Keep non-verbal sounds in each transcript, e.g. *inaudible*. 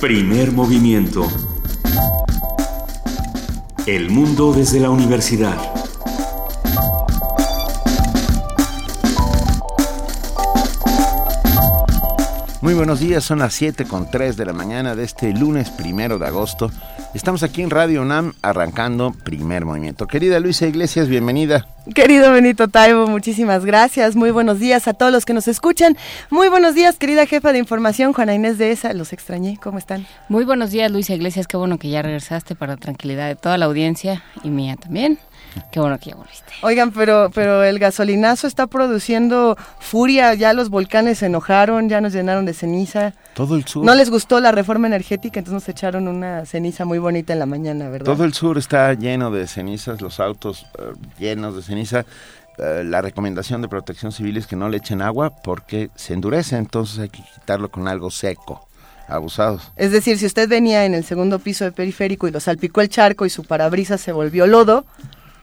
Primer movimiento. El mundo desde la universidad. Muy buenos días, son las 7 con 3 de la mañana de este lunes primero de agosto. Estamos aquí en Radio UNAM arrancando primer movimiento. Querida Luisa Iglesias, bienvenida. Querido Benito Taibo, muchísimas gracias. Muy buenos días a todos los que nos escuchan. Muy buenos días, querida jefa de información, Juana Inés de ESA. Los extrañé. ¿Cómo están? Muy buenos días, Luisa Iglesias. Qué bueno que ya regresaste para la tranquilidad de toda la audiencia y mía también. Qué bueno que ya volviste. Oigan, pero, pero el gasolinazo está produciendo furia. Ya los volcanes se enojaron, ya nos llenaron de ceniza. Todo el sur. No les gustó la reforma energética, entonces nos echaron una ceniza muy bonita en la mañana, ¿verdad? Todo el sur está lleno de cenizas, los autos uh, llenos de ceniza. Uh, la recomendación de protección civil es que no le echen agua porque se endurece, entonces hay que quitarlo con algo seco. Abusados. Es decir, si usted venía en el segundo piso de periférico y lo salpicó el charco y su parabrisas se volvió lodo,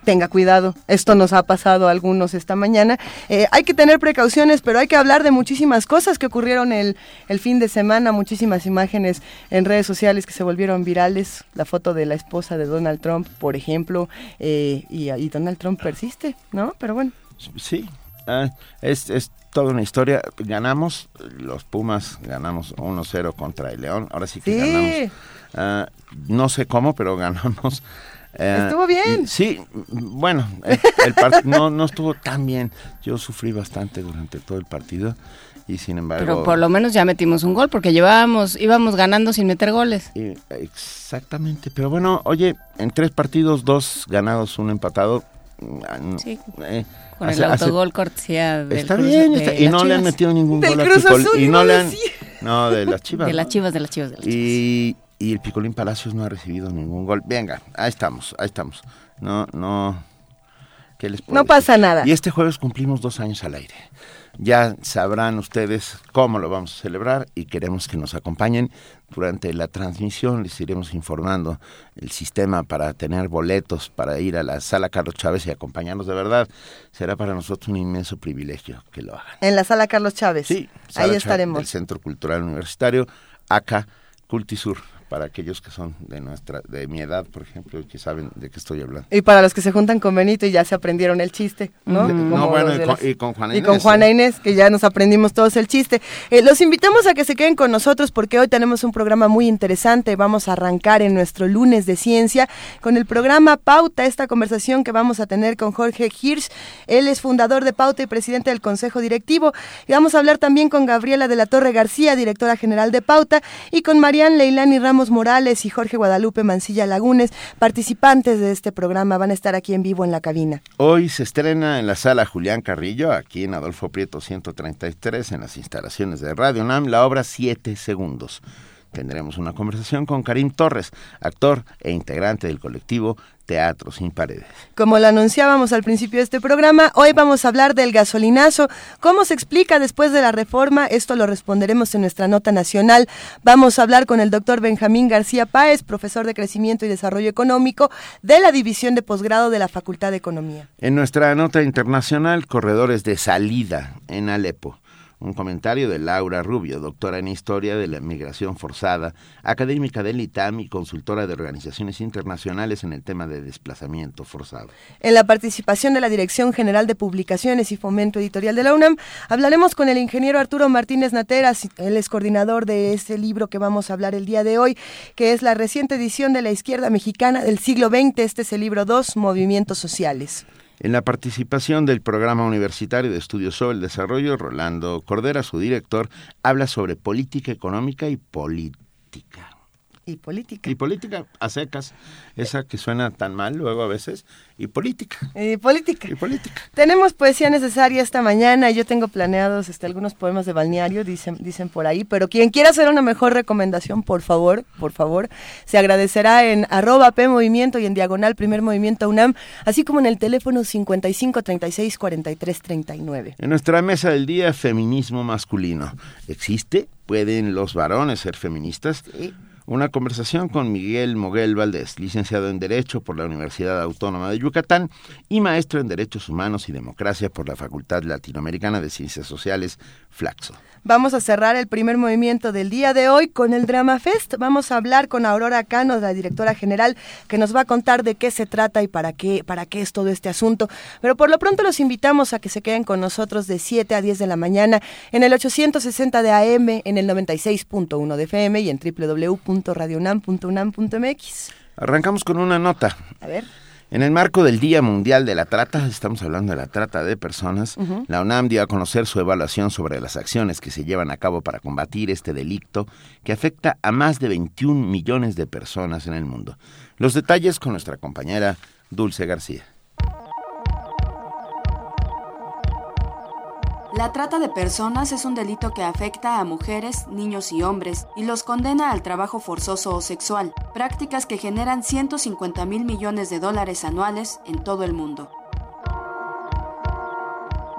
tenga cuidado. Esto nos ha pasado a algunos esta mañana. Eh, hay que tener precauciones, pero hay que hablar de muchísimas cosas que ocurrieron el, el, fin de semana, muchísimas imágenes en redes sociales que se volvieron virales. La foto de la esposa de Donald Trump, por ejemplo, eh, y, y, Donald Trump persiste, ¿no? Pero bueno. Sí, uh, es, es toda una historia. Ganamos, los Pumas ganamos 1-0 contra el León. Ahora sí que sí. ganamos. Uh, no sé cómo, pero *laughs* ganamos. Eh, estuvo bien. Sí, bueno, el, el no, no estuvo tan bien. Yo sufrí bastante durante todo el partido y sin embargo... Pero por lo menos ya metimos un gol porque llevábamos, íbamos ganando sin meter goles. Exactamente, pero bueno, oye, en tres partidos, dos ganados, uno empatado. Sí. Eh, con hace, el autogol hace, cortesía del Está bien, de está, y no Chivas. le han metido ningún Del gol a y no le han... No, de las Chivas. De las chivas, de las chivas, de las chivas. Y, y el Picolín Palacios no ha recibido ningún gol. Venga, ahí estamos, ahí estamos. No, no. ¿Qué les puedo No decir? pasa nada. Y este jueves cumplimos dos años al aire. Ya sabrán ustedes cómo lo vamos a celebrar y queremos que nos acompañen durante la transmisión. Les iremos informando el sistema para tener boletos para ir a la sala Carlos Chávez y acompañarnos de verdad. Será para nosotros un inmenso privilegio que lo hagan. En la sala Carlos Chávez. Sí, ahí Sala estaremos. Del Centro Cultural Universitario, acá, Cultisur, para aquellos que son de nuestra, de mi edad, por ejemplo, y que saben de qué estoy hablando. Y para los que se juntan con Benito y ya se aprendieron el chiste, ¿no? Mm. No, bueno, y con, las- y con Juana y Inés. con Juana. Inés, que ya nos aprendimos todos el chiste. Eh, los invitamos a que se queden con nosotros porque hoy tenemos un programa muy interesante. Vamos a arrancar en nuestro lunes de ciencia con el programa Pauta, esta conversación que vamos a tener con Jorge Hirsch. Él es fundador de Pauta y presidente del Consejo Directivo. Y vamos a hablar también con Gabriela de la Torre García, directora general de Pauta, y con Marian Leilani Ramos Morales y Jorge Guadalupe Mancilla Lagunes, participantes de este programa. Van a estar aquí en vivo en la cabina. Hoy se estrena en la sala Julián Carrillo, aquí en Adolfo Prieto 133, en las instalaciones de Radio NAM, la obra Siete Segundos. Tendremos una conversación con Karim Torres, actor e integrante del colectivo Teatro Sin Paredes. Como lo anunciábamos al principio de este programa, hoy vamos a hablar del gasolinazo. ¿Cómo se explica después de la reforma? Esto lo responderemos en nuestra nota nacional. Vamos a hablar con el doctor Benjamín García Páez, profesor de Crecimiento y Desarrollo Económico de la División de Posgrado de la Facultad de Economía. En nuestra nota internacional, corredores de salida en Alepo. Un comentario de Laura Rubio, doctora en Historia de la Migración Forzada, académica del ITAM y consultora de organizaciones internacionales en el tema de desplazamiento forzado. En la participación de la Dirección General de Publicaciones y Fomento Editorial de la UNAM, hablaremos con el ingeniero Arturo Martínez Nateras, él es coordinador de este libro que vamos a hablar el día de hoy, que es la reciente edición de la izquierda mexicana del siglo XX. Este es el libro 2, Movimientos Sociales. En la participación del Programa Universitario de Estudios sobre el Desarrollo, Rolando Cordera, su director, habla sobre política económica y política. Y política. Y política a secas, esa que suena tan mal luego a veces, y política. Y política. Y política. Tenemos poesía necesaria esta mañana. Yo tengo planeados este, algunos poemas de balneario, dicen, dicen por ahí. Pero quien quiera hacer una mejor recomendación, por favor, por favor, se agradecerá en arroba P Movimiento y en diagonal Primer Movimiento UNAM, así como en el teléfono 55 36 43 39. En nuestra mesa del día, feminismo masculino. ¿Existe? ¿Pueden los varones ser feministas? Sí. Una conversación con Miguel Moguel Valdés, licenciado en Derecho por la Universidad Autónoma de Yucatán y maestro en Derechos Humanos y Democracia por la Facultad Latinoamericana de Ciencias Sociales, Flaxo. Vamos a cerrar el primer movimiento del día de hoy con el Drama Fest. Vamos a hablar con Aurora Cano, la directora general, que nos va a contar de qué se trata y para qué, para qué es todo este asunto. Pero por lo pronto los invitamos a que se queden con nosotros de 7 a 10 de la mañana en el 860 de AM, en el 96.1 de FM y en www.radionam.unam.mx. Arrancamos con una nota. A ver. En el marco del Día Mundial de la Trata, estamos hablando de la trata de personas, la UNAM dio a conocer su evaluación sobre las acciones que se llevan a cabo para combatir este delito que afecta a más de 21 millones de personas en el mundo. Los detalles con nuestra compañera Dulce García. La trata de personas es un delito que afecta a mujeres, niños y hombres y los condena al trabajo forzoso o sexual, prácticas que generan 150 mil millones de dólares anuales en todo el mundo.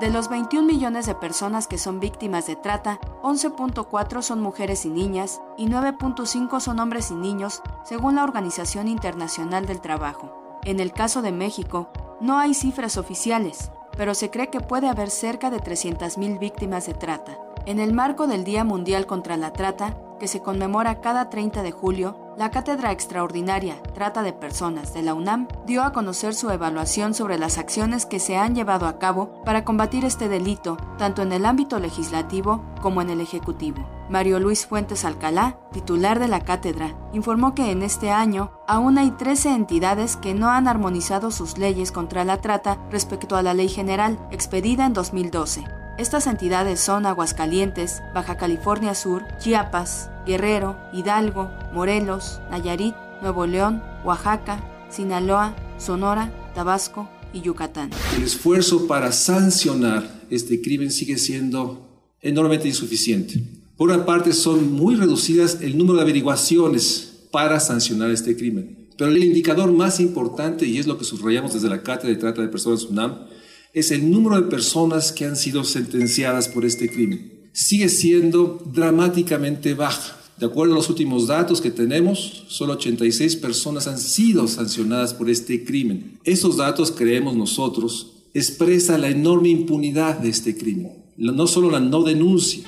De los 21 millones de personas que son víctimas de trata, 11.4 son mujeres y niñas y 9.5 son hombres y niños, según la Organización Internacional del Trabajo. En el caso de México, no hay cifras oficiales, pero se cree que puede haber cerca de 300.000 víctimas de trata. En el marco del Día Mundial contra la Trata, que se conmemora cada 30 de julio, la Cátedra Extraordinaria Trata de Personas de la UNAM dio a conocer su evaluación sobre las acciones que se han llevado a cabo para combatir este delito, tanto en el ámbito legislativo como en el ejecutivo. Mario Luis Fuentes Alcalá, titular de la cátedra, informó que en este año aún hay 13 entidades que no han armonizado sus leyes contra la trata respecto a la ley general expedida en 2012. Estas entidades son Aguascalientes, Baja California Sur, Chiapas, Guerrero, Hidalgo, Morelos, Nayarit, Nuevo León, Oaxaca, Sinaloa, Sonora, Tabasco y Yucatán. El esfuerzo para sancionar este crimen sigue siendo enormemente insuficiente. Por una parte, son muy reducidas el número de averiguaciones para sancionar este crimen. Pero el indicador más importante, y es lo que subrayamos desde la Cátedra de Trata de Personas UNAM, es el número de personas que han sido sentenciadas por este crimen. Sigue siendo dramáticamente baja. De acuerdo a los últimos datos que tenemos, solo 86 personas han sido sancionadas por este crimen. Esos datos, creemos nosotros, expresa la enorme impunidad de este crimen, no solo la no denuncia.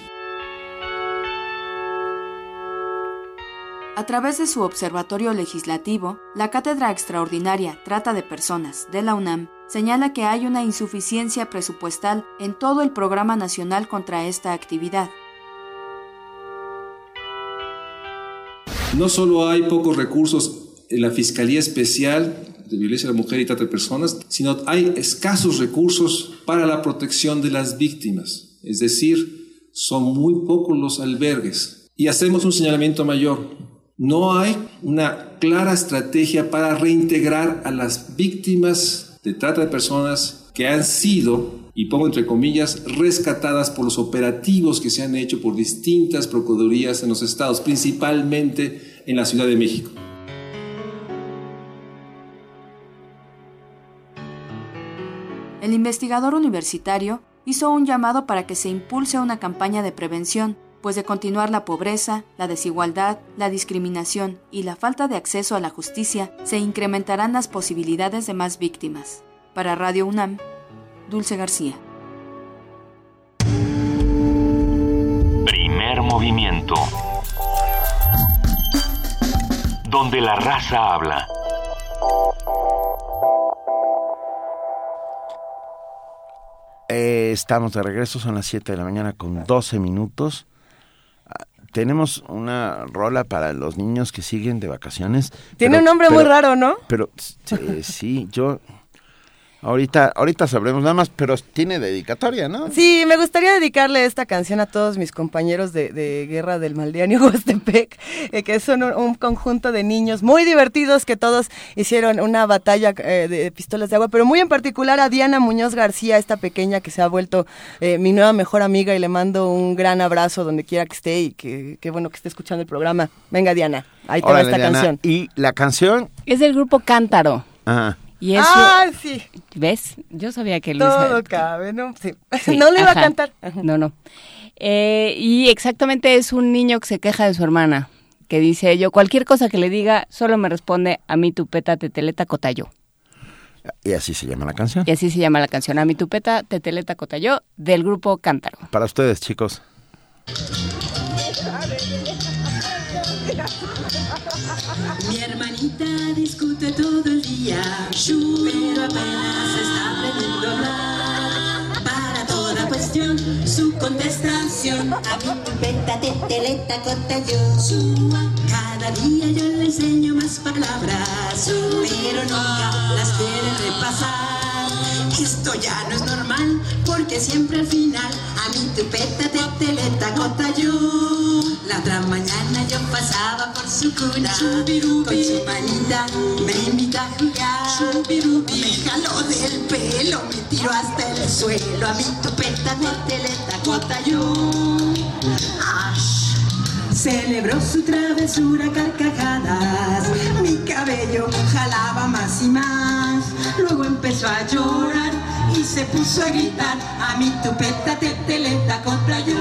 A través de su observatorio legislativo, la Cátedra Extraordinaria Trata de Personas de la UNAM señala que hay una insuficiencia presupuestal en todo el Programa Nacional contra esta actividad. No solo hay pocos recursos en la Fiscalía Especial de Violencia de la Mujer y Trata de Personas, sino hay escasos recursos para la protección de las víctimas. Es decir, son muy pocos los albergues. Y hacemos un señalamiento mayor. No hay una clara estrategia para reintegrar a las víctimas de trata de personas que han sido, y pongo entre comillas, rescatadas por los operativos que se han hecho por distintas procuradurías en los estados, principalmente en la Ciudad de México. El investigador universitario hizo un llamado para que se impulse una campaña de prevención pues de continuar la pobreza, la desigualdad, la discriminación y la falta de acceso a la justicia, se incrementarán las posibilidades de más víctimas. Para Radio UNAM, Dulce García. Primer movimiento. Donde la raza habla. Eh, estamos de regreso, son las 7 de la mañana con 12 minutos tenemos una rola para los niños que siguen de vacaciones. Tiene un nombre muy raro, ¿no? Pero sí, yo Ahorita, ahorita sabremos nada más, pero tiene dedicatoria, ¿no? Sí, me gustaría dedicarle esta canción a todos mis compañeros de, Guerra del Maldiano *laughs* Huastepec, eh, que son un, conjunto de niños muy divertidos que todos hicieron una batalla eh, de pistolas de agua, pero muy en particular a Diana Muñoz García, esta pequeña que se ha vuelto eh, mi nueva mejor amiga y le mando un gran abrazo donde quiera que esté y que, bueno que esté escuchando el programa. Venga, Diana, ahí te va esta canción. Y la canción es del grupo Cántaro. Ajá. Y eso, ah, sí. ¿Ves? Yo sabía que Luis... Todo cabe, ¿no? Sí. *laughs* no le iba a cantar. No, no. Eh, y exactamente es un niño que se queja de su hermana. que dice ello, cualquier cosa que le diga, solo me responde a mi tupeta teteleta cotayo. Y así se llama la canción. Y así se llama la canción, a mi tupeta teteleta cotayo, del grupo Cántaro. Para ustedes, chicos. Todo el día, pero apenas está aprendiendo a. Para toda cuestión, su contestación. A mi pupeta teteleta cota yo. Cada día yo le enseño más palabras, pero nunca las quiere repasar. Esto ya no es normal, porque siempre al final a mi tupeta teteleta cota yo. La otra mañana yo pasaba por su cuna con su manita me invita a jugar. Me jaló del pelo, me tiró hasta el suelo. A mi tupeta teteleta cota yo. Ash. Celebró su travesura carcajadas. Mi cabello jalaba más y más. Luego empezó a llorar y se puso a gritar. A mi tupeta teteleta contra yo.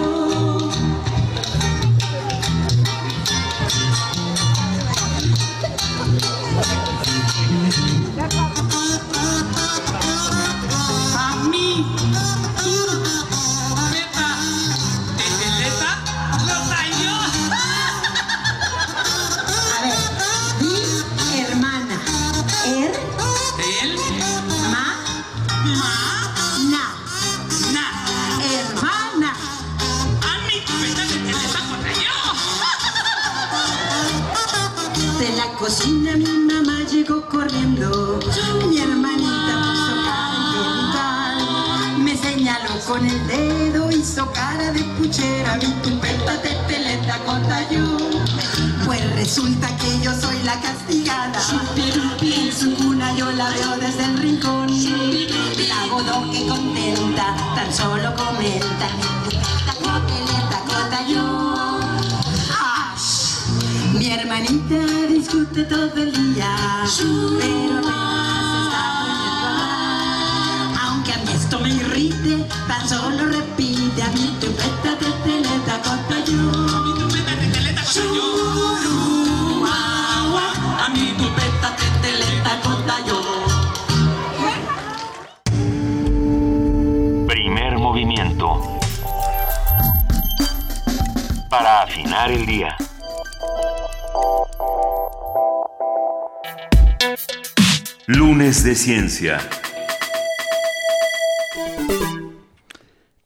Ciencia.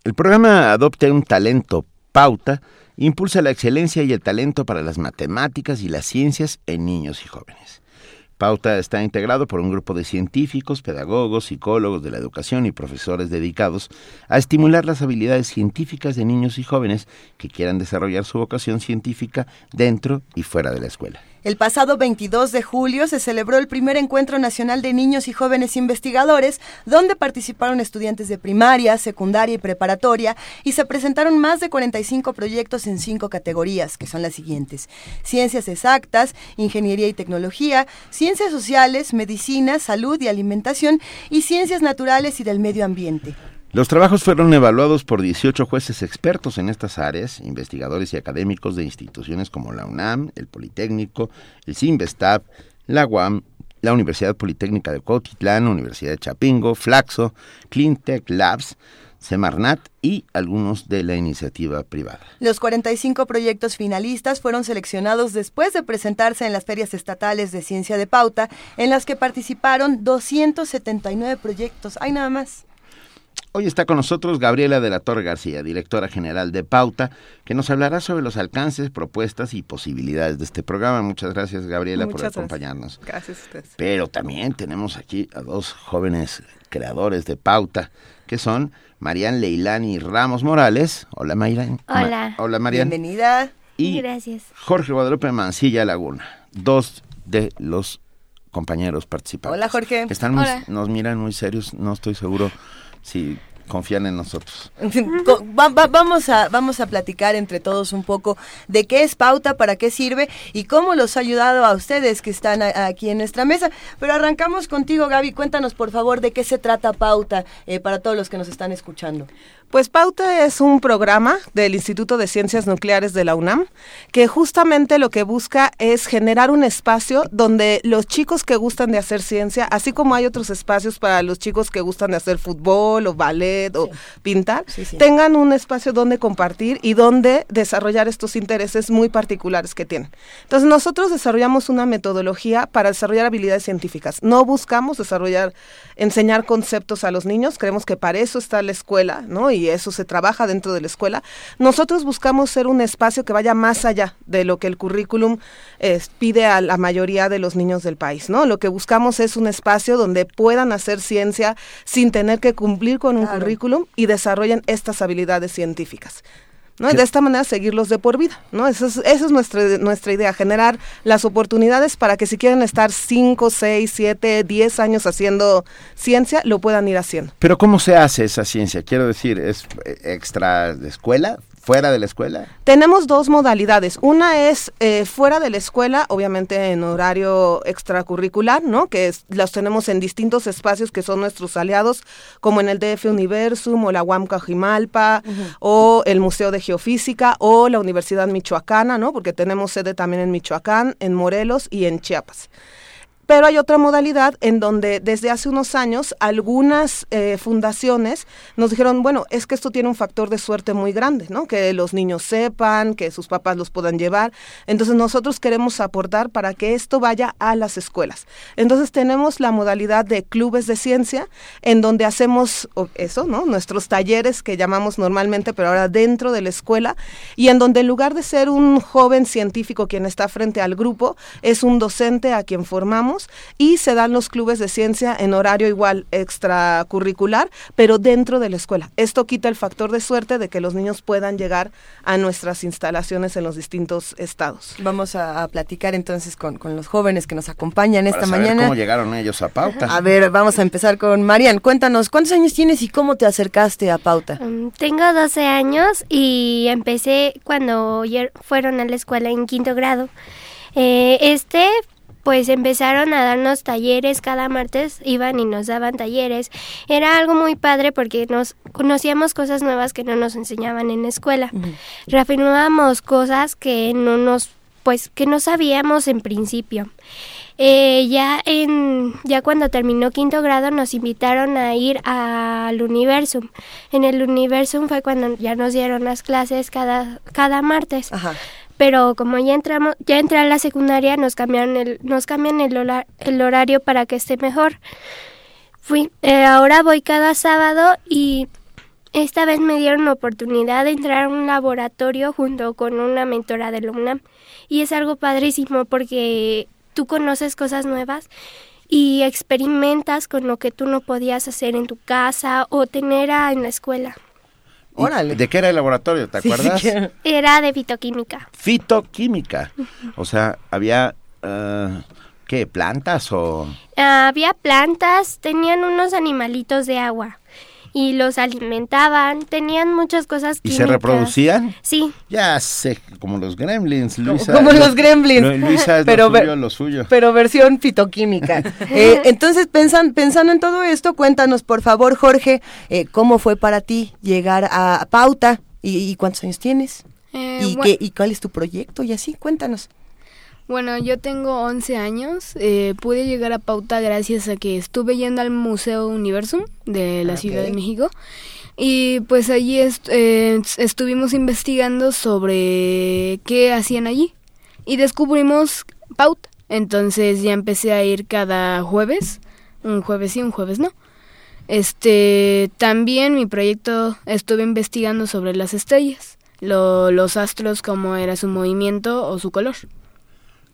El programa Adopte un Talento Pauta impulsa la excelencia y el talento para las matemáticas y las ciencias en niños y jóvenes. Pauta está integrado por un grupo de científicos, pedagogos, psicólogos de la educación y profesores dedicados a estimular las habilidades científicas de niños y jóvenes que quieran desarrollar su vocación científica dentro y fuera de la escuela. El pasado 22 de julio se celebró el primer encuentro nacional de niños y jóvenes investigadores, donde participaron estudiantes de primaria, secundaria y preparatoria, y se presentaron más de 45 proyectos en cinco categorías, que son las siguientes. Ciencias exactas, ingeniería y tecnología, ciencias sociales, medicina, salud y alimentación, y ciencias naturales y del medio ambiente. Los trabajos fueron evaluados por 18 jueces expertos en estas áreas, investigadores y académicos de instituciones como la UNAM, el Politécnico, el CIMBESTAB, la UAM, la Universidad Politécnica de Cuautitlán, Universidad de Chapingo, Flaxo, Cleantech Labs, Semarnat y algunos de la iniciativa privada. Los 45 proyectos finalistas fueron seleccionados después de presentarse en las ferias estatales de ciencia de pauta, en las que participaron 279 proyectos. Hay nada más. Hoy está con nosotros Gabriela de la Torre García, directora general de Pauta, que nos hablará sobre los alcances, propuestas y posibilidades de este programa. Muchas gracias, Gabriela, por Muchas acompañarnos. Gracias a ustedes. Pero también tenemos aquí a dos jóvenes creadores de Pauta, que son Marian Leilani Ramos Morales. Hola, Marian. Hola. Ma- Hola, Marian. Bienvenida. Y Gracias. Jorge Guadalupe Mancilla Laguna, dos de los compañeros participantes. Hola, Jorge. Están muy- Hola. nos miran muy serios, no estoy seguro si confían en nosotros. *laughs* Vamos, a, vamos a platicar entre todos un poco de qué es pauta, para qué sirve y cómo los ha ayudado a ustedes que están aquí en nuestra mesa. Pero arrancamos contigo, Gaby. Cuéntanos, por favor, de qué se trata pauta eh, para todos los que nos están escuchando. Pues Pauta es un programa del Instituto de Ciencias Nucleares de la UNAM que justamente lo que busca es generar un espacio donde los chicos que gustan de hacer ciencia, así como hay otros espacios para los chicos que gustan de hacer fútbol o ballet o pintar, Sí, sí. tengan un espacio donde compartir y donde desarrollar estos intereses muy particulares que tienen. Entonces nosotros desarrollamos una metodología para desarrollar habilidades científicas. No buscamos desarrollar, enseñar conceptos a los niños, creemos que para eso está la escuela, ¿no? Y eso se trabaja dentro de la escuela. Nosotros buscamos ser un espacio que vaya más allá de lo que el currículum eh, pide a la mayoría de los niños del país, ¿no? Lo que buscamos es un espacio donde puedan hacer ciencia sin tener que cumplir con un Claro. currículum y desarrollen estas habilidades científicas. ¿No? Y de esta manera seguirlos de por vida, ¿no? Esa es, esa es nuestra, nuestra idea, generar las oportunidades para que si quieren estar 5, 6, 7, 10 años haciendo ciencia, lo puedan ir haciendo. Pero ¿cómo se hace esa ciencia? Quiero decir, ¿es extra de escuela? ¿Fuera de la escuela? Tenemos dos modalidades. Una es eh, fuera de la escuela, obviamente en horario extracurricular, ¿no? Que es- los tenemos en distintos espacios que son nuestros aliados, como en el DF Universum o la UAM Cajimalpa o el Museo de Geofísica o la Universidad Michoacana, ¿no? Porque tenemos sede también en Michoacán, en Morelos y en Chiapas. Pero hay otra modalidad en donde desde hace unos años algunas eh, fundaciones nos dijeron, bueno, es que esto tiene un factor de suerte muy grande, ¿no? Que los niños sepan, que sus papás los puedan llevar. Entonces nosotros queremos aportar para que esto vaya a las escuelas. Entonces tenemos la modalidad de clubes de ciencia en donde hacemos eso, ¿no? Nuestros talleres que llamamos normalmente, pero ahora dentro de la escuela y en donde en lugar de ser un joven científico quien está frente al grupo, es un docente a quien formamos y se dan los clubes de ciencia en horario igual extracurricular, pero dentro de la escuela. Esto quita el factor de suerte de que los niños puedan llegar a nuestras instalaciones en los distintos estados. Vamos a, a platicar entonces con, con los jóvenes que nos acompañan esta Para saber mañana. ¿Cómo llegaron ellos a pauta? A ver, vamos a empezar con Marian. Cuéntanos, ¿cuántos años tienes y cómo te acercaste a Pauta? Mm, Tengo 12 años y empecé cuando fueron a la escuela en quinto grado. Eh, este, pues empezaron a darnos talleres cada martes, iban y nos daban talleres. Era algo muy padre porque nos conocíamos cosas nuevas que no nos enseñaban en la escuela. Reafirmábamos cosas que no nos, pues, que no sabíamos en principio. Eh, ya en ya cuando terminó quinto grado nos invitaron a ir al Universum. En el Universum fue cuando ya nos dieron las clases cada cada martes. Ajá. Pero como ya entramos ya entré a la secundaria nos cambiaron el nos cambian el, hola- el horario para que esté mejor. Fui eh, ahora voy cada sábado y esta vez me dieron la oportunidad de entrar a un laboratorio junto con una mentora de UNAM y es algo padrísimo porque tú conoces cosas nuevas y experimentas con lo que tú no podías hacer en tu casa o tener en la escuela. ¿Y Órale. ¿De qué era el laboratorio? ¿Te Sí, sí acuerdas? Era de fitoquímica. Fitoquímica. O sea, había, eh, ¿qué? ¿Plantas o...? Ah, Había plantas, tenían unos animalitos de agua y los alimentaban, tenían muchas cosas ¿Y se reproducían? Sí, Ya sé, como los gremlins, Luisa. Como los gremlins. Lu- Luisa *laughs* es Pero lo suyo, lo suyo. Pero versión fitoquímica. *laughs* Eh, entonces, pensan, pensando en todo esto, cuéntanos, por favor, Jorge, eh, ¿cómo fue para ti llegar a Pauta? ¿Y, y cuántos años tienes? Eh, ¿Y, qué, ¿Y cuál es tu proyecto? Y así, cuéntanos. Bueno, yo tengo 11 años. eh, pude llegar a Pauta gracias a que estuve yendo al Museo Universum de la Ciudad de. México. Y pues allí est- eh, estuvimos investigando sobre qué hacían allí. Y descubrimos Pauta. Entonces ya empecé a ir cada jueves. Un jueves sí, un jueves no. Este, también mi proyecto estuve investigando sobre las estrellas, lo- los astros, cómo era su movimiento o su color.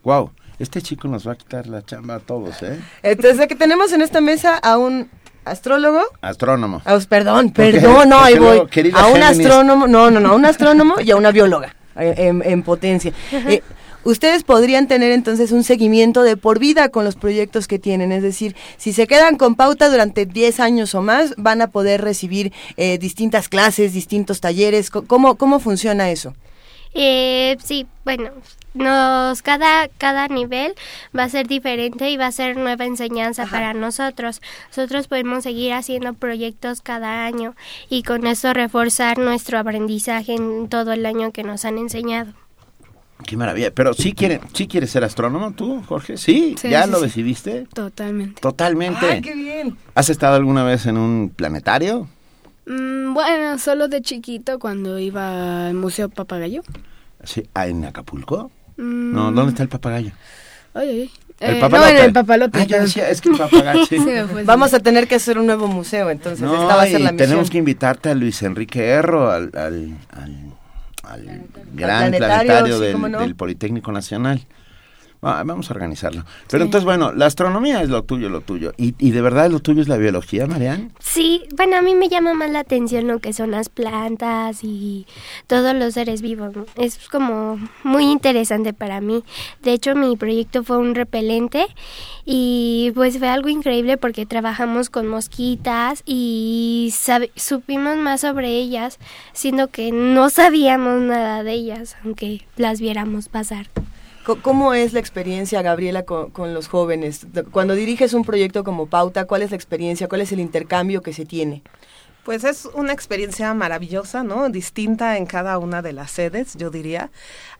Wow, este chico nos va a quitar la chamba a todos, ¿eh? Entonces, que tenemos en esta mesa a un astrólogo. Astrónomo. Ah, perdón, perdón, no, ¿Por ahí voy. luego, A un Géminis? astrónomo, no, no, no, a un astrónomo y a una bióloga en, en potencia. Eh, ustedes podrían tener entonces un seguimiento de por vida con los proyectos que tienen. Es decir, si se quedan con pauta durante 10 años o más, van a poder recibir eh, distintas clases, distintos talleres. ¿Cómo, cómo funciona eso? Eh, sí, bueno, nos cada cada nivel va a ser diferente y va a ser nueva enseñanza para nosotros. Nosotros podemos seguir haciendo proyectos cada año y con eso reforzar nuestro aprendizaje en todo el año que nos han enseñado. Qué maravilla. Pero sí quiere, sí quieres ser astrónomo tú, Jorge. Sí, Sí, ya sí, lo sí. decidiste. Totalmente. Totalmente. ¡Ay, qué bien! ¿Has estado alguna vez en un planetario? Mm, bueno, solo de chiquito cuando iba al Museo Papagayo. Sí, ah, en Acapulco. Mm, No, ¿dónde está el papagayo? Ay, ay. El Eh, papalote. No, en el papalote. Ah, yo decía, es que el papagayo, *laughs* sí. Sí. Vamos a tener que hacer un nuevo museo, entonces No, esta va a ser la misión. tenemos que invitarte a Luis Enrique Erro, al, al, al- al gran planetario, planetario, sí, del, no. del Politécnico Nacional. Ah, vamos a organizarlo. Pero entonces, bueno, la astronomía es lo tuyo, lo tuyo. ¿Y, y de verdad lo tuyo es la biología, Marian? Sí, bueno, a mí me llama más la atención lo que son las plantas y todos los seres vivos. ¿no? Es como muy interesante para mí. De hecho, mi proyecto fue un repelente y pues fue algo increíble porque trabajamos con mosquitas y supimos más sobre ellas, siendo que no sabíamos nada de ellas, aunque las viéramos pasar. ¿Cómo es la experiencia, Gabriela, con, con los jóvenes? Cuando diriges un proyecto como Pauta, ¿cuál es la experiencia? ¿Cuál es el intercambio que se tiene? Pues es una experiencia maravillosa, ¿no? Distinta en cada una de las sedes, yo diría.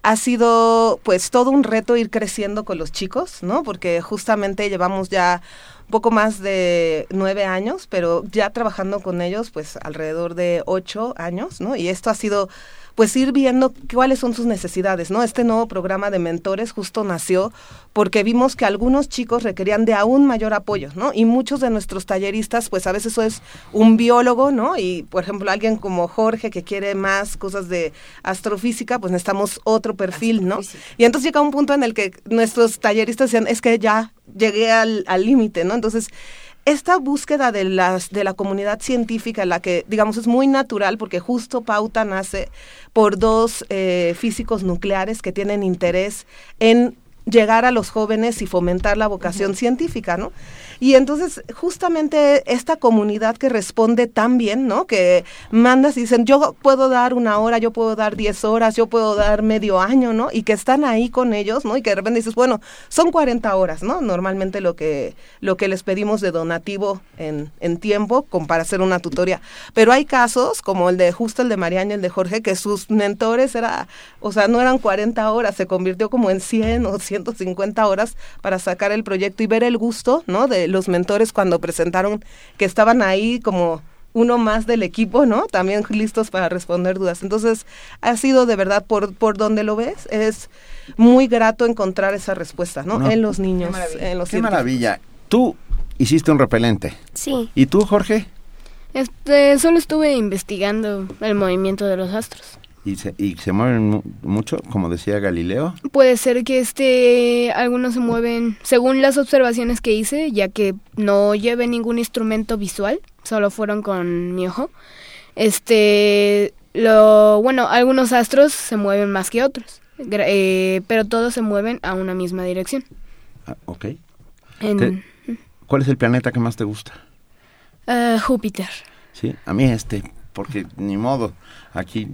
Ha sido pues todo un reto ir creciendo con los chicos, ¿no? Porque justamente llevamos ya poco más de nueve años, pero ya trabajando con ellos pues alrededor de ocho años, ¿no? Y esto ha sido pues ir viendo cuáles son sus necesidades, ¿no? Este nuevo programa de mentores justo nació porque vimos que algunos chicos requerían de aún mayor apoyo, ¿no? Y muchos de nuestros talleristas, pues a veces eso es un biólogo, ¿no? Y por ejemplo, alguien como Jorge que quiere más cosas de astrofísica, pues necesitamos otro perfil, ¿no? Y entonces llega un punto en el que nuestros talleristas decían, es que ya llegué al al límite, ¿no? Entonces, esta búsqueda de, las, de la comunidad científica, la que digamos es muy natural porque justo Pauta nace por dos eh, físicos nucleares que tienen interés en llegar a los jóvenes y fomentar la vocación científica, ¿no? Y entonces justamente esta comunidad que responde tan bien, ¿no? Que mandas y dicen, yo puedo dar una hora, yo puedo dar diez horas, yo puedo dar medio año, ¿no? Y que están ahí con ellos, ¿no? Y que de repente dices, bueno, son 40 horas, ¿no? Normalmente lo que, lo que les pedimos de donativo en, en tiempo con, para hacer una tutoría. Pero hay casos, como el de justo el de Mariana y el de Jorge, que sus mentores era, o sea, no eran 40 horas, se convirtió como en 100 o 150 horas para sacar el proyecto y ver el gusto, ¿no? De los mentores cuando presentaron que estaban ahí como uno más del equipo, ¿no? También listos para responder dudas. Entonces, ha sido de verdad, por, por donde lo ves, es muy grato encontrar esa respuesta, ¿no? No. En los niños, en los Qué científicos. maravilla. Tú hiciste un repelente. Sí. ¿Y tú, Jorge? Este, solo estuve investigando el movimiento de los astros. ¿Y se, y se mueven mu- mucho, como decía Galileo? Puede ser que este algunos se mueven según las observaciones que hice, ya que no llevé ningún instrumento visual, solo fueron con mi ojo. Este, lo bueno, algunos astros se mueven más que otros, eh, pero todos se mueven a una misma dirección. Ah, ok. En ¿Cuál es el planeta que más te gusta? eh, Júpiter. Sí, a mí este, porque ni modo, aquí...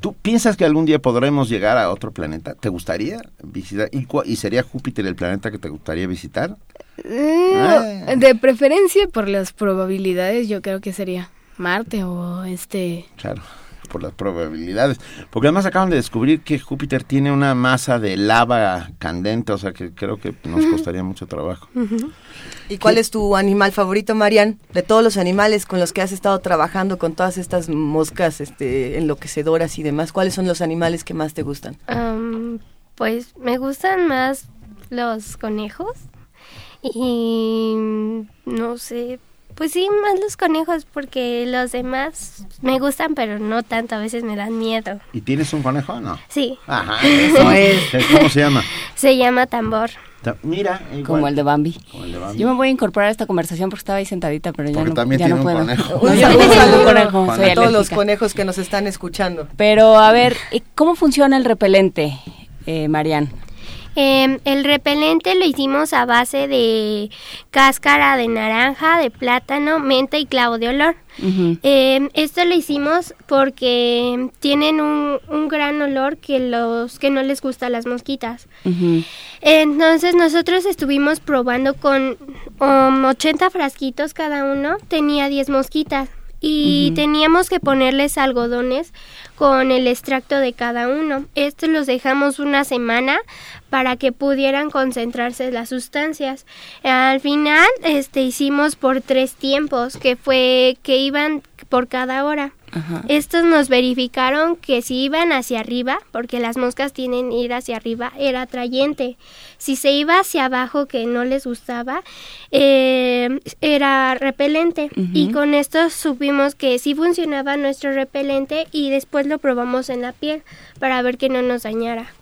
¿Tú piensas que algún día podremos llegar a otro planeta? ¿Te gustaría visitar? ¿Y, y sería Júpiter el planeta que te gustaría visitar? Eh, Ah. De preferencia por las probabilidades, yo creo que sería Marte o este Claro, por las probabilidades. Porque además acaban de descubrir que Júpiter tiene una masa de lava candente, o sea que creo que nos costaría mucho trabajo. ¿Y cuál es tu animal favorito, Marian? De todos los animales con los que has estado trabajando, con todas estas moscas este, enloquecedoras y demás, ¿cuáles son los animales que más te gustan? Pues me gustan más los conejos y no sé, pues sí, más los conejos porque los demás me gustan pero no tanto, a veces me dan miedo. ¿Y tienes un conejo o no? Sí, Ajá, *laughs* eso es. ¿Cómo se llama? se llama tambor. Ta- Mira, igual. Como el de Bambi. Como el de Bambi. Yo me voy a incorporar a esta conversación porque estaba ahí sentadita, pero ya Porque no, también ya tiene no un puedo. conejo. No, *laughs* Un yo conejo, a todos los conejos que nos están escuchando. Pero a ver, ¿y ¿cómo funciona el repelente, eh, Marian? Em, el repelente lo hicimos a base de cáscara de naranja, de plátano, menta y clavo de olor. Em, esto lo hicimos porque tienen un, un, gran olor que los que no les gusta a las mosquitas. Entonces nosotros estuvimos probando con 80 um, frasquitos cada uno, tenía 10 mosquitas y teníamos que ponerles algodones con el extracto de cada uno. Estos los dejamos una semana para que pudieran concentrarse las sustancias. Al final, este hicimos por tres tiempos, que fue que iban por cada hora. Estos nos verificaron que si iban hacia arriba, porque las moscas tienen ir hacia arriba, era atrayente. Si se iba hacia abajo, que no les gustaba, eh, era repelente. Y con esto supimos que sí funcionaba nuestro repelente y después lo probamos en la piel para ver que no nos dañara.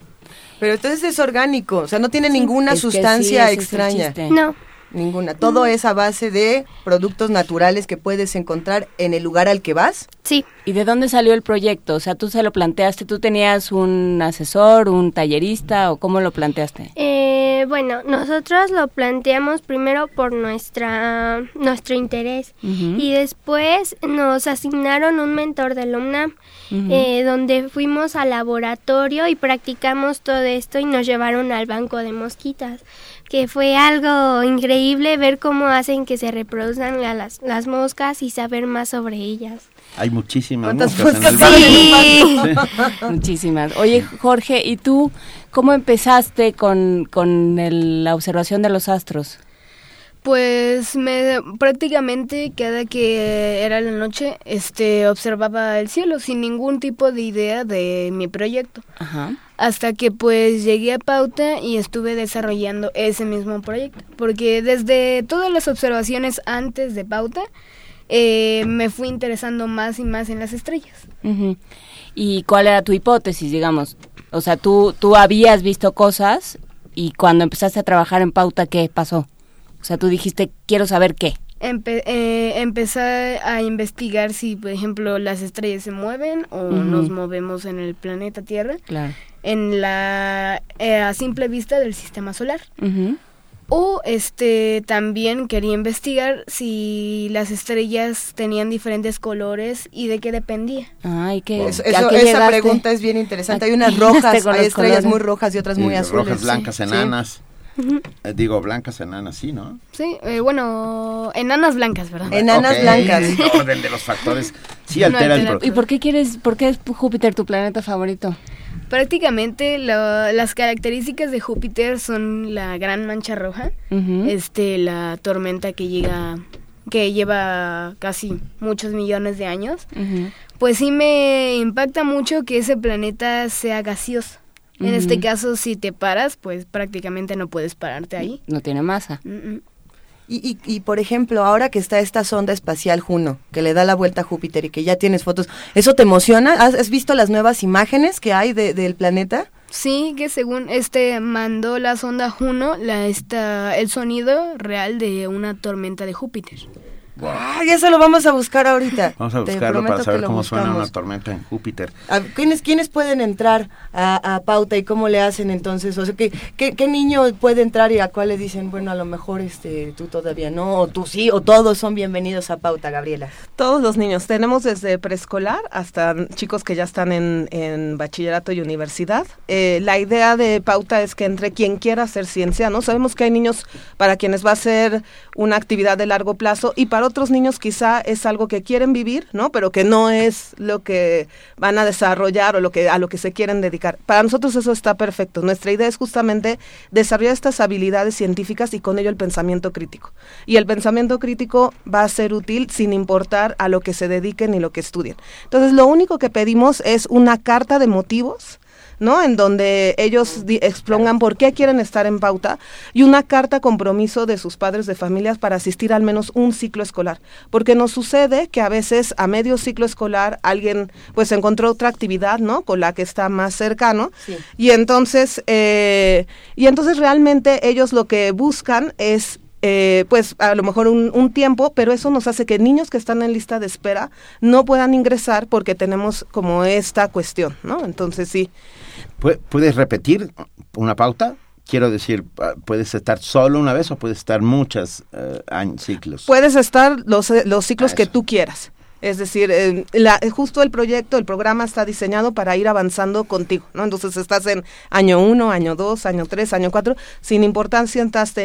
Pero entonces es orgánico, o sea, no tiene ninguna sustancia extraña. No. Ninguna. Todo es a base de productos naturales que puedes encontrar en el lugar al que vas. Sí. ¿Y de dónde salió el proyecto? O sea, tú se lo planteaste, tú tenías un asesor, un tallerista o cómo lo planteaste? Eh, bueno, nosotros lo planteamos primero por nuestra nuestro interés y después nos asignaron un mentor de la UNAM eh, donde fuimos al laboratorio y practicamos todo esto y nos llevaron al banco de mosquitas que fue algo increíble ver cómo hacen que se reproduzcan las, las moscas y saber más sobre ellas. Hay muchísimas moscas en el sí. *laughs* Muchísimas. Oye, Jorge, ¿y tú cómo empezaste con, con la observación de los astros? Pues me prácticamente cada que era la noche, este observaba el cielo sin ningún tipo de idea de mi proyecto. Ajá. Hasta que pues llegué a Pauta y estuve desarrollando ese mismo proyecto, porque desde todas las observaciones antes de Pauta eh, me fui interesando más y más en las estrellas. ¿Y cuál era tu hipótesis, digamos? O sea, tú tú habías visto cosas y cuando empezaste a trabajar en Pauta, ¿qué pasó? O sea, tú dijiste, quiero saber qué. eh, empecé a investigar si, por ejemplo, las estrellas se mueven o nos movemos en el planeta Tierra. Claro. En la eh, a simple vista del sistema solar. O este también quería investigar si las estrellas tenían diferentes colores y de qué dependía. Ay, qué, esa pregunta es bien interesante. Hay unas *laughs* rojas, hay estrellas muy rojas y otras muy azules. Rojas, blancas, enanas. Eh, digo, blancas enanas, sí, ¿no? Sí, eh, bueno, enanas blancas, ¿verdad? Enanas blancas. El orden de los factores sí *laughs* altera el proceso. ¿Y por qué quieres, por qué es Júpiter tu planeta favorito? Prácticamente las características de Júpiter son la gran mancha roja, este, la tormenta que llega, que lleva casi muchos millones de años. Pues sí me impacta mucho que ese planeta sea gaseoso. En este caso, si te paras, pues prácticamente no puedes pararte ahí. No tiene masa. Y, y, y, por ejemplo, ahora que está esta sonda espacial Juno, que le da la vuelta a Júpiter y que ya tienes fotos, ¿eso te emociona? ¿Has, visto las nuevas imágenes que hay del planeta? Sí, que según este mandó la sonda Juno la, esta, el sonido real de una tormenta de Júpiter. Ah, ya se lo vamos a buscar ahorita. *laughs* Vamos a buscarlo para saber cómo suena una tormenta en Júpiter. ¿quiénes, ¿Quiénes pueden entrar a, Pauta y cómo le hacen entonces? O sea, ¿qué, ¿qué, niño puede entrar y a cuál le dicen, bueno, a lo mejor este tú todavía no, o tú sí, o todos son bienvenidos a Pauta, Gabriela? Todos los niños. Tenemos desde preescolar hasta chicos que ya están en, bachillerato y universidad. Eh, la idea de Pauta es que entre quien quiera hacer ciencia, ¿no? Sabemos que hay niños para quienes va a ser una actividad de largo plazo y para otros niños quizá es algo que quieren vivir, ¿no? Pero que no es lo que van a desarrollar o lo que a lo que se quieren dedicar. Para nosotros eso está perfecto. Nuestra idea es justamente desarrollar estas habilidades científicas y con ello el pensamiento crítico. Y el pensamiento crítico va a ser útil sin importar a lo que se dediquen ni lo que estudien. Entonces, lo único que pedimos es una carta de motivos ¿no? En donde ellos expongan por qué quieren estar en pauta y una carta compromiso de sus padres de familias para asistir al menos un ciclo escolar. Porque nos sucede que a veces a medio ciclo escolar alguien pues encontró otra actividad, ¿no? Con la que está más cercano. Y entonces, eh, y entonces realmente ellos lo que buscan es eh, pues a lo mejor un, un, tiempo, pero eso nos hace que niños que están en lista de espera no puedan ingresar porque tenemos como esta cuestión, ¿no? Entonces sí, ¿Puedes repetir una pauta? quiero decir, ah, puedes estar solo una vez o puedes estar muchos eh, ciclos. Puedes estar los, eh, los ciclos que tú quieras. Es decir, eh, la- justo el proyecto, el programa está diseñado para ir avanzando contigo, ¿no? Entonces estás en año uno, año dos, año tres, año cuatro, sin importancia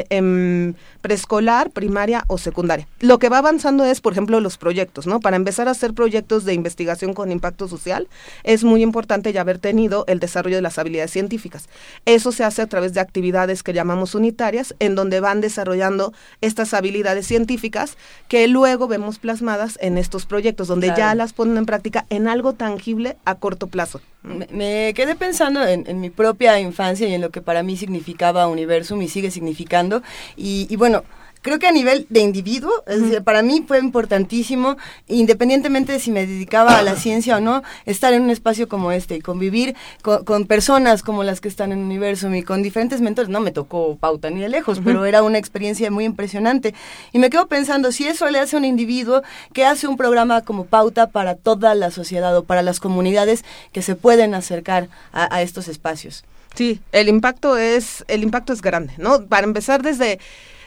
en preescolar, primaria o secundaria. Lo que va avanzando es, por ejemplo, los proyectos, ¿no? Para empezar a hacer proyectos de investigación con impacto social, es muy importante ya haber tenido el desarrollo de las habilidades científicas. Eso se hace a través de actividades que llamamos unitarias, en donde van desarrollando estas habilidades científicas que luego vemos plasmadas en estos proyectos, donde ya Claro. las ponen en práctica en algo tangible a corto plazo. Me, me quedé pensando en, en mi propia infancia y en lo que para mí significaba Universum y sigue significando. Y, y bueno, creo que a nivel de individuo, es decir, para mí fue importantísimo, independientemente de si me dedicaba a la ciencia o no, estar en un espacio como este y convivir con, con personas como las que están en Universum y con diferentes mentores. No me tocó pauta ni de lejos, pero era una experiencia muy impresionante. Y me quedo pensando, si eso le hace a un individuo, ¿qué hace un programa como pauta para toda la sociedad o para las comunidades que se pueden acercar a, a estos espacios? Sí, el impacto es el impacto es grande, ¿no? Para empezar desde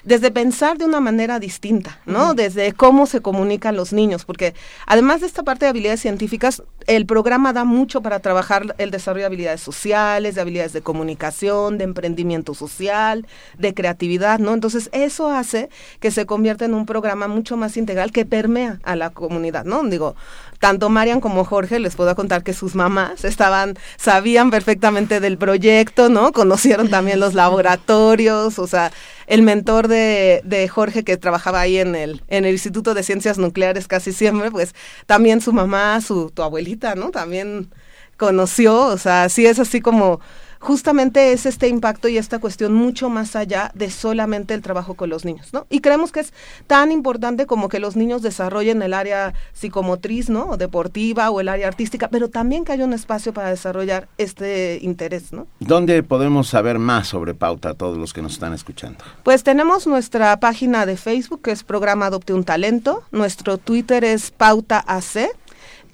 desde pensar de una manera distinta, ¿no? Desde cómo se comunican los niños, porque además de esta parte de habilidades científicas, el programa da mucho para trabajar el desarrollo de habilidades sociales, de habilidades de comunicación, de emprendimiento social, de creatividad, ¿no? Entonces, eso hace que se convierta en un programa mucho más integral que permea a la comunidad, ¿no? Digo, tanto Marian como Jorge les puedo contar que sus mamás estaban, sabían perfectamente del proyecto, ¿no? Conocieron también los laboratorios, o sea, el mentor de, de Jorge que trabajaba ahí en el, en el Instituto de Ciencias Nucleares casi siempre, pues también su mamá, su, tu abuelita, ¿no? También conoció, o sea, sí es así como justamente es este impacto y esta cuestión mucho más allá de solamente el trabajo con los niños, ¿no? Y creemos que es tan importante como que los niños desarrollen el área psicomotriz, ¿no? O deportiva o el área artística, pero también que haya un espacio para desarrollar este interés, ¿no? ¿Dónde podemos saber más sobre Pauta a todos los que nos están escuchando? Pues tenemos nuestra página de Facebook que es Programa Adopte un Talento, nuestro Twitter es Pauta AC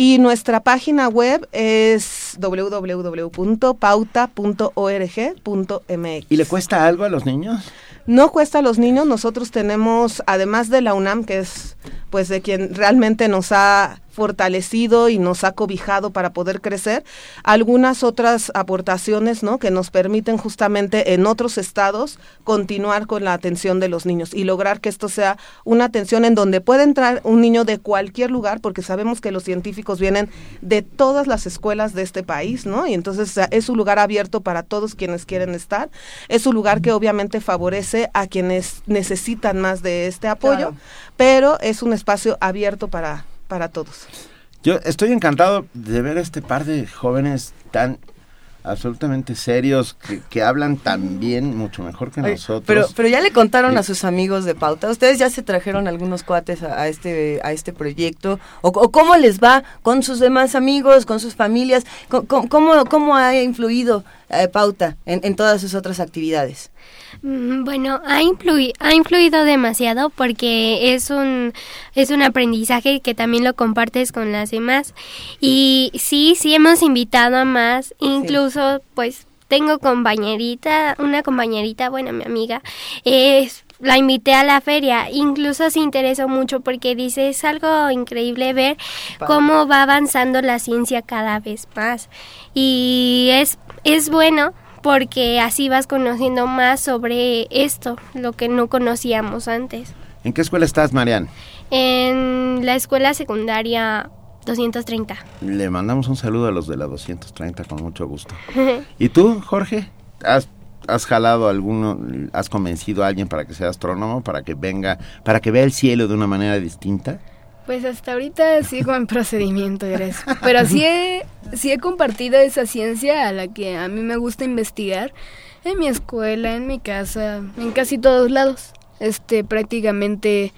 y nuestra página web es www.pauta.org.mx. ¿Y le cuesta algo a los niños? No cuesta a los niños, nosotros tenemos, además de la UNAM, que es pues de quien realmente nos ha fortalecido y nos ha cobijado para poder crecer, algunas otras aportaciones, ¿no? Que nos permiten justamente en otros estados continuar con la atención de los niños y lograr que esto sea una atención en donde puede entrar un niño de cualquier lugar, porque sabemos que los científicos vienen de todas las escuelas de este país, ¿no? Y entonces es un lugar abierto para todos quienes quieren estar, es un lugar que obviamente favorece a quienes necesitan más de este apoyo, Claro. pero es un espacio abierto para, para todos. Yo estoy encantado de ver este par de jóvenes tan absolutamente serios que, que hablan tan bien, mucho mejor que Oye, nosotros. Pero, pero ya le contaron a sus amigos de Pauta. Ustedes ya se trajeron algunos cuates a, a este a este proyecto. O, o cómo les va con sus demás amigos, con sus familias. Co- ¿Cómo, cómo ha influido eh, Pauta en, en todas sus otras actividades? Mm, Bueno, ha, influi- ha influido demasiado porque es un, es un aprendizaje que también lo compartes con las demás. Y sí, sí hemos invitado a más, incluso pues tengo compañerita, una compañerita, bueno, mi amiga, es la invité a la feria, incluso se interesó mucho porque dice, es algo increíble ver cómo va avanzando la ciencia cada vez más. Y es, es bueno porque así vas conociendo más sobre esto, lo que no conocíamos antes. ¿En qué escuela estás, Marian? En la escuela secundaria 230. Le mandamos un saludo a los de la 230 con mucho gusto. *laughs* ¿Y tú, Jorge? ¿Has, has jalado a alguno, has convencido a alguien para que sea astrónomo, para que venga, para que vea el cielo de una manera distinta? Pues hasta ahorita sigo en procedimiento. Pero sí he, sí he compartido esa ciencia a la que a mí me gusta investigar en mi escuela, en mi casa, en casi todos lados. Este, prácticamente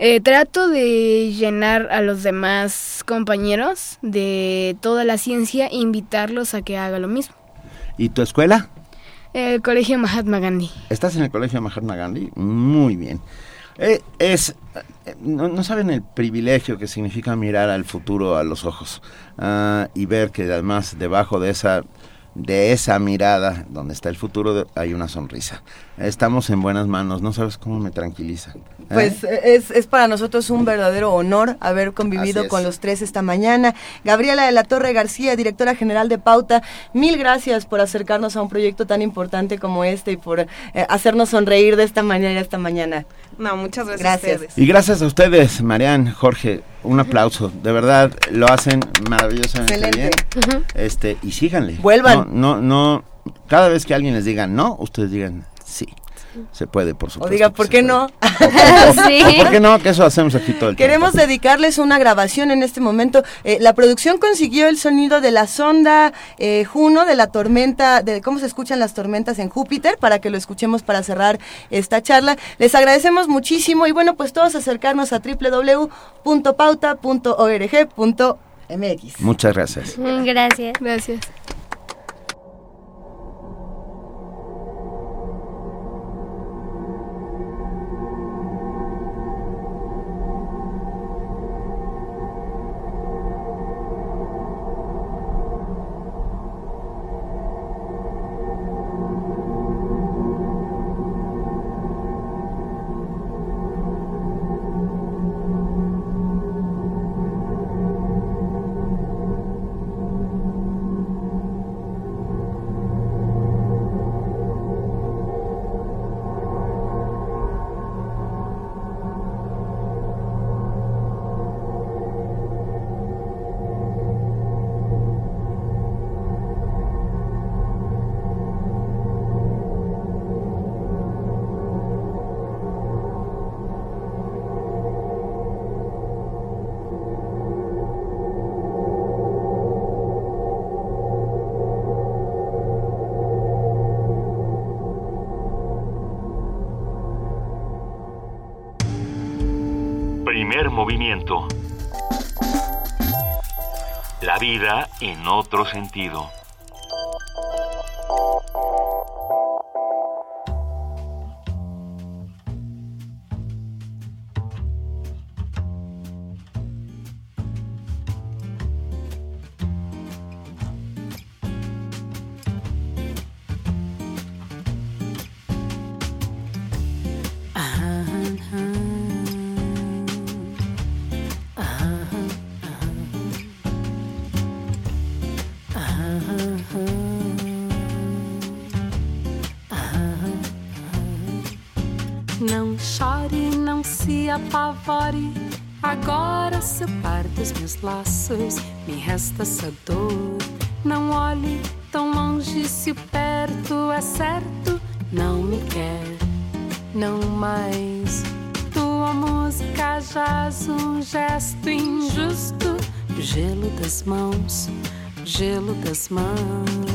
eh, trato de llenar a los demás compañeros de toda la ciencia e invitarlos a que haga lo mismo. ¿Y tu escuela? El Colegio Mahatma Gandhi. ¿Estás en el Colegio Mahatma Gandhi? Muy bien. Eh, es, eh, no, no saben el privilegio que significa mirar al futuro a los ojos ah, y ver que además debajo de esa de esa mirada donde está el futuro hay una sonrisa. Estamos en buenas manos, no sabes cómo me tranquiliza. ¿Eh? Pues eh, es, es para nosotros un verdadero honor haber convivido con los tres esta mañana. Gabriela de la Torre García, directora general de Pauta, mil gracias por acercarnos a un proyecto tan importante como este y por eh, hacernos sonreír de esta manera esta mañana. No, muchas gracias, Gracias. a ustedes. Y gracias a ustedes, Marian, Jorge, un aplauso. De verdad, lo hacen maravillosamente Excelente. bien. Este, y síganle. Vuelvan. No, no, no, cada vez que alguien les diga no, ustedes digan sí. Se puede, por O supuesto. diga, que ¿por qué no? *laughs* ¿O ¿Por qué no? Que eso hacemos aquí todo el Queremos dedicarles una grabación en este momento. Eh, la producción consiguió el sonido de la sonda eh, Juno, de la tormenta, de cómo se escuchan las tormentas en Júpiter, para que lo escuchemos para cerrar esta charla. Les agradecemos muchísimo y bueno, pues todos acercarnos a www.pauta.org.mx. Muchas gracias. Gracias. Gracias. Otro sentido. Resta essa dor. Não olhe tão longe se perto é certo. Não me quer, não mais. Tua música jaz um gesto injusto. Gelo das mãos, gelo das mãos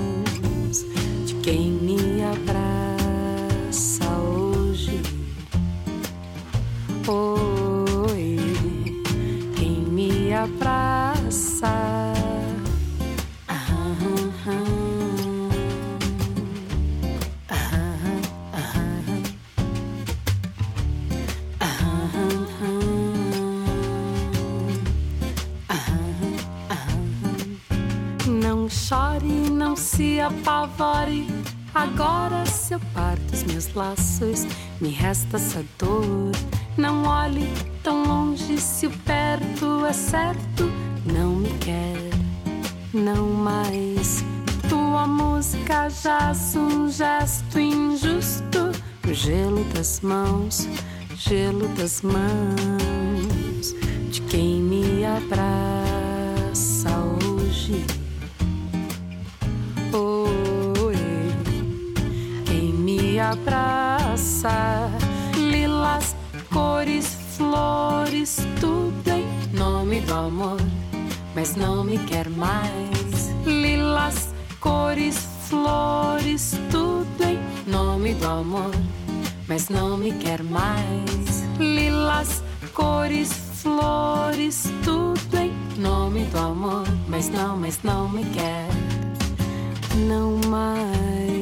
das mãos de quem me abraça hoje. Oi, quem me abraça, lilas, cores, flores, tudo em nome do amor, mas não me quer mais. Lilas, cores, flores, tudo em nome do amor, mas não me quer mais. Lilas, cores, flores, tudo em nome do amor, mas não, mas não me quer não mais.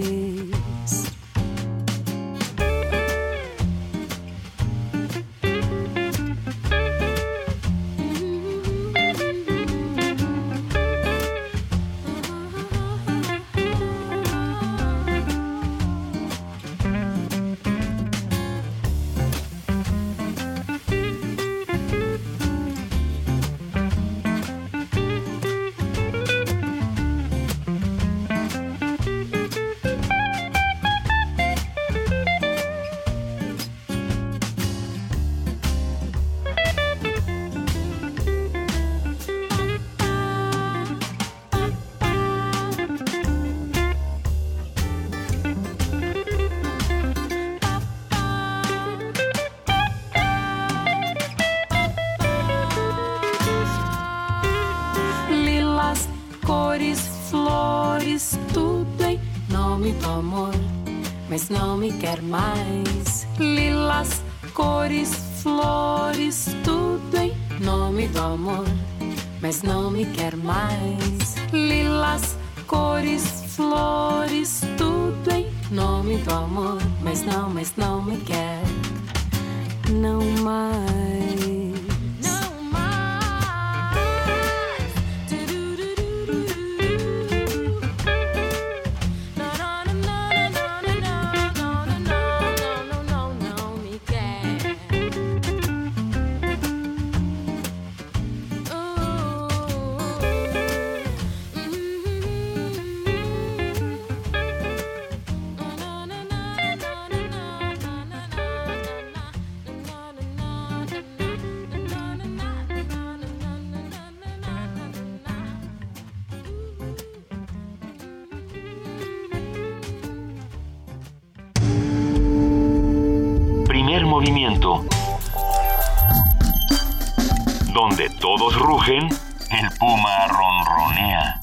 El puma ronronea.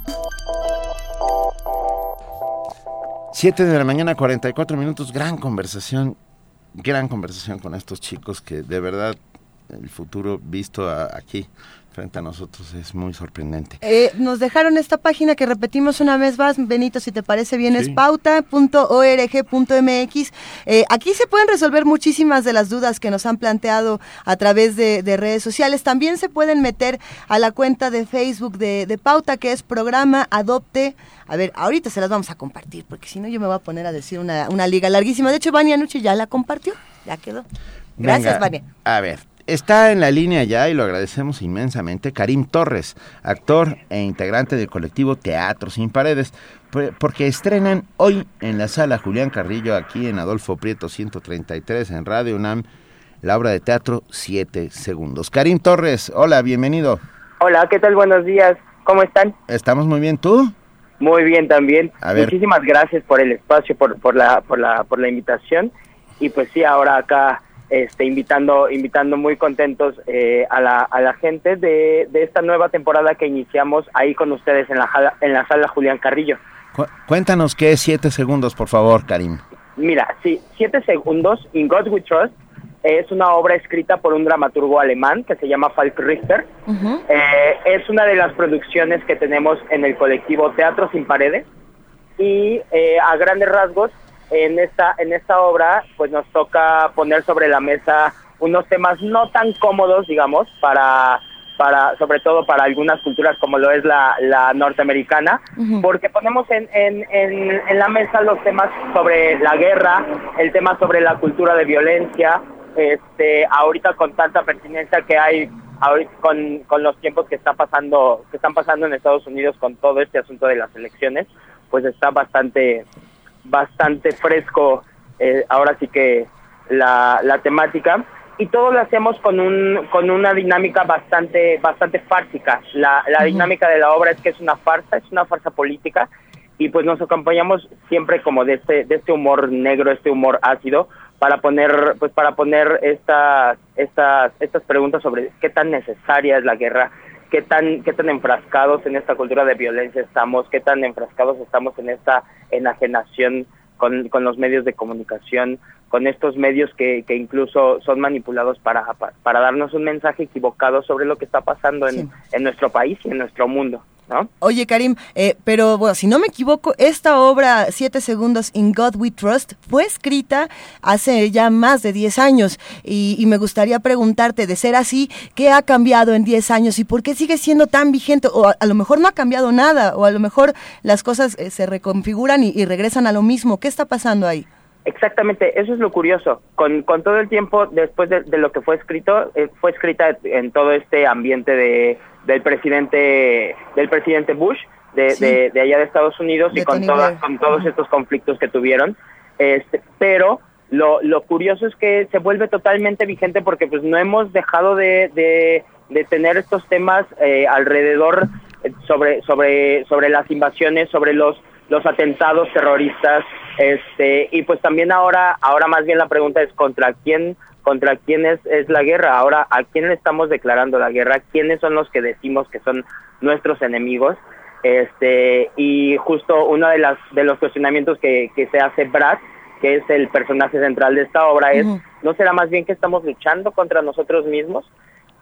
7 de la mañana, 44 minutos. Gran conversación, gran conversación con estos chicos que de verdad el futuro visto aquí frente a nosotros es muy sorprendente. Eh, nos dejaron esta página que repetimos una vez más, Benito, si te parece bien, es pauta.org.mx. Eh, aquí se pueden resolver muchísimas de las dudas que nos han planteado a través de, de redes sociales. También se pueden meter a la cuenta de Facebook de, de Pauta, que es programa Adopte. A ver, ahorita se las vamos a compartir, porque si no yo me voy a poner a decir una, una liga larguísima. De hecho, Vania Nuche ya la compartió, ya quedó. Gracias, Vania. A ver, está en la línea ya y lo agradecemos inmensamente Karim Torres, actor e integrante del colectivo Teatro Sin Paredes, por- porque estrenan hoy en la sala Julián Carrillo, aquí en Adolfo Prieto 133, en Radio UNAM, la obra de teatro Siete Segundos. Karim Torres, hola, bienvenido. Hola, ¿qué tal? Buenos días. ¿Cómo están? ¿Estamos muy bien tú? Muy bien también. A ver. Muchísimas gracias por el espacio, por, por la por la por la invitación y pues sí, ahora acá este invitando invitando muy contentos eh, a la a la gente de, de esta nueva temporada que iniciamos ahí con ustedes en la jala- en la sala Julián Carrillo. Cu- cuéntanos qué es Siete Segundos, por favor, Karim. Mira, sí, Siete Segundos, In God We Trust, es una obra escrita por un dramaturgo alemán que se llama Falk Richter. Eh, es una de las producciones que tenemos en el colectivo Teatro Sin Paredes y eh, a grandes rasgos en esta en esta obra pues nos toca poner sobre la mesa unos temas no tan cómodos digamos para para sobre todo para algunas culturas como lo es la, la norteamericana porque ponemos en, en, en, en la mesa los temas sobre la guerra el tema sobre la cultura de violencia este ahorita con tanta pertinencia que hay ahorita con, con los tiempos que está pasando que están pasando en Estados Unidos con todo este asunto de las elecciones pues está bastante bastante fresco eh, ahora sí que la, la temática. Y todo lo hacemos con un con una dinámica bastante bastante fársica. La, la dinámica de la obra es que es una farsa es una farsa política. Y pues nos acompañamos siempre como de este de este humor negro este humor ácido para poner pues para poner estas estas estas preguntas sobre qué tan necesaria es la guerra qué tan qué tan enfrascados en esta cultura de violencia estamos qué tan enfrascados estamos en esta enajenación con, con los medios de comunicación con estos medios que, que incluso son manipulados para, para, para darnos un mensaje equivocado sobre lo que está pasando en, en nuestro país y en nuestro mundo ¿no? Oye, Karim, eh, pero bueno, si no me equivoco, esta obra, Siete Segundos, In God We Trust, fue escrita hace ya más de 10 años. Y, y me gustaría preguntarte, de ser así, ¿qué ha cambiado en 10 años y por qué sigue siendo tan vigente? O a, a lo mejor no ha cambiado nada, o a lo mejor las cosas eh, se reconfiguran y, y regresan a lo mismo. ¿Qué está pasando ahí? Exactamente, eso es lo curioso. Con, con todo el tiempo después de, de lo que fue escrito, eh, fue escrita en todo este ambiente de, del presidente del presidente Bush de, Sí. de, de allá de Estados Unidos De y con todas con todos estos conflictos que tuvieron. Este, pero lo, lo curioso es que se vuelve totalmente vigente porque pues no hemos dejado de, de, de tener estos temas eh, alrededor eh, sobre sobre sobre las invasiones, sobre los los atentados terroristas, este y pues también ahora ahora más bien la pregunta es contra quién contra quién es, es la guerra, ahora a quién le estamos declarando la guerra, quiénes son los que decimos que son nuestros enemigos Este, y justo uno de, las, de los cuestionamientos que, que se hace Brad, que es el personaje central de esta obra, es, ¿no será más bien que estamos luchando contra nosotros mismos?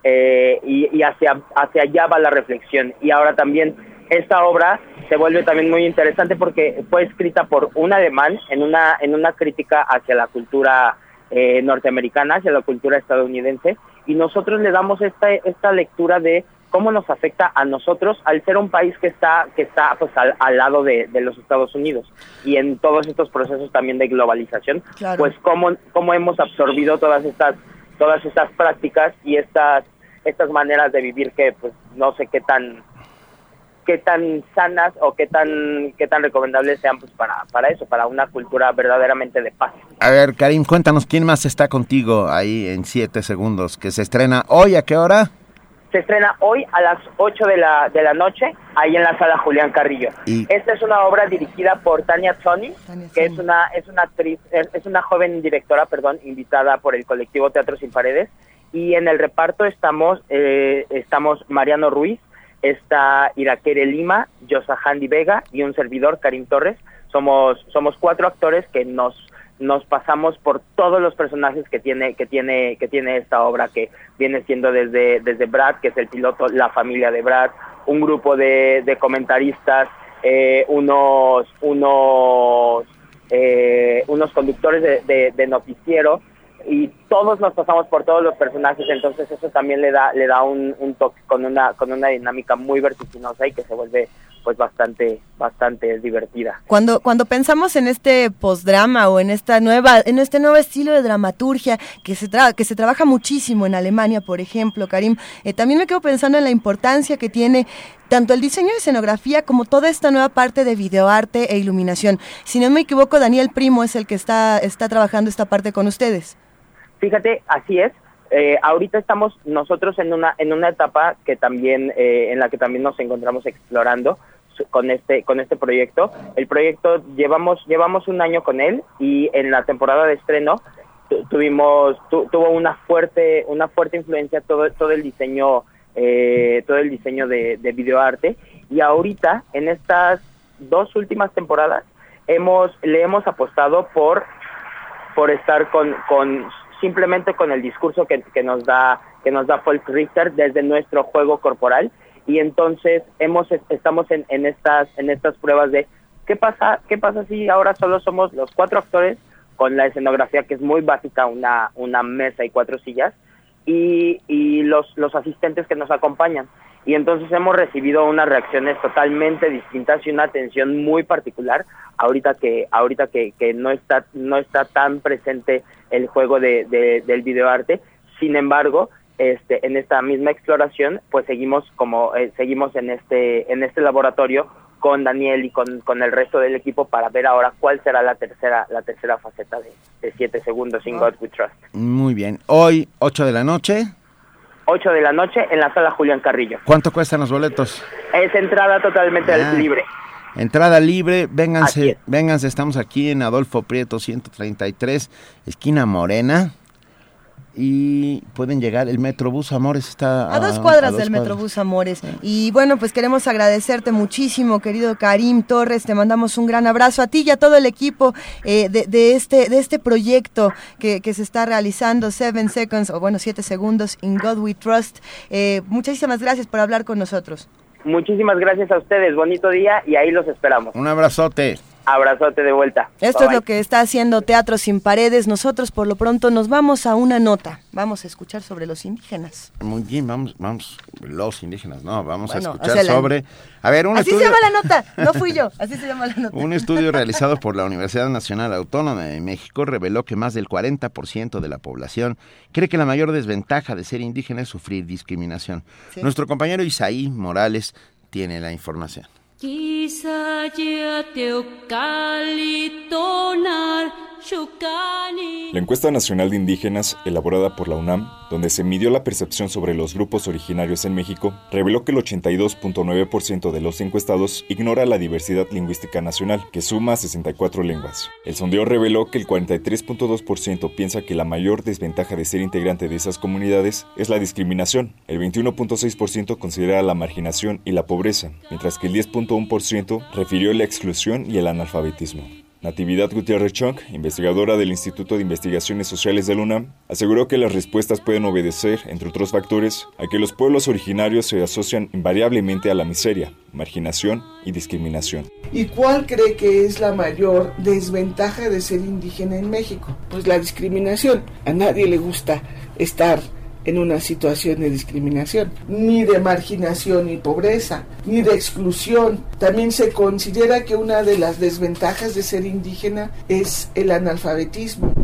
Eh, y, y hacia, hacia allá va la reflexión. Y ahora también esta obra se vuelve también muy interesante porque fue escrita por un alemán en una, en una crítica hacia la cultura eh, norteamericana, hacia la cultura estadounidense, y nosotros le damos esta, esta lectura de cómo nos afecta a nosotros al ser un país que está que está pues al, al lado de, de, los Estados Unidos y en todos estos procesos también de globalización Claro. pues cómo, cómo hemos absorbido todas estas todas estas prácticas y estas estas maneras de vivir que pues no sé qué tan qué tan sanas o qué tan qué tan recomendables sean pues para para eso para una cultura verdaderamente de paz A ver, Karim, cuéntanos quién más está contigo ahí en siete segundos, que se estrena hoy, ¿a qué hora? se estrena hoy a las 8 de la, de la noche, ahí en la sala Julián Carrillo. Y- Esta es una obra dirigida por Tania Tony, que es una, es una actriz, es, es una joven directora, perdón, invitada por el colectivo Teatro Sin Paredes. Y en el reparto estamos, eh, estamos Mariano Ruiz, está Iraquere Lima, Yosa Vega y un servidor, Karim Torres. Somos, somos cuatro actores que nos nos pasamos por todos los personajes que tiene que tiene que tiene esta obra que viene siendo desde desde Brad que es el piloto la familia de Brad un grupo de, comentaristas eh, unos unos eh, unos conductores de- de noticiero y todos nos pasamos por todos los personajes entonces eso también le da le da un, un toque con una con una dinámica muy vertiginosa y que se vuelve pues bastante bastante divertida Cuando, cuando pensamos en este postdrama o en esta nueva, en este nuevo estilo de dramaturgia que se tra- que se trabaja muchísimo en Alemania, por ejemplo, Karim, eh, también me quedo pensando en la importancia que tiene tanto el diseño de escenografía como toda esta nueva parte de videoarte e iluminación. Si no me equivoco, Daniel Primo es el que está, está trabajando esta parte con ustedes. Fíjate, así es. Eh, ahorita estamos nosotros en una en una etapa que también eh, en la que también nos encontramos explorando con este con este proyecto. El proyecto llevamos llevamos un año con él y en la temporada de estreno tu- tuvimos tu- tuvo una fuerte una fuerte influencia todo todo el diseño eh, todo el diseño de, de videoarte y ahorita en estas dos últimas temporadas hemos le hemos apostado por por estar con, con simplemente con el discurso que, que nos da que nos da Folk Richter desde nuestro juego corporal. Y entonces hemos estamos en, en estas en estas pruebas de qué pasa qué pasa si ahora solo somos los cuatro actores con la escenografía que es muy básica una una mesa y cuatro sillas y, y los los asistentes que nos acompañan y entonces hemos recibido unas reacciones totalmente distintas y una atención muy particular ahorita que ahorita que, que no está no está tan presente el juego de, de- del videoarte sin embargo este en esta misma exploración pues seguimos como eh, seguimos en este en este laboratorio con Daniel y con, con el resto del equipo para ver ahora cuál será la tercera la tercera faceta de, de siete segundos in God We Trust Muy bien. Hoy, 8 de la noche. 8 de la noche en la sala Julián Carrillo ¿Cuánto cuestan los boletos? es entrada totalmente Ah. libre Entrada libre, vénganse, vénganse, estamos aquí en Adolfo Prieto 133, esquina Morena. Y pueden llegar, el Metrobús Amores está A dos cuadras dos del cuadras. Metrobús Amores. Y bueno, pues queremos agradecerte muchísimo, querido Karim Torres. Te mandamos un gran abrazo a ti y a todo el equipo eh, de, de este, de este proyecto que, que se está realizando, Seven Seconds, o bueno, Siete Segundos, In God We Trust. Eh, muchísimas gracias por hablar con nosotros. muchísimas gracias a ustedes bonito día y ahí los esperamos Un abrazote. Abrazote de vuelta Esto Bye, es lo que está haciendo Teatro Sin Paredes. Nosotros por lo pronto nos vamos a una nota. Vamos a escuchar sobre los indígenas. Muy bien, vamos, vamos, los indígenas, no, vamos Bueno, a escuchar sobre... A ver, un Así estudio... se llama la nota, no fui yo, *laughs* así se llama la nota. Un estudio realizado por la Universidad Nacional Autónoma de México reveló que más del 40% de la población cree que la mayor desventaja de ser indígena es sufrir discriminación. Sí. Nuestro compañero Isaí Morales tiene la información. Quizá ya te ocalitonar, La encuesta nacional de indígenas, elaborada por la UNAM, donde se midió la percepción sobre los grupos originarios en México, reveló que el 82.9% de los encuestados ignora la diversidad lingüística nacional, que suma 64 lenguas. El sondeo reveló que el 43.2% piensa que la mayor desventaja de ser integrante de esas comunidades es la discriminación, el 21.6% considera la marginación y la pobreza, mientras que el 10.1% refirió la exclusión y el analfabetismo. Natividad Gutiérrez Chong, investigadora del Instituto de Investigaciones Sociales de UNAM, aseguró que las respuestas pueden obedecer, entre otros factores, a que los pueblos originarios se asocian invariablemente a la miseria, marginación y discriminación. ¿Y cuál cree que es la mayor desventaja de ser indígena en México? Pues la discriminación. A nadie le gusta estar en una situación de discriminación, ni de marginación y pobreza, ni de exclusión. También se considera que una de las desventajas de ser indígena es el analfabetismo.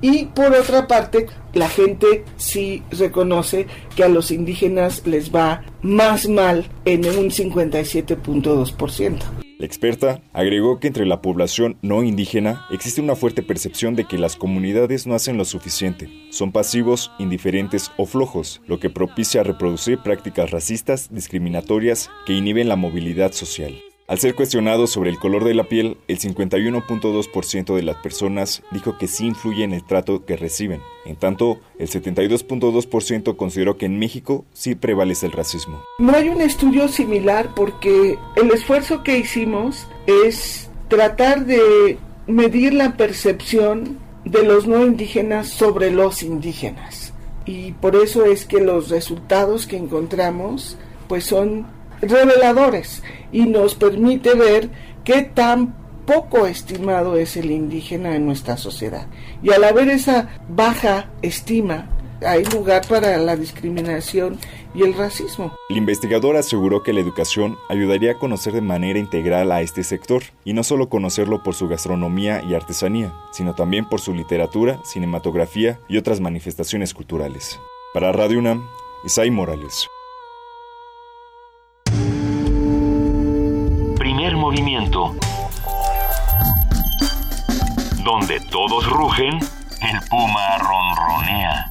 Y por otra parte, la gente sí reconoce que a los indígenas les va más mal en un 57.2%. La experta agregó que entre la población no indígena existe una fuerte percepción de que las comunidades no hacen lo suficiente, son pasivos, indiferentes o flojos, lo que propicia reproducir prácticas racistas, discriminatorias que inhiben la movilidad social. Al ser cuestionado sobre el color de la piel, el 51.2% de las personas dijo que sí influye en el trato que reciben. En tanto, el 72.2% consideró que en México sí prevalece el racismo. No hay un estudio similar porque el esfuerzo que hicimos es tratar de medir la percepción de los no indígenas sobre los indígenas. Y por eso es que los resultados que encontramos pues son reveladores y nos permite ver qué tan poco estimado es el indígena en nuestra sociedad. Y al haber esa baja estima, hay lugar para la discriminación y el racismo. El investigador aseguró que la educación ayudaría a conocer de manera integral a este sector, y no solo conocerlo por su gastronomía y artesanía, sino también por su literatura, cinematografía y otras manifestaciones culturales. Para Radio UNAM, Isai Morales. Primer movimiento. Donde todos rugen, el puma ronronea.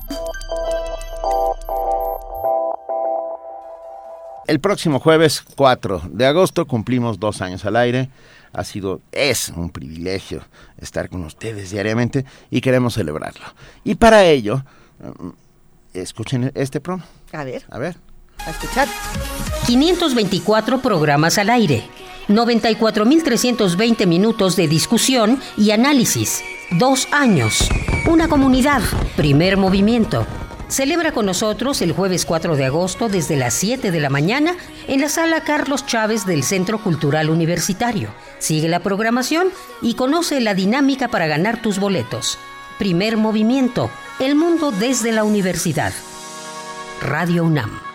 El próximo jueves 4 de agosto cumplimos dos años al aire. Ha sido, es un privilegio estar con ustedes diariamente y queremos celebrarlo. Y para ello, mm, escuchen este promo. A ver. A ver. A escuchar. 524 programas al aire. 94.320 minutos de discusión y análisis. Dos años. Una comunidad. Primer movimiento. Celebra con nosotros el jueves 4 de agosto desde las 7 de la mañana en la sala Carlos Chávez del Centro Cultural Universitario. Sigue la programación y conoce la dinámica para ganar tus boletos. Primer movimiento. El mundo desde la universidad. Radio UNAM.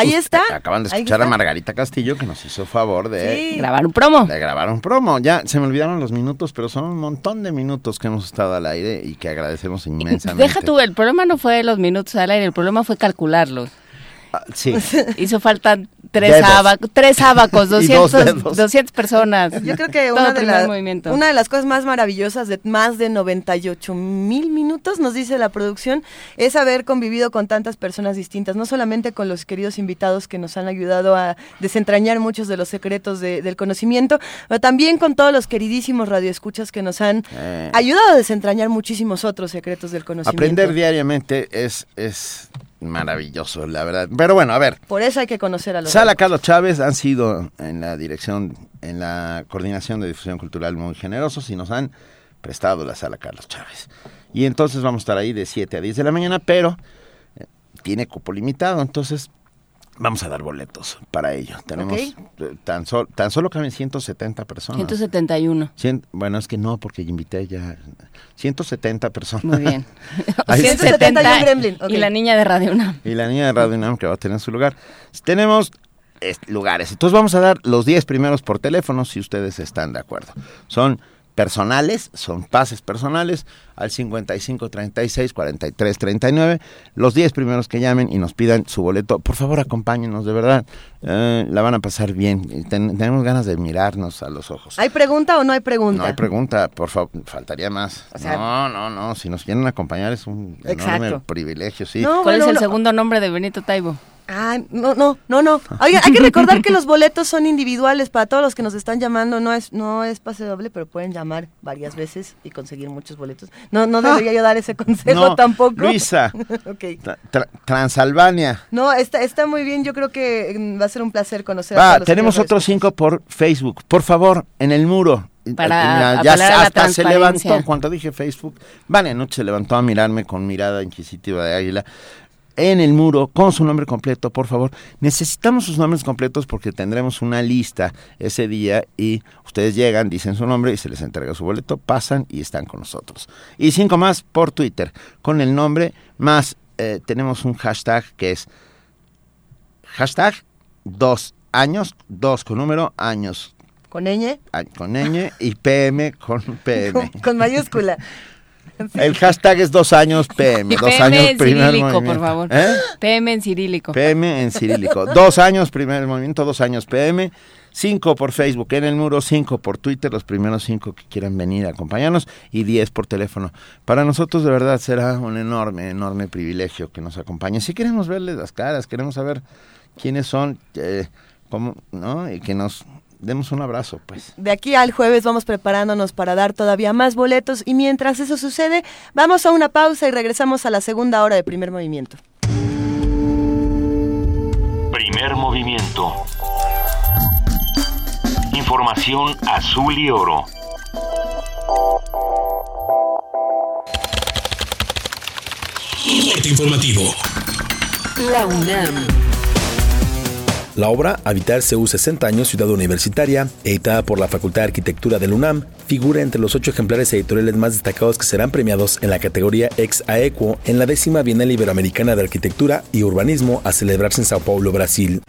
Ahí está. Acaban de escuchar a. Margarita Castillo que nos hizo favor de Sí. Grabar un promo. de grabar un promo. Ya se me olvidaron los minutos, pero son un montón de minutos que hemos estado al aire y que agradecemos inmensamente. Deja tú, el problema no fue los minutos al aire, el problema fue calcularlos. Ah, sí. *laughs* Hizo falta tres, abacos, tres abacos, *laughs* Y dos 200, dedos. 200 personas. Yo creo que una de, movimiento. una de las cosas más maravillosas de más de 98 mil minutos, nos dice la producción, es haber convivido con tantas personas distintas, no solamente con los queridos invitados que nos han ayudado a desentrañar muchos de los secretos de- del conocimiento, pero también con todos los queridísimos radioescuchas que nos han Eh. ayudado a desentrañar muchísimos otros secretos del conocimiento. Aprender diariamente es, es maravilloso, la verdad. Pero bueno, a ver. Por eso hay que conocer a los Sala Carlos Chávez han sido en la dirección, en la coordinación de difusión cultural muy generosos y nos han prestado la Sala Carlos Chávez. Y entonces vamos a estar ahí de 7 a 10 de la mañana, pero eh, tiene cupo limitado, entonces vamos a dar boletos para ello. Tenemos eh, tan, sol- tan solo caben 170 personas. 171. Cien- bueno, es que no, porque invité ya 170 personas. Muy bien. *laughs* Ahí está. 170 gremlin, ok. y la niña de Radio UNAM. Y la niña de Radio UNAM que va a tener su lugar. Tenemos es- lugares. Entonces vamos a dar los 10 primeros por teléfono si ustedes están de acuerdo. Son personales, son pases personales al 55 36 43 39. Los 10 primeros que llamen y nos pidan su boleto, por favor acompáñenos, de verdad, eh, la van a pasar bien. Y ten- tenemos ganas de mirarnos a los ojos. ¿Hay pregunta o no hay pregunta? No hay pregunta, por favor, faltaría más. O sea- no, no, no, si nos quieren acompañar es un enorme Exacto. privilegio, sí. No, ¿Cuál bueno, es el no. segundo nombre de Benito Taibo? Ah, no, no, no, no. Oiga, hay que recordar que los boletos son individuales para todos los que nos están llamando. No es, no es pase doble, pero pueden llamar varias veces y conseguir muchos boletos. No, no debería yo dar ese consejo Ah. No, tampoco. Luisa. *laughs* Ok. Tra- tra- Transalbania. No, está, está muy bien. Yo creo que mm, va a ser un placer conocer a Va, todos los tenemos otros cinco por Facebook. Por favor, en el muro. Para ya apelar a la hasta se levantó cuando dije Facebook. Vania Nuch se levantó a mirarme con mirada inquisitiva de águila. En el muro, con su nombre completo, por favor. Necesitamos sus nombres completos porque tendremos una lista ese día y ustedes llegan, dicen su nombre y se les entrega su boleto, pasan y están con nosotros. Y cinco más por Twitter, con el nombre más eh, tenemos un hashtag que es hashtag dos años, dos con número, años Con ñ, a- con ñ y PM con PM. *laughs* con, con mayúscula. *laughs* El hashtag es dos años PM. Y dos PM años en primer cirílico, por favor. ¿Eh? PM en cirílico. PM en cirílico. Dos años primer movimiento, dos años PM. Cinco por Facebook en el muro, cinco por Twitter, los primeros cinco que quieran venir a acompañarnos y diez por teléfono. Para nosotros de verdad será un enorme, enorme privilegio que nos acompañen. Si queremos verles las caras, queremos saber quiénes son, eh, cómo, ¿no? Y que nos demos un abrazo, pues. De aquí al jueves vamos preparándonos para dar todavía más boletos y mientras eso sucede, vamos a una pausa y regresamos a la segunda hora de primer movimiento. Primer movimiento. Información azul y oro. Corte informativo. La UNAM. La obra Habitar CU 60 años Ciudad Universitaria, editada por la Facultad de Arquitectura del UNAM, figura entre los ocho ejemplares editoriales más destacados que serán premiados en la categoría Ex Aequo en la décima Bienal Iberoamericana de Arquitectura y Urbanismo a celebrarse en Sao Paulo, Brasil.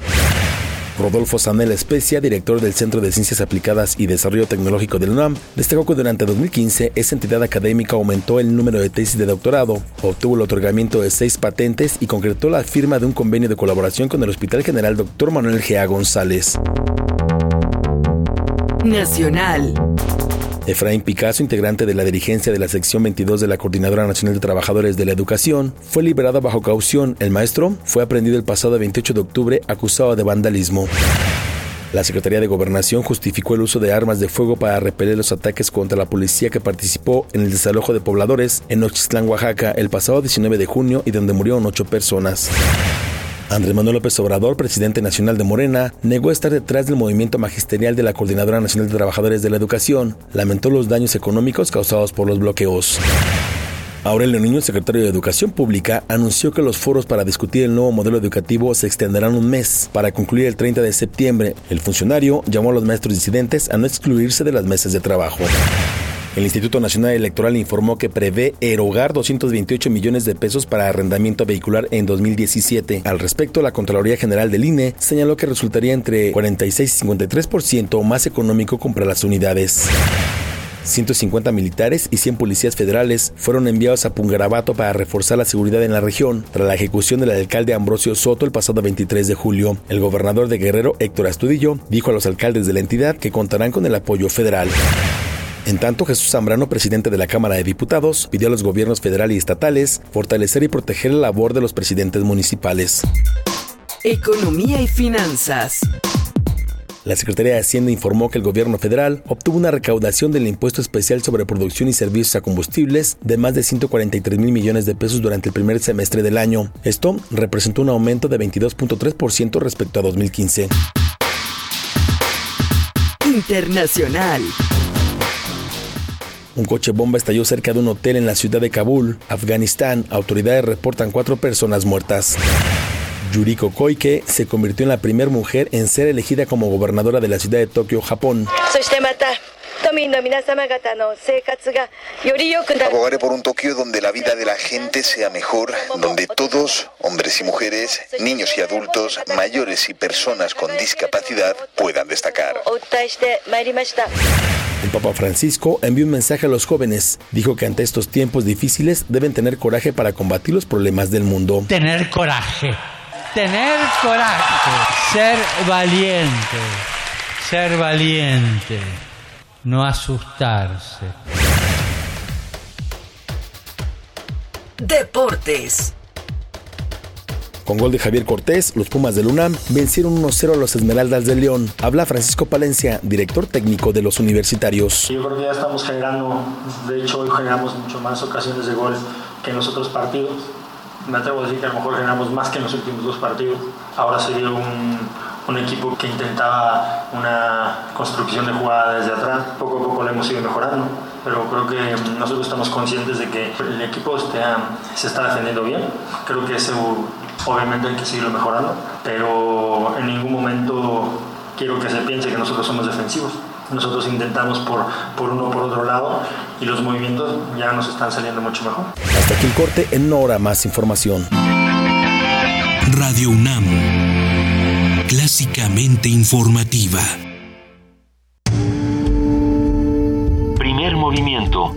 Rodolfo Sanel Especia, director del Centro de Ciencias Aplicadas y Desarrollo Tecnológico del UNAM, destacó que durante 2015 esa entidad académica aumentó el número de tesis de doctorado, obtuvo el otorgamiento de seis patentes y concretó la firma de un convenio de colaboración con el Hospital General Dr. Manuel G.A. González. Nacional. Efraín Picasso, integrante de la dirigencia de la sección 22 de la Coordinadora Nacional de Trabajadores de la Educación, fue liberado bajo caución. El maestro fue aprendido el pasado 28 de octubre acusado de vandalismo. La Secretaría de Gobernación justificó el uso de armas de fuego para repeler los ataques contra la policía que participó en el desalojo de pobladores en Nochistlán, Oaxaca, el pasado 19 de junio y donde murieron ocho personas. Andrés Manuel López Obrador, presidente nacional de Morena, negó estar detrás del movimiento magisterial de la Coordinadora Nacional de Trabajadores de la Educación. Lamentó los daños económicos causados por los bloqueos. Aurelio Niño, secretario de Educación Pública, anunció que los foros para discutir el nuevo modelo educativo se extenderán un mes para concluir el 30 de septiembre. El funcionario llamó a los maestros disidentes a no excluirse de las mesas de trabajo. El Instituto Nacional Electoral informó que prevé erogar 228 millones de pesos para arrendamiento vehicular en 2017. Al respecto, la Contraloría General del INE señaló que resultaría entre 46 y 53% más económico comprar las unidades. 150 militares y 100 policías federales fueron enviados a Pungarabato para reforzar la seguridad en la región tras la ejecución del alcalde Ambrosio Soto el pasado 23 de julio. El gobernador de Guerrero, Héctor Astudillo, dijo a los alcaldes de la entidad que contarán con el apoyo federal. En tanto, Jesús Zambrano, presidente de la Cámara de Diputados, pidió a los gobiernos federal y estatales fortalecer y proteger la labor de los presidentes municipales. Economía y finanzas. La Secretaría de Hacienda informó que el gobierno federal obtuvo una recaudación del impuesto especial sobre producción y servicios a combustibles de más de 143 mil millones de pesos durante el primer semestre del año. Esto representó un aumento de 22.3% respecto a 2015. Internacional. Un coche bomba estalló cerca de un hotel en la ciudad de Kabul, Afganistán. Autoridades reportan cuatro personas muertas. Yuriko Koike se convirtió en la primera mujer en ser elegida como gobernadora de la ciudad de Tokio, Japón. Soy Abogaré por un Tokio donde la vida de la gente sea mejor, donde todos, hombres y mujeres, niños y adultos, mayores y personas con discapacidad, puedan destacar. El Papa Francisco envió un mensaje a los jóvenes. Dijo que ante estos tiempos difíciles deben tener coraje para combatir los problemas del mundo. Tener coraje. Tener coraje. Ser valiente. Ser valiente. No asustarse. Deportes. Con gol de Javier Cortés, los Pumas del UNAM vencieron 1-0 a los Esmeraldas de León. Habla Francisco Palencia, director técnico de los universitarios. Yo creo que ya estamos generando, de hecho hoy generamos mucho más ocasiones de gol que en los otros partidos. Me atrevo a decir que a lo mejor generamos más que en los últimos dos partidos. Ahora se dio un, un equipo que intentaba una construcción de jugada desde atrás. Poco a poco lo hemos ido mejorando, pero creo que nosotros estamos conscientes de que el equipo está, se está defendiendo bien. Creo que ese obviamente hay que seguirlo mejorando, pero en ningún momento quiero que se piense que nosotros somos defensivos. Nosotros intentamos por, por uno o por otro lado y los movimientos ya nos están saliendo mucho mejor. Hasta aquí el corte, en hora más información. Radio UNAM, clásicamente informativa. Primer movimiento.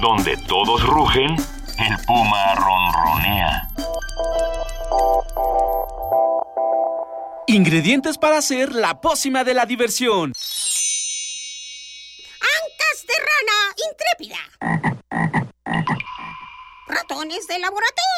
Donde todos rugen, el puma ronronea. Ingredientes para hacer la pócima de la diversión. Ancas de rana intrépida. Ratones de laboratorio.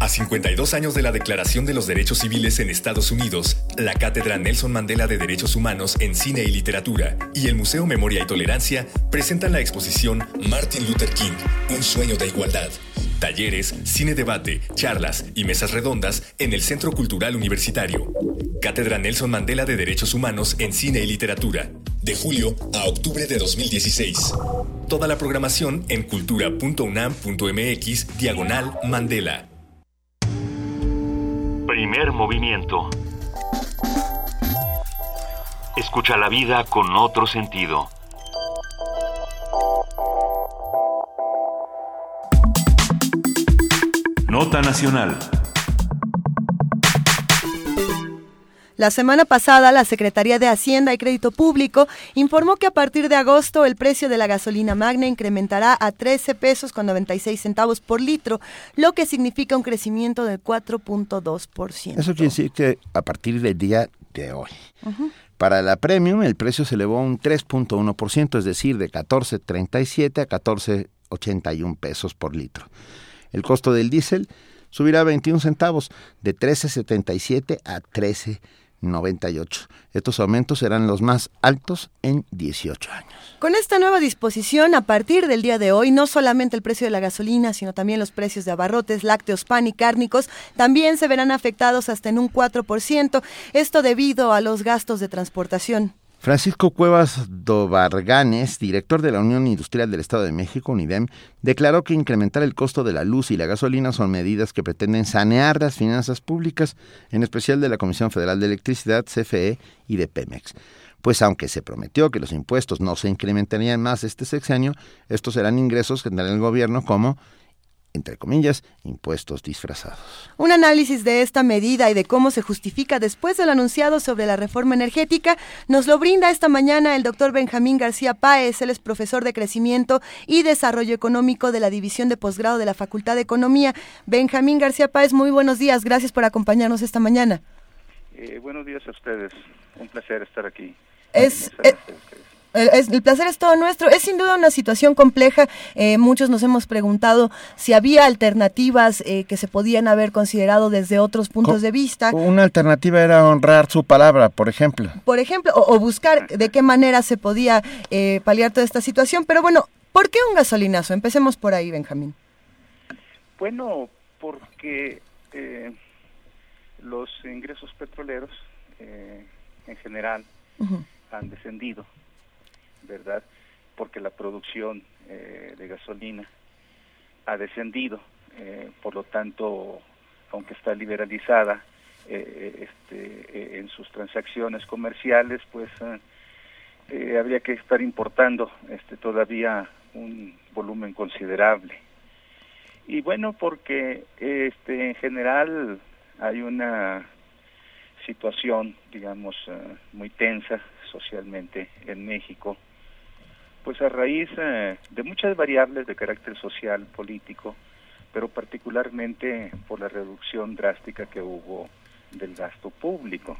A 52 años de la Declaración de los Derechos Civiles en Estados Unidos, la Cátedra Nelson Mandela de Derechos Humanos en Cine y Literatura y el Museo Memoria y Tolerancia presentan la exposición Martin Luther King, Un sueño de igualdad. Talleres, cine debate, charlas y mesas redondas en el Centro Cultural Universitario. Cátedra Nelson Mandela de Derechos Humanos en Cine y Literatura. De julio a octubre de 2016. Toda la programación en cultura.unam.mx diagonal Mandela. Primer movimiento. Escucha la vida con otro sentido. Nota Nacional. La semana pasada, la Secretaría de Hacienda y Crédito Público informó que a partir de agosto el precio de la gasolina magna incrementará a 13 pesos con 96 centavos por litro, lo que significa un crecimiento del 4.2%. Eso quiere decir que a partir del día de hoy. Para la premium el precio se elevó un 3.1%, es decir, de 14.37 a 14.81 pesos por litro. El costo del diésel subirá 21 centavos, de 13.77 a 13.98. Estos aumentos serán los más altos en 18 años. Con esta nueva disposición, a partir del día de hoy, no solamente el precio de la gasolina, sino también los precios de abarrotes, lácteos, pan y cárnicos también se verán afectados hasta en un 4%, esto debido a los gastos de transportación. Francisco Cuevas Dobarganes, director de la Unión Industrial del Estado de México, UNIDEM, declaró que incrementar el costo de la luz y la gasolina son medidas que pretenden sanear las finanzas públicas, en especial de la Comisión Federal de Electricidad, CFE y de Pemex. pues aunque se prometió que los impuestos no se incrementarían más este sexenio, estos serán ingresos que tendrá el gobierno como entre comillas, impuestos disfrazados. Un análisis de esta medida y de cómo se justifica después del anunciado sobre la reforma energética nos lo brinda esta mañana el doctor Benjamín García Páez. Él es profesor de crecimiento y desarrollo económico de la División de Posgrado de la Facultad de Economía. Benjamín García Páez, muy buenos días. Gracias por acompañarnos esta mañana. Eh, buenos días a ustedes. Un placer estar aquí. Es, el, placer es todo nuestro. Es sin duda una situación compleja. Eh, muchos nos hemos preguntado si había alternativas eh, que se podían haber considerado desde otros puntos de vista. Una alternativa era honrar su palabra, por ejemplo. Por ejemplo, o, buscar de qué manera se podía eh, paliar toda esta situación. Pero bueno, ¿por qué un gasolinazo? Empecemos por ahí, Benjamín. Bueno, porque los ingresos petroleros en general han descendido ¿verdad? Porque la producción eh, de gasolina ha descendido, eh, por lo tanto, aunque está liberalizada eh, este, en sus transacciones comerciales, pues habría que estar importando este, todavía un volumen considerable. Y bueno, porque este, en general hay una situación, digamos, muy tensa socialmente en México, pues a raíz eh, de muchas variables de carácter social, político, pero particularmente por la reducción drástica que hubo del gasto público.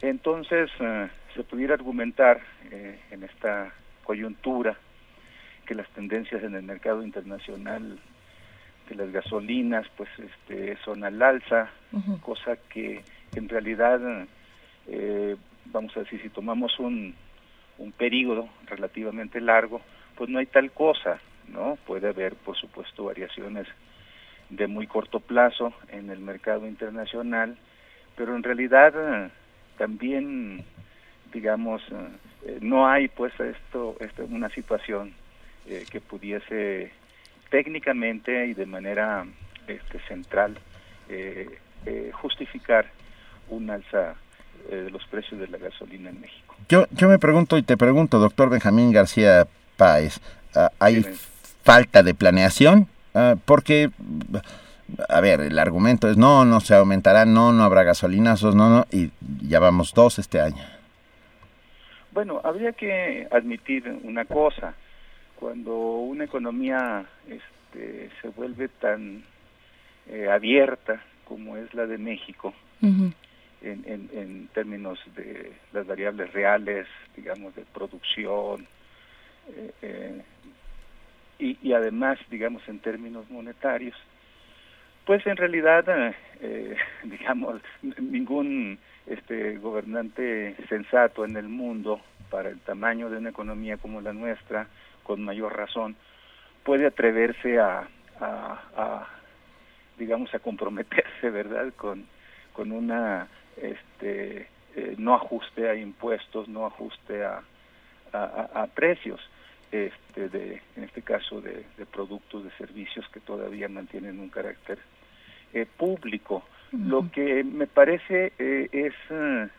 Entonces, eh, se pudiera argumentar eh, en esta coyuntura que las tendencias en el mercado internacional de las gasolinas pues este son al alza, cosa que en realidad vamos a decir si tomamos un un periodo relativamente largo, pues no hay tal cosa, ¿no? Puede haber, por supuesto, variaciones de muy corto plazo en el mercado internacional, pero en realidad eh, también, digamos, eh, no hay pues esto, esto una situación eh, que pudiese técnicamente y de manera este, central justificar un alza de los precios de la gasolina en México. Yo, yo me pregunto y te pregunto, doctor Benjamín García Páez, ah, ¿hay falta de planeación? Ah, porque, a ver, el argumento es no, no se aumentará, no, no habrá gasolinazos, no, no, y ya vamos dos este año. Bueno, habría que admitir una cosa, cuando una economía este, se vuelve tan eh, abierta como es la de México, en, en, términos de las variables reales, digamos, de producción, eh, eh, y, y, además, digamos, en términos monetarios, pues en realidad, eh, *laughs* digamos, ningún este gobernante sensato en el mundo, para el tamaño de una economía como la nuestra, con mayor razón, puede atreverse a, a, a digamos, a comprometerse, *laughs* ¿verdad?, con, con una este, eh, no ajuste a impuestos, no ajuste a, a, precios, este, de, en este caso de, productos, de servicios que todavía mantienen un carácter eh, público. Lo que me parece eh, es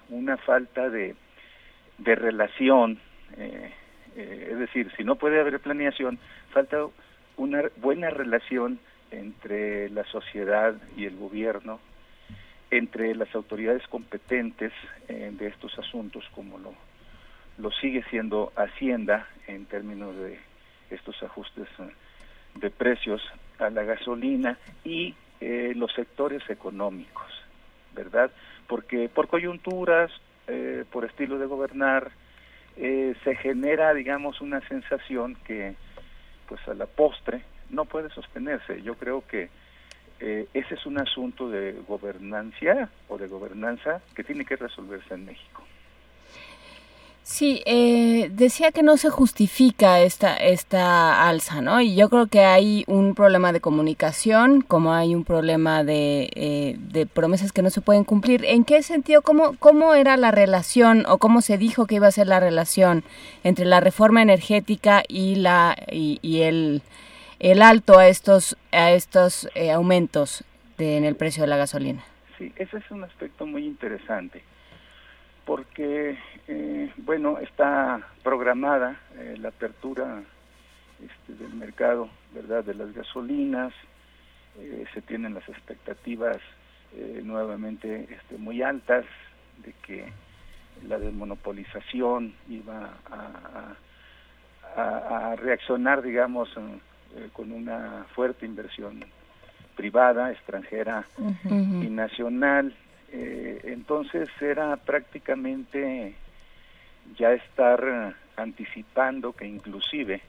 una falta de, de relación, es decir, si no puede haber planeación, falta una buena relación entre la sociedad y el gobierno, entre las autoridades competentes eh, de estos asuntos, como lo, lo sigue siendo Hacienda en términos de estos ajustes eh, de precios a la gasolina y eh, los sectores económicos, ¿verdad? Porque por coyunturas, por estilo de gobernar, se genera, digamos, una sensación que, pues a la postre, no puede sostenerse. Yo creo que eh, ese es un asunto de gobernancia o de gobernanza que tiene que resolverse en México. Sí, eh, decía que no se justifica esta, esta alza, ¿no? Y yo creo que hay un problema de comunicación, como hay un problema de, eh, de promesas que no se pueden cumplir. ¿En qué sentido, cómo, cómo era la relación o cómo se dijo que iba a ser la relación entre la reforma energética y, la, y el el alto a estos, a estos eh, aumentos en el precio de la gasolina. Sí, ese es un aspecto muy interesante, porque, eh, bueno, está programada eh, la apertura este, del mercado, ¿verdad?, de las gasolinas, eh, se tienen las expectativas nuevamente este, muy altas de que la desmonopolización iba a, a reaccionar, digamos, con una fuerte inversión privada, extranjera y nacional. Eh, entonces era prácticamente ya estar anticipando que inclusive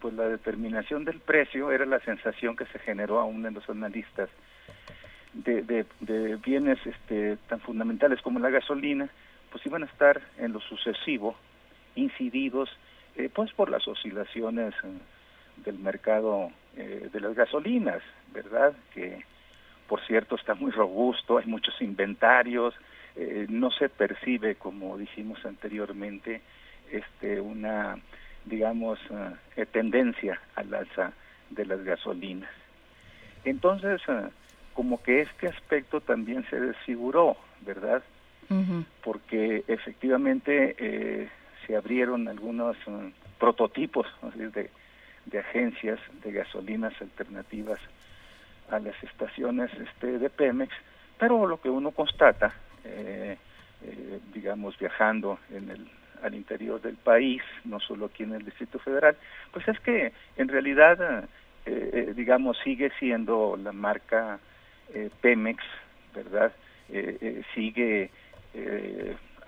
pues la determinación del precio era la sensación que se generó aún en los analistas de, de, bienes este, tan fundamentales como la gasolina, pues iban a estar en lo sucesivo incididos eh, pues por las oscilaciones eh, del mercado de las gasolinas, ¿verdad? Que por cierto está muy robusto, hay muchos inventarios, eh, no se percibe, como dijimos anteriormente, este, una, digamos, eh, tendencia al alza de las gasolinas. Entonces, eh, como que este aspecto también se desfiguró, ¿verdad? Porque efectivamente se abrieron algunos prototipos de, de agencias de gasolinas alternativas a las estaciones este, de Pemex, pero lo que uno constata, eh, eh, digamos, viajando en el, al interior del país, no solo aquí en el Distrito Federal, pues es que en realidad, eh, digamos, sigue siendo la marca Pemex, ¿verdad? sigue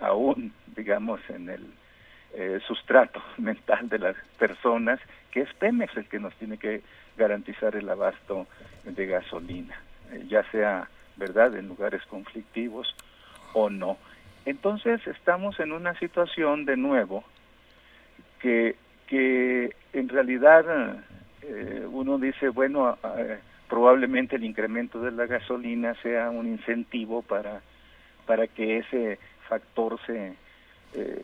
aún, digamos, en el sustrato *laughs* mental de las personas, que es Pemex el que nos tiene que garantizar el abasto de gasolina, eh, ya sea, ¿verdad?, en lugares conflictivos o no. Entonces estamos en una situación de nuevo que, que en realidad eh, uno dice, bueno, eh, probablemente el incremento de la gasolina sea un incentivo para, para que ese factor se,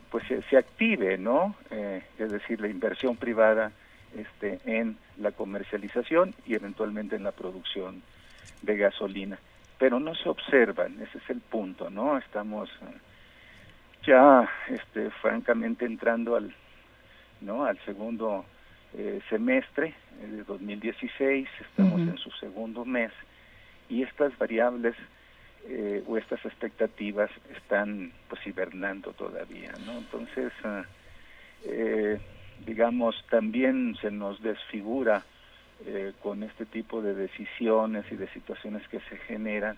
pues se, se, active, ¿no? es decir, la inversión privada este, en la comercialización y eventualmente en la producción de gasolina. Pero no se observan, ese es el punto, ¿no? Estamos eh, ya este, francamente entrando al, ¿no? al segundo eh, semestre eh, de 2016, estamos en su segundo mes y estas variables o estas expectativas están pues hibernando todavía, ¿no? Entonces, eh, digamos, también se nos desfigura eh, con este tipo de decisiones y de situaciones que se generan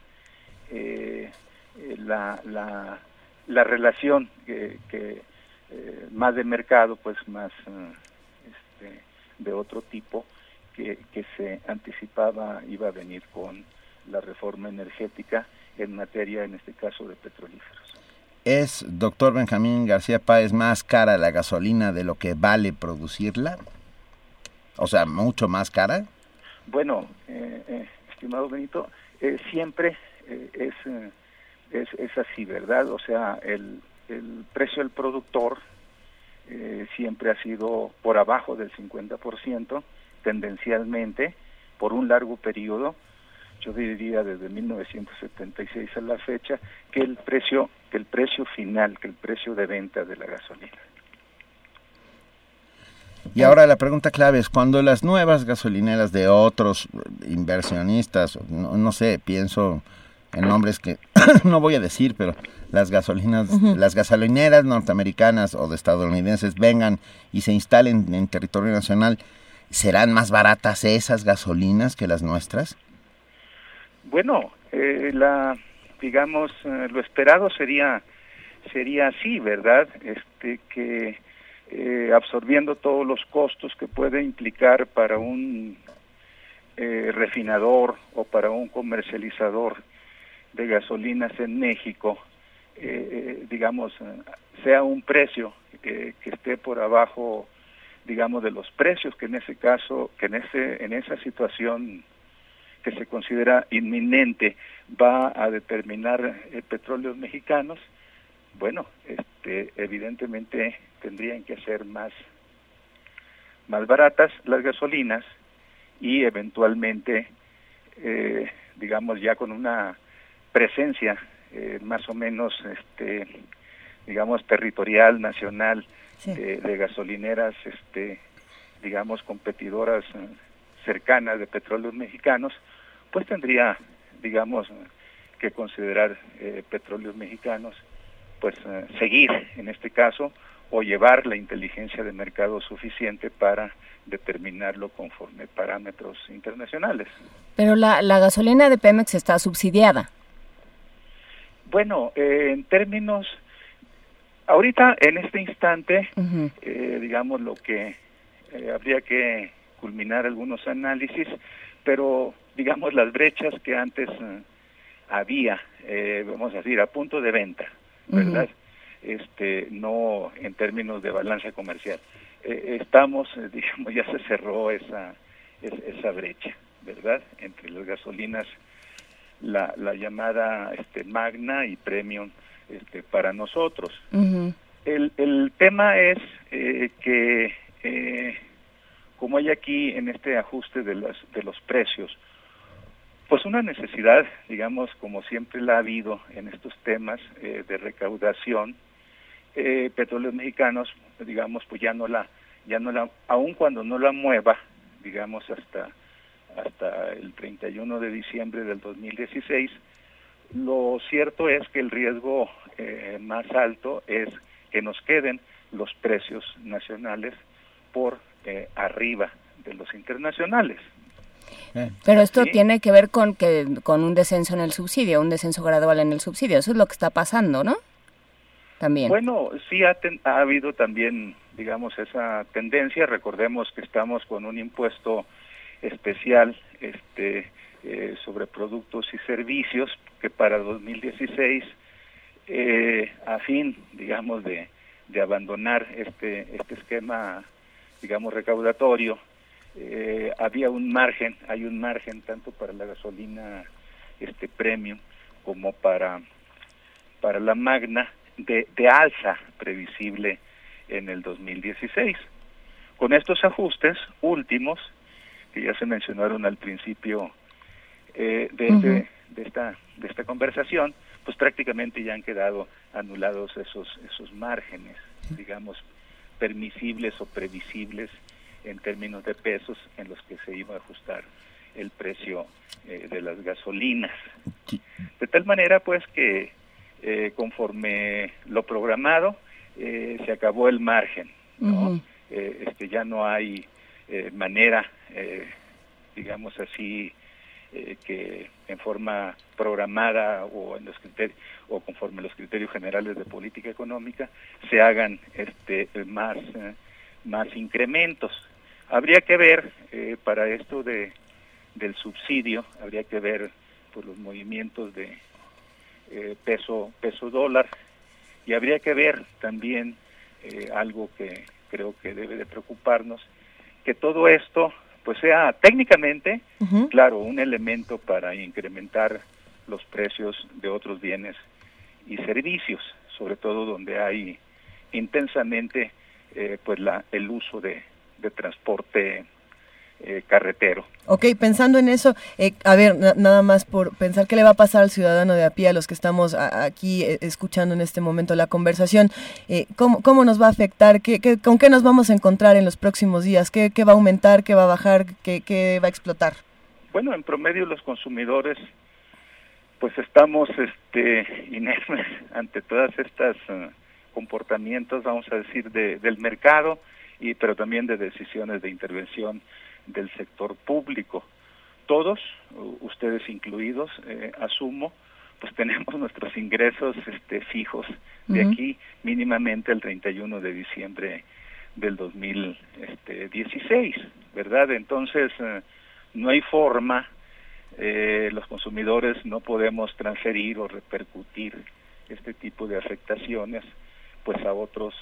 eh, eh, la, la, la, relación que, más de mercado, pues más este, de otro tipo, que, que se anticipaba iba a venir con la reforma energética en materia, en este caso, de petrolíferos. ¿Es, doctor Benjamín García Páez, más cara la gasolina de lo que vale producirla? O sea, mucho más cara. Bueno, eh, eh, estimado Benito, eh, siempre es, es, es, así, ¿verdad? O sea, el, el precio del productor siempre ha sido por abajo del 50%, tendencialmente, por un largo periodo, yo diría desde 1976 a la fecha, que el precio, que el precio final, que el precio de venta de la gasolina. Y ahora la pregunta clave es, cuando las nuevas gasolineras de otros inversionistas, no, sé, pienso en nombres que *coughs* no voy a decir, pero las gasolinas, las gasolineras norteamericanas o de estadounidenses vengan y se instalen en territorio nacional, ¿serán más baratas esas gasolinas que las nuestras? Bueno, eh, la, digamos, eh, lo esperado sería sería así, ¿verdad? Este que eh, absorbiendo todos los costos que puede implicar para un refinador o para un comercializador de gasolinas en México, digamos, sea un precio que esté por abajo, digamos, de los precios que en ese caso, que en ese en esa situación que se considera inminente va a determinar eh, petróleos mexicanos, bueno, este, evidentemente tendrían que ser más, más baratas las gasolinas y eventualmente, eh, digamos, ya con una presencia eh, más o menos este, digamos, territorial, nacional de, gasolineras, este, digamos, competidoras eh, cercanas de petróleos mexicanos, pues tendría, digamos, que considerar eh, petróleos mexicanos, pues eh, seguir en este caso o llevar la inteligencia de mercado suficiente para determinarlo conforme parámetros internacionales. Pero la, la gasolina de Pemex está subsidiada. Bueno, eh, en términos, ahorita en este instante, eh, digamos lo que eh, habría que culminar algunos análisis, pero digamos las brechas que antes había, vamos a decir, a punto de venta, ¿verdad? Este, no en términos de balanza comercial. estamos, *laughs* digamos, ya se cerró esa, esa brecha, ¿verdad? Entre las gasolinas la, la llamada este, magna y premium este, para nosotros. el, el tema es eh, que, eh, como hay aquí en este ajuste de, las, de los precios, pues una necesidad, digamos, como siempre la ha habido en estos temas eh, de recaudación, petróleos mexicanos, digamos, pues ya no la, ya no la, aun cuando no la mueva, digamos, hasta hasta el 31 de diciembre del 2016. Lo cierto es que el riesgo eh, más alto es que nos queden los precios nacionales por eh, arriba de los internacionales. Pero esto tiene que ver con que con un descenso en el subsidio, un descenso gradual en el subsidio. Eso es lo que está pasando, ¿no? También. Bueno, sí ha, ha habido también, digamos, esa tendencia. Recordemos que estamos con un impuesto especial este, eh, sobre productos y servicios que para 2016, eh, a fin, digamos, de, de abandonar este, este esquema, digamos, recaudatorio, eh, había un margen, hay un margen tanto para la gasolina este premium como para, para la magna de, de alza previsible en el 2016. Con estos ajustes últimos, que ya se mencionaron al principio eh, de, de, esta, de esta conversación, pues prácticamente ya han quedado anulados esos, esos márgenes, digamos, permisibles o previsibles en términos de pesos en los que se iba a ajustar el precio eh, de las gasolinas. De tal manera, pues, que eh, conforme lo programado, se acabó el margen, ¿no? este, ya no hay manera eh, digamos así, eh, que en forma programada o en los criterios o conforme los criterios generales de política económica se hagan este más eh, más incrementos. Habría que ver para esto de del subsidio habría que ver por los movimientos de peso peso dólar y habría que ver también algo que creo que debe de preocuparnos que todo esto pues sea técnicamente, claro, un elemento para incrementar los precios de otros bienes y servicios, sobre todo donde hay intensamente eh, pues la, el uso de, de transporte eh, carretero. Ok, pensando en eso, eh, a ver, nada más por pensar qué le va a pasar al ciudadano de a pie, a los que estamos aquí eh, escuchando en este momento la conversación, ¿cómo, ¿cómo, nos va a afectar? ¿Qué, con qué nos vamos a encontrar en los próximos días? ¿Qué, qué va a aumentar? ¿Qué va a bajar? ¿Qué, ¿Qué, va a explotar? Bueno, en promedio los consumidores pues estamos este, inermes *laughs* ante todas estas comportamientos, vamos a decir, de, del mercado, y pero también de decisiones de intervención del sector público. Todos, ustedes incluidos, eh, asumo, pues *laughs* tenemos nuestros ingresos este, fijos de aquí mínimamente el 31 de diciembre del 2016, este, ¿verdad? Entonces, eh, no hay forma, eh, los consumidores no podemos transferir o repercutir este tipo de afectaciones pues a otros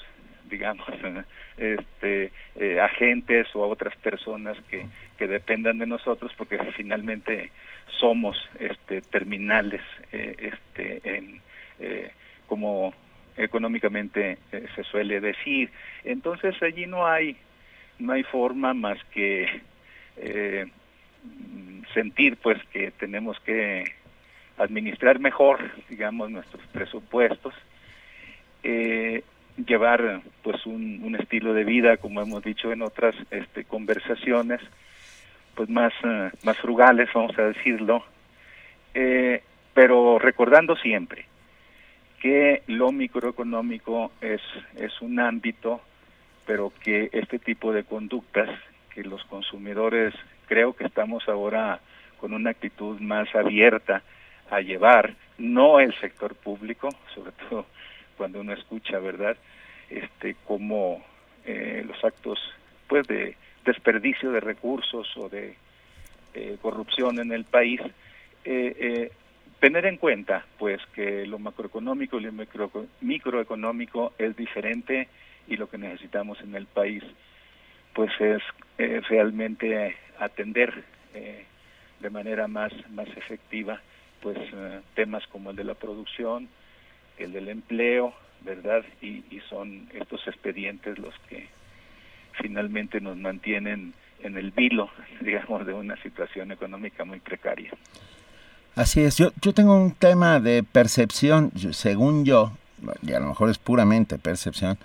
digamos, *laughs* este, eh, agentes o a otras personas que, que dependan de nosotros, porque finalmente somos este, terminales, eh, este, en, eh, como económicamente se suele decir. Entonces allí no hay, no hay forma más que sentir pues que tenemos que administrar mejor, digamos, nuestros presupuestos eh, llevar pues un, un, estilo de vida, como hemos dicho en otras este, conversaciones, pues más, uh, más frugales, vamos a decirlo, eh, pero recordando siempre que lo microeconómico es, es un ámbito, pero que este tipo de conductas que los consumidores creo que estamos ahora con una actitud más abierta a llevar, no el sector público, sobre todo cuando uno escucha, ¿verdad? Este, como eh, los actos, pues, de desperdicio de recursos o de eh, corrupción en el país, eh, tener en cuenta, pues, que lo macroeconómico y lo micro, microeconómico es diferente y lo que necesitamos en el país, pues, es realmente atender de manera más, más efectiva pues temas como el de la producción, el del empleo, ¿verdad? Y, y, son estos expedientes los que finalmente nos mantienen en el vilo, *laughs* digamos, de una situación económica muy precaria. Así es, yo, yo tengo un tema de percepción, según yo, y a lo mejor es puramente percepción,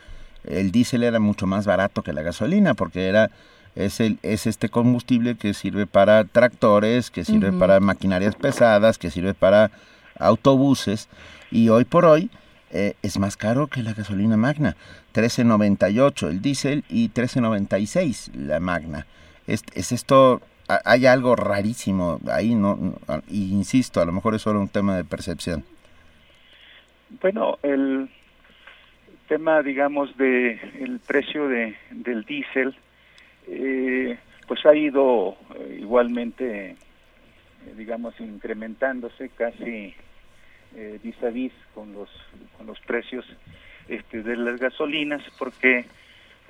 el diésel era mucho más barato que la gasolina porque era es, el, es este combustible que sirve para tractores, que sirve uh -huh. para maquinarias pesadas, que sirve para autobuses y hoy por hoy eh, es más caro que la gasolina magna. 13.98 el diésel y 13.96 la magna. Es, es esto, hay algo rarísimo ahí, no, no, insisto, a lo mejor es solo un tema de percepción. Bueno, el tema, digamos, de el precio de, del diésel, eh, pues ha ido eh, igualmente, eh, digamos, incrementándose casi eh, vis a vis con los, con los precios este, de las gasolinas, porque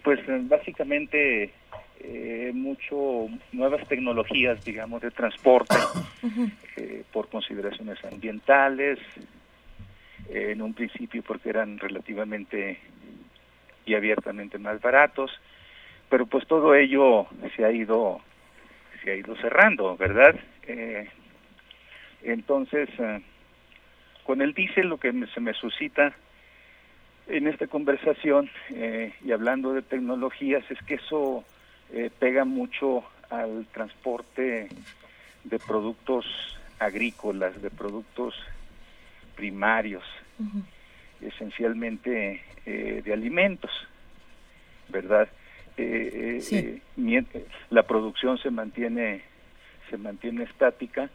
pues básicamente eh, mucho nuevas tecnologías, digamos, de transporte eh, por consideraciones ambientales, eh, en un principio porque eran relativamente y abiertamente más baratos, pero pues todo ello se ha ido se ha ido cerrando, ¿verdad? Eh, entonces, eh, con el diésel lo que me, se me suscita en esta conversación eh, y hablando de tecnologías es que eso eh, pega mucho al transporte de productos agrícolas, de productos primarios, uh -huh. esencialmente eh, de alimentos, ¿verdad? Sí. la producción se mantiene se mantiene estática,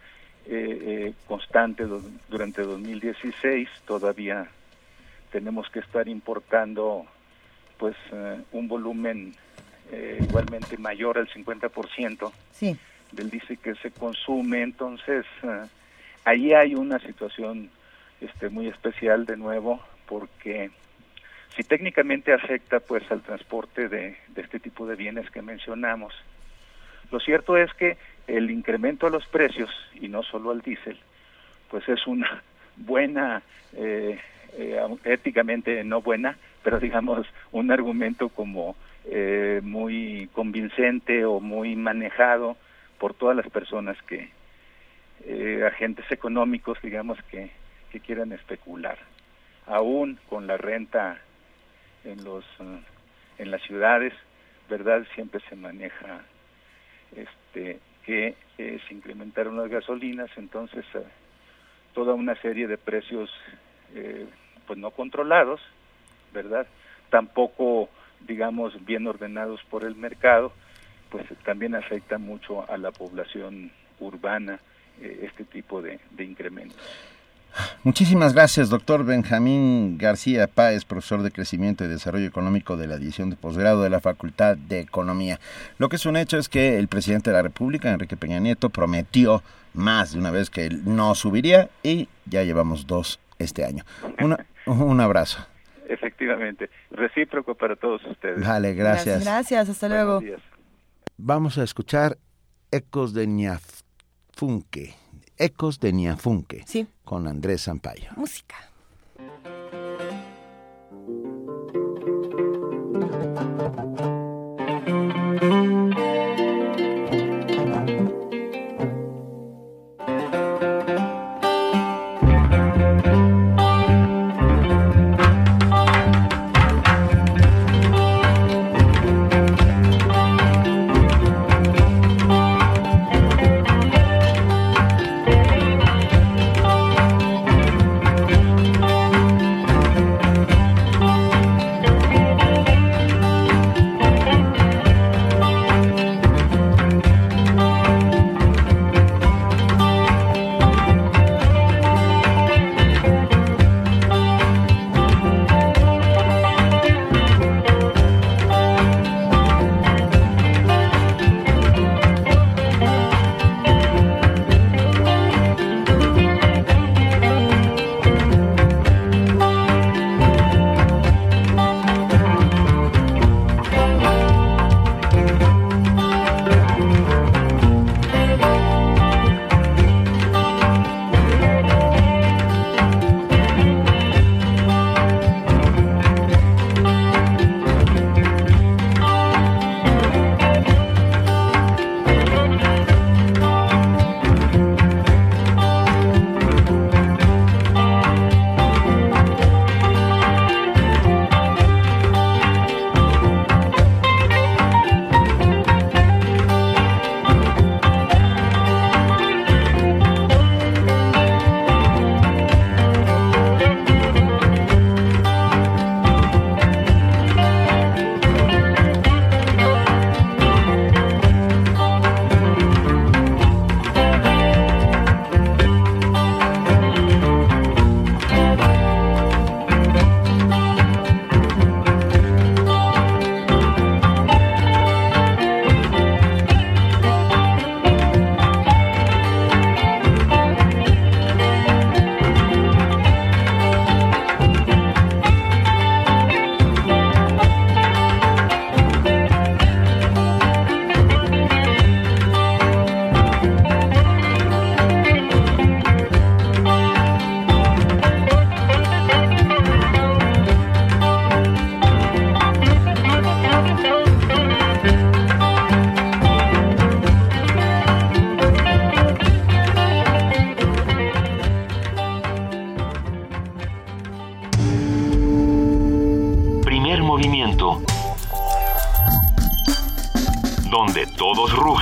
constante do, durante 2016, todavía tenemos que estar importando pues uh, un volumen eh, igualmente mayor al 50% sí. del diésel que se consume, entonces uh, ahí hay una situación este muy especial de nuevo porque si técnicamente afecta pues al transporte de, de este tipo de bienes que mencionamos, lo cierto es que el incremento de los precios y no solo al diésel, pues es una *laughs* buena eh, eh, éticamente no buena, pero digamos un argumento como eh, muy convincente o muy manejado por todas las personas que, agentes económicos, digamos, que, que quieran especular. Aún con la renta en, los, en las ciudades, ¿verdad? Siempre se maneja este, que eh, se incrementaron las gasolinas, entonces uh, toda una serie de precios eh, pues no controlados, ¿verdad? Tampoco, digamos, bien ordenados por el mercado, pues también afecta mucho a la población urbana eh, este tipo de incrementos. Muchísimas gracias, doctor Benjamín García Páez, profesor de Crecimiento y Desarrollo Económico de la División de Posgrado de la Facultad de Economía. Lo que es un hecho es que el presidente de la República, Enrique Peña Nieto, prometió más de una vez que él no subiría y ya llevamos dos este año. Una, un abrazo. Efectivamente, recíproco para todos ustedes. Vale, gracias. Gracias, hasta luego. Vamos a escuchar Ecos de Ñafunque. Ecos de Ñafunque. Sí. Con Andrés Sampaio. Música.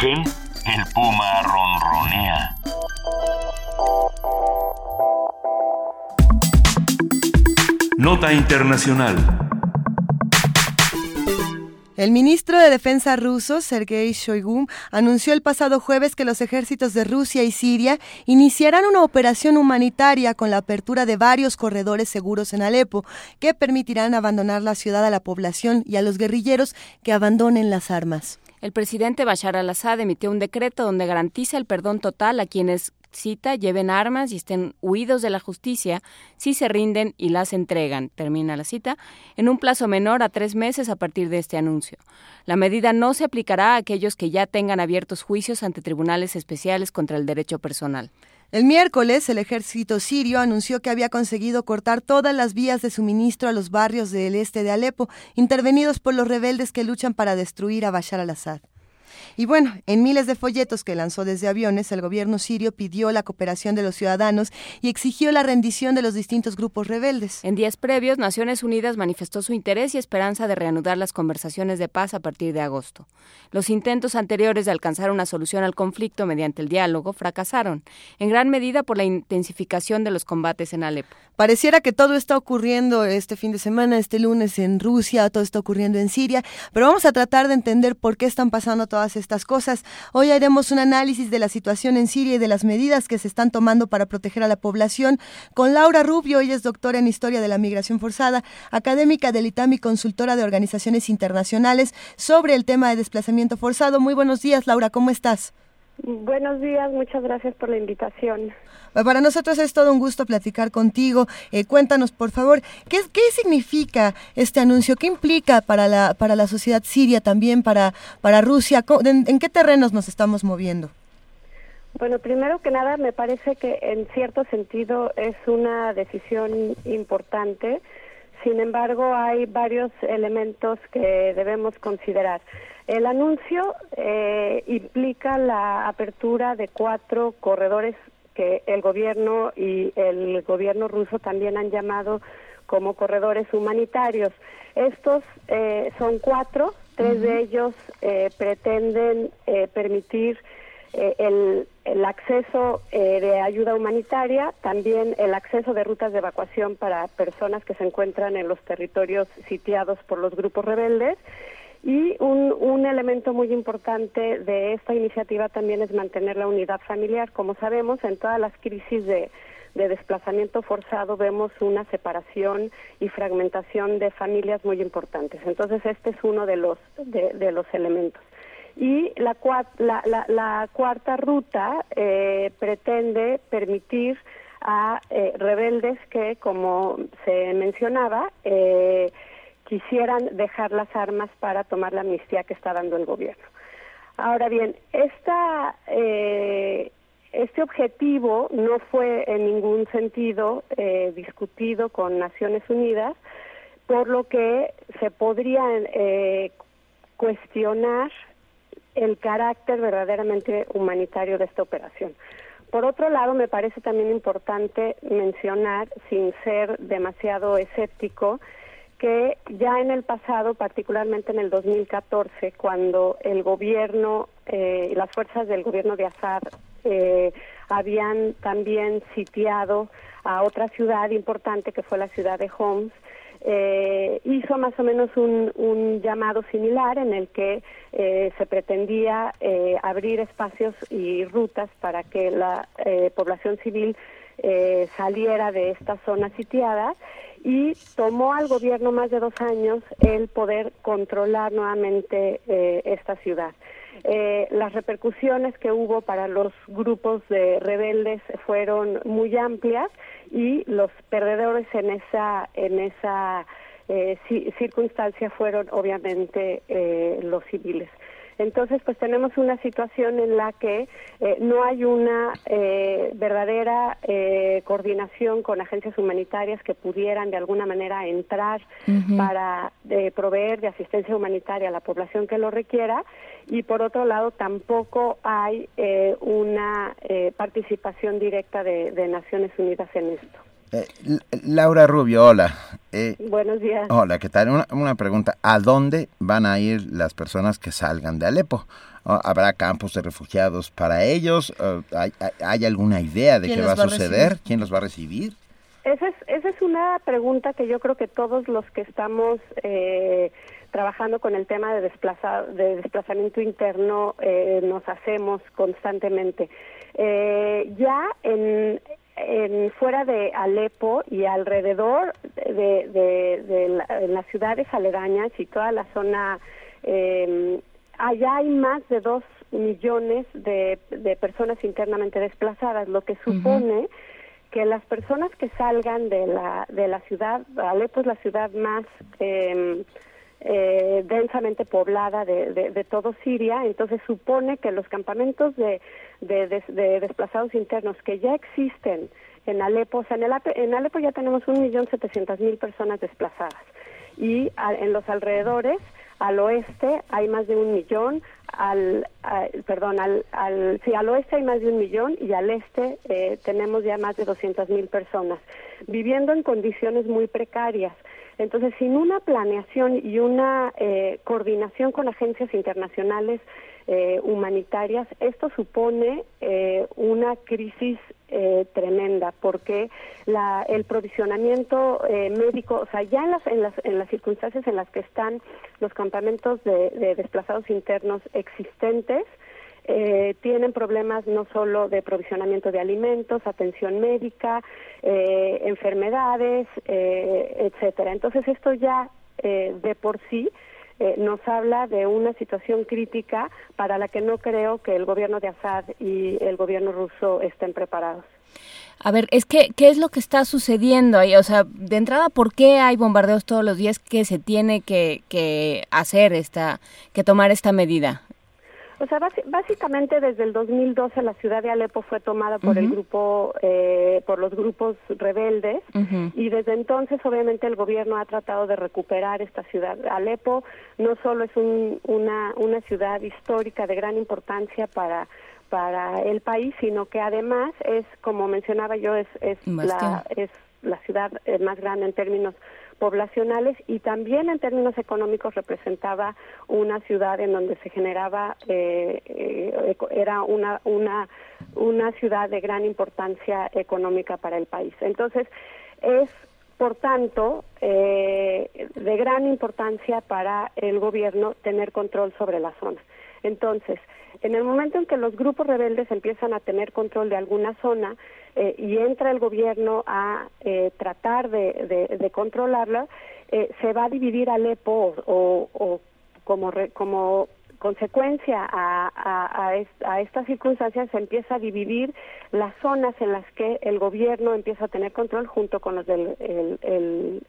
El puma ronronea. Nota Internacional. El ministro de Defensa ruso, Sergei Shoigu, anunció el pasado jueves que los ejércitos de Rusia y Siria iniciarán una operación humanitaria con la apertura de varios corredores seguros en Alepo, que permitirán abandonar la ciudad a la población y a los guerrilleros que abandonen las armas. El presidente Bashar al-Assad emitió un decreto donde garantiza el perdón total a quienes cita, lleven armas y estén huidos de la justicia si se rinden y las entregan, termina la cita, en un plazo menor a tres meses a partir de este anuncio. La medida no se aplicará a aquellos que ya tengan abiertos juicios ante tribunales especiales contra el derecho personal. El miércoles, el ejército sirio anunció que había conseguido cortar todas las vías de suministro a los barrios del este de Alepo, intervenidos por los rebeldes que luchan para destruir a Bashar al-Assad. Y bueno, en miles de folletos que lanzó desde aviones, el gobierno sirio pidió la cooperación de los ciudadanos y exigió la rendición de los distintos grupos rebeldes. En días previos, Naciones Unidas manifestó su interés y esperanza de reanudar las conversaciones de paz a partir de agosto. Los intentos anteriores de alcanzar una solución al conflicto mediante el diálogo fracasaron, en gran medida por la intensificación de los combates en Alepo. Pareciera que todo está ocurriendo este fin de semana, este lunes en Rusia, todo está ocurriendo en Siria, pero vamos a tratar de entender por qué están pasando todas estas cosas. Hoy haremos un análisis de la situación en Siria y de las medidas que se están tomando para proteger a la población con Laura Rubio. Ella es doctora en Historia de la Migración Forzada, académica del ITAM y consultora de organizaciones internacionales sobre el tema de desplazamiento forzado. Muy buenos días, Laura, ¿cómo estás? Buenos días, muchas gracias por la invitación. Para nosotros es todo un gusto platicar contigo. Eh, cuéntanos, por favor, ¿qué, ¿qué significa este anuncio? ¿Qué implica para la, para la sociedad siria también, para, para Rusia? ¿En, ¿En qué terrenos nos estamos moviendo? Bueno, primero que nada, me parece que en cierto sentido es una decisión importante. Sin embargo, hay varios elementos que debemos considerar. El anuncio eh, implica la apertura de cuatro corredores que el gobierno y el gobierno ruso también han llamado como corredores humanitarios. Estos eh, son cuatro, tres de ellos eh, pretenden permitir el, el, acceso de ayuda humanitaria, también el acceso de rutas de evacuación para personas que se encuentran en los territorios sitiados por los grupos rebeldes y un, un elemento muy importante de esta iniciativa también es mantener la unidad familiar. Como sabemos, en todas las crisis de, de desplazamiento forzado vemos una separación y fragmentación de familias muy importantes. Entonces, este es uno de los, de, los elementos. Y la, la, la, la cuarta ruta eh, pretende permitir a eh, rebeldes que, como se mencionaba, eh, quisieran dejar las armas para tomar la amnistía que está dando el gobierno. Ahora bien, eh, este objetivo no fue en ningún sentido eh, discutido con Naciones Unidas, por lo que se podría eh, cuestionar el carácter verdaderamente humanitario de esta operación. Por otro lado, me parece también importante mencionar, sin ser demasiado escéptico, que ya en el pasado, particularmente en el 2014, cuando el gobierno, eh, las fuerzas del gobierno de Assad eh, habían también sitiado a otra ciudad importante que fue la ciudad de Homs, eh, hizo más o menos un, llamado similar en el que eh, se pretendía eh, abrir espacios y rutas para que la población civil saliera de esta zona sitiada y tomó al gobierno más de dos años el poder controlar nuevamente eh, esta ciudad. Eh, las repercusiones que hubo para los grupos de rebeldes fueron muy amplias y los perdedores en esa en esa eh, circunstancia fueron obviamente eh, los civiles. Entonces, pues tenemos una situación en la que eh, no hay una eh, verdadera eh, coordinación con agencias humanitarias que pudieran de alguna manera entrar uh -huh. para proveer de asistencia humanitaria a la población que lo requiera y por otro lado tampoco hay una participación directa de, de Naciones Unidas en esto. Eh, Laura Rubio, hola. Eh, Buenos días. Hola, ¿qué tal? Una, una, pregunta. ¿A dónde van a ir las personas que salgan de Alepo? ¿Habrá campos de refugiados para ellos? ¿Hay, hay alguna idea de qué va a suceder? ¿Quién los va a recibir? Esa es, esa es una pregunta que yo creo que todos los que estamos eh, trabajando con el tema de, de desplazamiento interno eh, nos hacemos constantemente. Eh, ya en, en, fuera de Alepo y alrededor de, de, en las ciudades aledañas y toda la zona, eh, allá hay más de dos millones de, de personas internamente desplazadas, lo que supone que las personas que salgan de la, de la ciudad, Alepo es la ciudad más eh, eh, densamente poblada de, de, todo Siria, entonces supone que los campamentos de, de, desplazados internos que ya existen en Alepo, o sea, en, el, en Alepo ya tenemos un millón setecientos mil personas desplazadas y en los alrededores, al oeste hay más de un millón, al, perdón, al, al, sí, al oeste hay más de un millón y al este eh, tenemos ya más de doscientas mil personas viviendo en condiciones muy precarias. Entonces, sin una planeación y una eh, coordinación con agencias internacionales eh, humanitarias, esto supone eh, una crisis tremenda porque el provisionamiento médico, o sea, ya en las, en, las, en las circunstancias en las que están los campamentos de desplazados internos existentes, eh, tienen problemas no solo de provisionamiento de alimentos, atención médica, eh, enfermedades, eh, etcétera. Entonces esto ya eh, de por sí nos habla de una situación crítica para la que no creo que el gobierno de Assad y el gobierno ruso estén preparados. A ver, es que, ¿qué es lo que está sucediendo ahí? O sea, de entrada, ¿por qué hay bombardeos todos los días que se tiene que, que hacer esta, que tomar esta medida? O sea, básicamente desde el 2012 la ciudad de Alepo fue tomada por el grupo, eh, por los grupos rebeldes y desde entonces obviamente el gobierno ha tratado de recuperar esta ciudad. Alepo no solo es una, una ciudad histórica de gran importancia para para el país, sino que además es, como mencionaba yo, es, es la es la ciudad eh, más grande en términos poblacionales y también en términos económicos representaba una ciudad en donde se generaba eh, eh, era una una una ciudad de gran importancia económica para el país. Entonces es por tanto eh, de gran importancia para el gobierno tener control sobre la zona. Entonces en el momento en que los grupos rebeldes empiezan a tener control de alguna zona eh, y entra el gobierno a eh, tratar de, controlarla, eh, se va a dividir Alepo o, o como, como consecuencia a, a, estas circunstancias se empieza a dividir las zonas en las que el gobierno empieza a tener control junto con los del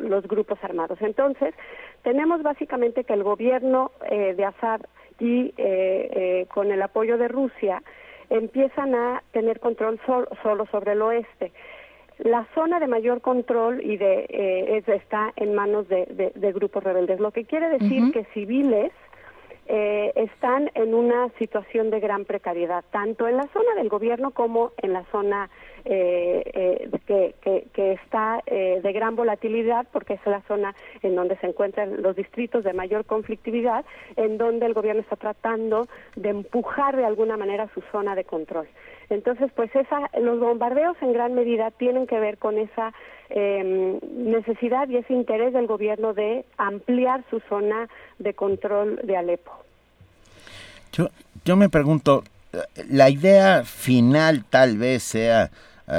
los grupos armados. Entonces, tenemos básicamente que el gobierno de Assad y con el apoyo de Rusia empiezan a tener control solo sobre el oeste. La zona de mayor control y de eh, está en manos de, grupos rebeldes, lo que quiere decir que civiles eh, están en una situación de gran precariedad, tanto en la zona del gobierno como en la zona eh, eh, que, que, está eh, de gran volatilidad porque es la zona en donde se encuentran los distritos de mayor conflictividad, en donde el gobierno está tratando de empujar de alguna manera su zona de control. Entonces, pues esa, los bombardeos en gran medida tienen que ver con esa em, necesidad y ese interés del gobierno de ampliar su zona de control de Alepo. Yo, yo me pregunto, la idea final tal vez sea eh,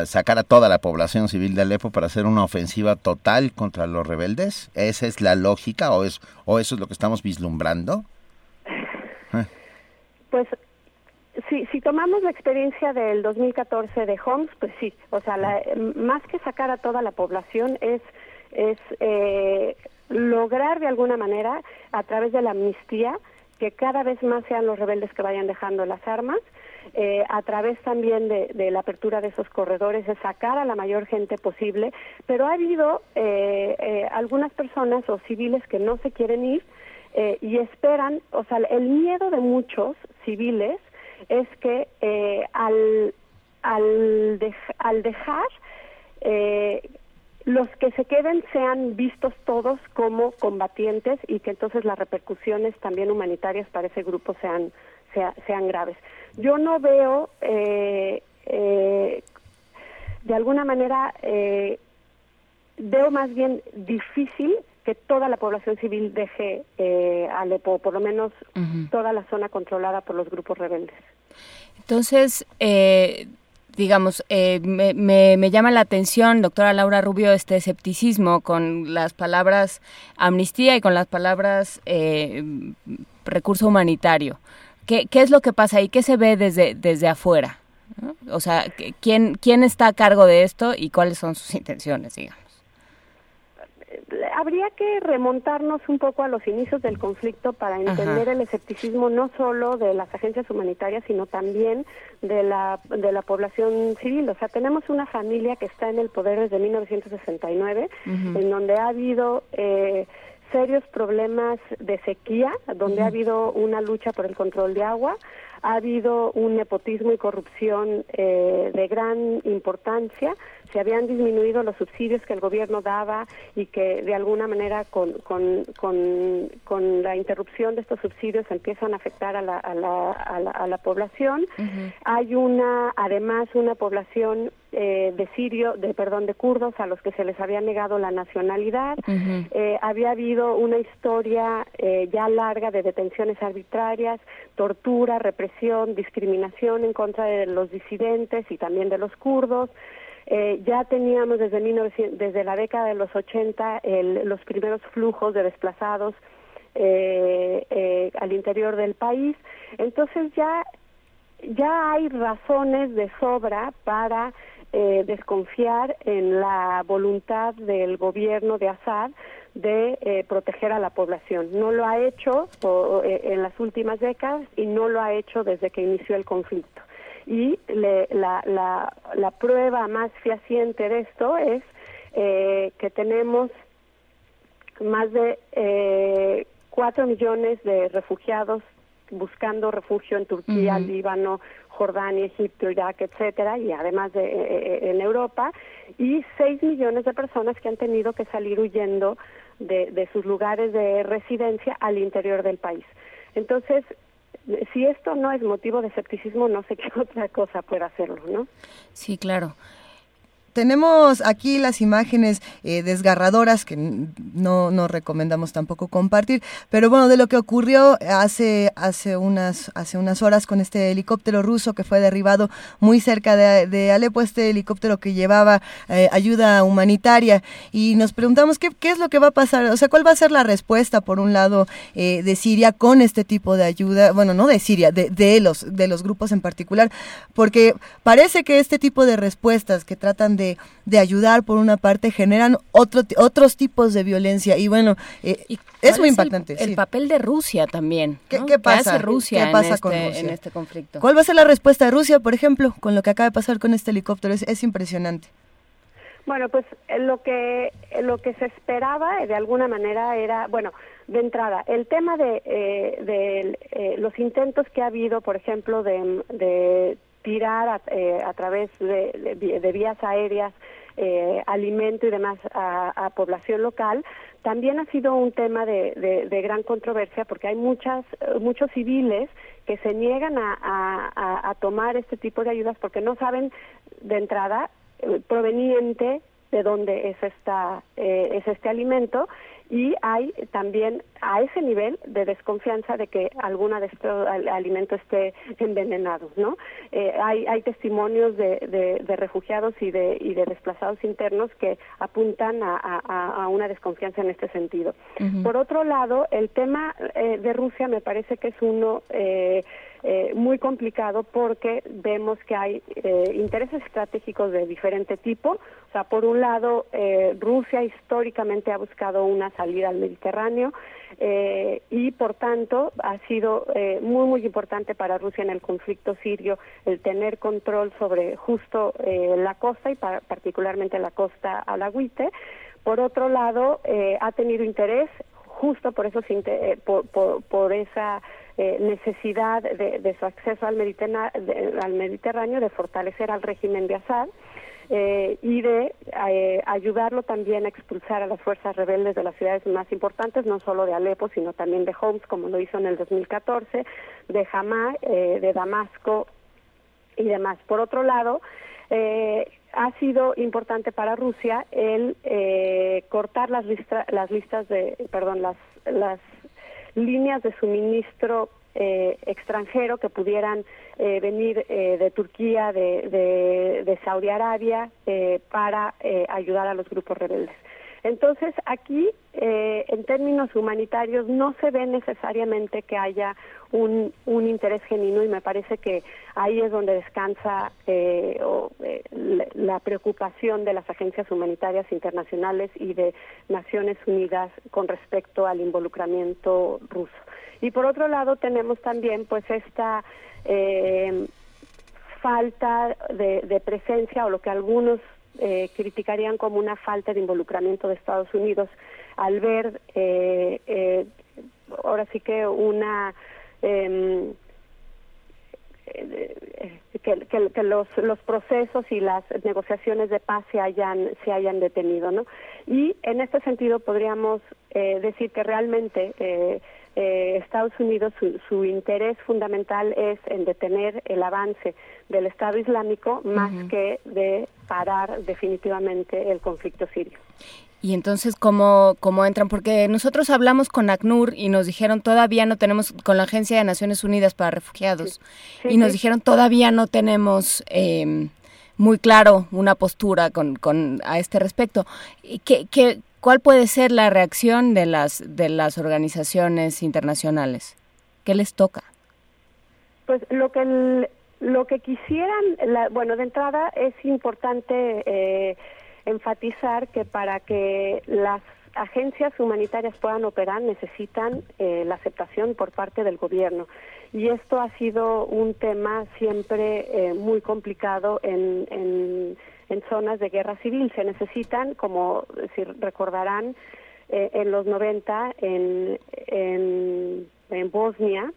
sacar a toda la población civil de Alepo para hacer una ofensiva total contra los rebeldes? ¿Esa es la lógica o, es, o eso es lo que estamos vislumbrando? Eh. *laughs* Pues si, si tomamos la experiencia del 2014 de Homs, pues sí, o sea, más que sacar a toda la población es, es eh, lograr de alguna manera, a través de la amnistía, que cada vez más sean los rebeldes que vayan dejando las armas eh, a través también de, la apertura de esos corredores, de sacar a la mayor gente posible, pero ha habido eh, eh, algunas personas o civiles que no se quieren ir y esperan, o sea, el miedo de muchos civiles es que al, al, al dejar eh, los que se queden sean vistos todos como combatientes y que entonces las repercusiones también humanitarias para ese grupo sean sean graves. Yo no veo eh, eh, de alguna manera eh, veo más bien difícil que toda la población civil deje eh, Alepo, por lo menos toda la zona controlada por los grupos rebeldes. Entonces, eh, digamos, eh, me, me, llama la atención, doctora Laura Rubio, este escepticismo con las palabras amnistía y con las palabras eh, recurso humanitario. ¿Qué, ¿Qué, es lo que pasa ahí? ¿Qué se ve desde, desde afuera? O sea, ¿quién, ¿quién está a cargo de esto y cuáles son sus intenciones, digamos? habría que remontarnos un poco a los inicios del conflicto para entender el escepticismo no solo de las agencias humanitarias, sino también de la, de la población civil. O sea, tenemos una familia que está en el poder desde 1969, en donde ha habido... Eh, serios problemas de sequía, donde ha habido una lucha por el control de agua, ha habido un nepotismo y corrupción eh, de gran importancia, se habían disminuido los subsidios que el gobierno daba y que de alguna manera con, con, con, la interrupción de estos subsidios empiezan a afectar a la, a la, a la, población. Hay una, además, una población eh, de sirio, de perdón, de kurdos a los que se les había negado la nacionalidad. Eh, había habido una historia eh, ya larga de detenciones arbitrarias, tortura, represión, discriminación en contra de los disidentes y también de los kurdos. Eh, ya teníamos desde, la década de los 80 los primeros flujos de desplazados eh, eh, al interior del país. Entonces ya, ya hay razones de sobra para desconfiar en la voluntad del gobierno de Assad de proteger a la población. No lo ha hecho en las últimas décadas y no lo ha hecho desde que inició el conflicto y la, la, la, prueba más fehaciente de esto es eh, que tenemos más de eh, cuatro millones de refugiados buscando refugio en Turquía, Líbano, Jordania, Egipto, Irak, etcétera, y además de, eh, en Europa, y seis millones de personas que han tenido que salir huyendo de, de sus lugares de residencia al interior del país. Entonces, si esto no es motivo de escepticismo, no sé qué *laughs* otra cosa puede hacerlo, ¿no? Sí, claro tenemos aquí las imágenes eh, desgarradoras que no, no recomendamos tampoco compartir, pero bueno, de lo que ocurrió hace, hace, unas, hace unas horas con este helicóptero ruso que fue derribado muy cerca de, Alepo, este helicóptero que llevaba eh, ayuda humanitaria, y nos preguntamos qué, qué es lo que va a pasar, o sea, cuál va a ser la respuesta, por un lado, eh, de Siria con este tipo de ayuda, bueno, no de Siria, de, de, los, de los grupos en particular, porque parece que este tipo de respuestas que tratan de de, ayudar por una parte generan otro, otros tipos de violencia y bueno, eh, es muy importante. El, papel de Rusia también. ¿Qué, pasa? Rusia, pasa en, con este, Rusia? en este conflicto? ¿Cuál va a ser la respuesta de Rusia, por ejemplo, con lo que acaba de pasar con este helicóptero? Es, impresionante. Bueno, pues eh, lo que eh, lo que se esperaba de alguna manera era, bueno, de entrada, el tema de, de los intentos que ha habido, por ejemplo, de, de tirar a, eh, a través de, vías aéreas eh, alimento y demás a, población local, también ha sido un tema de, gran controversia porque hay muchas muchos civiles que se niegan a, a, tomar este tipo de ayudas porque no saben de entrada eh, proveniente de dónde es esta eh, es este alimento y hay también a ese nivel de desconfianza de que alguna de estos alimentos esté envenenado, ¿no? Eh, hay, hay testimonios de, de, refugiados y de, y de desplazados internos que apuntan a, a, una desconfianza en este sentido. Por otro lado, el tema eh, de Rusia me parece que es uno eh, eh, muy complicado porque vemos que hay eh, intereses estratégicos de diferente tipo. O sea, por un lado, eh, Rusia históricamente ha buscado una salida al Mediterráneo y, por tanto, ha sido muy, muy importante para Rusia en el conflicto sirio el tener control sobre justo la costa y particularmente la costa alagüite. Por otro lado, ha tenido interés justo por, eso, por, por, por esa eh, necesidad de, su acceso al de, al Mediterráneo, de fortalecer al régimen de Assad. eh, y de eh, ayudarlo también a expulsar a las fuerzas rebeldes de las ciudades más importantes, no solo de Alepo, sino también de Homs, como lo hizo en el 2014, de Hamá, eh, de Damasco y demás. Por otro lado, ha sido importante para Rusia el cortar las, las listas de, perdón, las, las líneas de suministro eh, extranjero que pudieran eh, venir eh, de Turquía, de, de, Saudi Arabia, para ayudar a los grupos rebeldes. Entonces, aquí, en términos humanitarios, no se ve necesariamente que haya un, un, interés genuino y me parece que ahí es donde descansa la preocupación de las agencias humanitarias internacionales y de Naciones Unidas con respecto al involucramiento ruso. Y por otro lado tenemos también pues esta eh, falta de, presencia o lo que algunos eh, criticarían como una falta de involucramiento de Estados Unidos al ver eh, ahora sí que una em, que, los, los procesos y las negociaciones de paz se hayan se hayan detenido no y en este sentido podríamos decir que realmente eh, Estados Unidos su, interés fundamental es en detener el avance del Estado Islámico más que de parar definitivamente el conflicto sirio. Y entonces, ¿cómo, ¿cómo entran? Porque nosotros hablamos con ACNUR y nos dijeron todavía no tenemos, con la Agencia de Naciones Unidas para Refugiados, y nos dijeron todavía no tenemos eh, muy claro una postura con, con, a este respecto. ¿Qué, qué, ¿Cuál puede ser la reacción de las, de las organizaciones internacionales? ¿Qué les toca? Pues lo que, lo que quisieran, bueno, de entrada es importante eh, enfatizar que para que las agencias humanitarias puedan operar necesitan eh, la aceptación por parte del gobierno. Y esto ha sido un tema siempre eh, muy complicado en en zonas de guerra civil. Se necesitan, como si recordarán, eh, en los 90 en, en, Bosnia,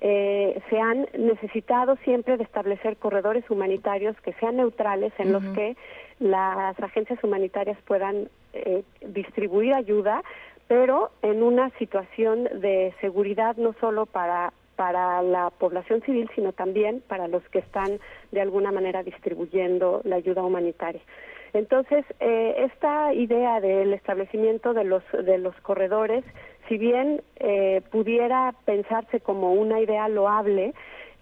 eh, se han necesitado siempre de establecer corredores humanitarios que sean neutrales en los que las agencias humanitarias puedan eh, distribuir ayuda, pero en una situación de seguridad no solo para para la población civil, sino también para los que están de alguna manera distribuyendo la ayuda humanitaria. Entonces, eh, esta idea del establecimiento de los, de los corredores, si bien eh, pudiera pensarse como una idea loable,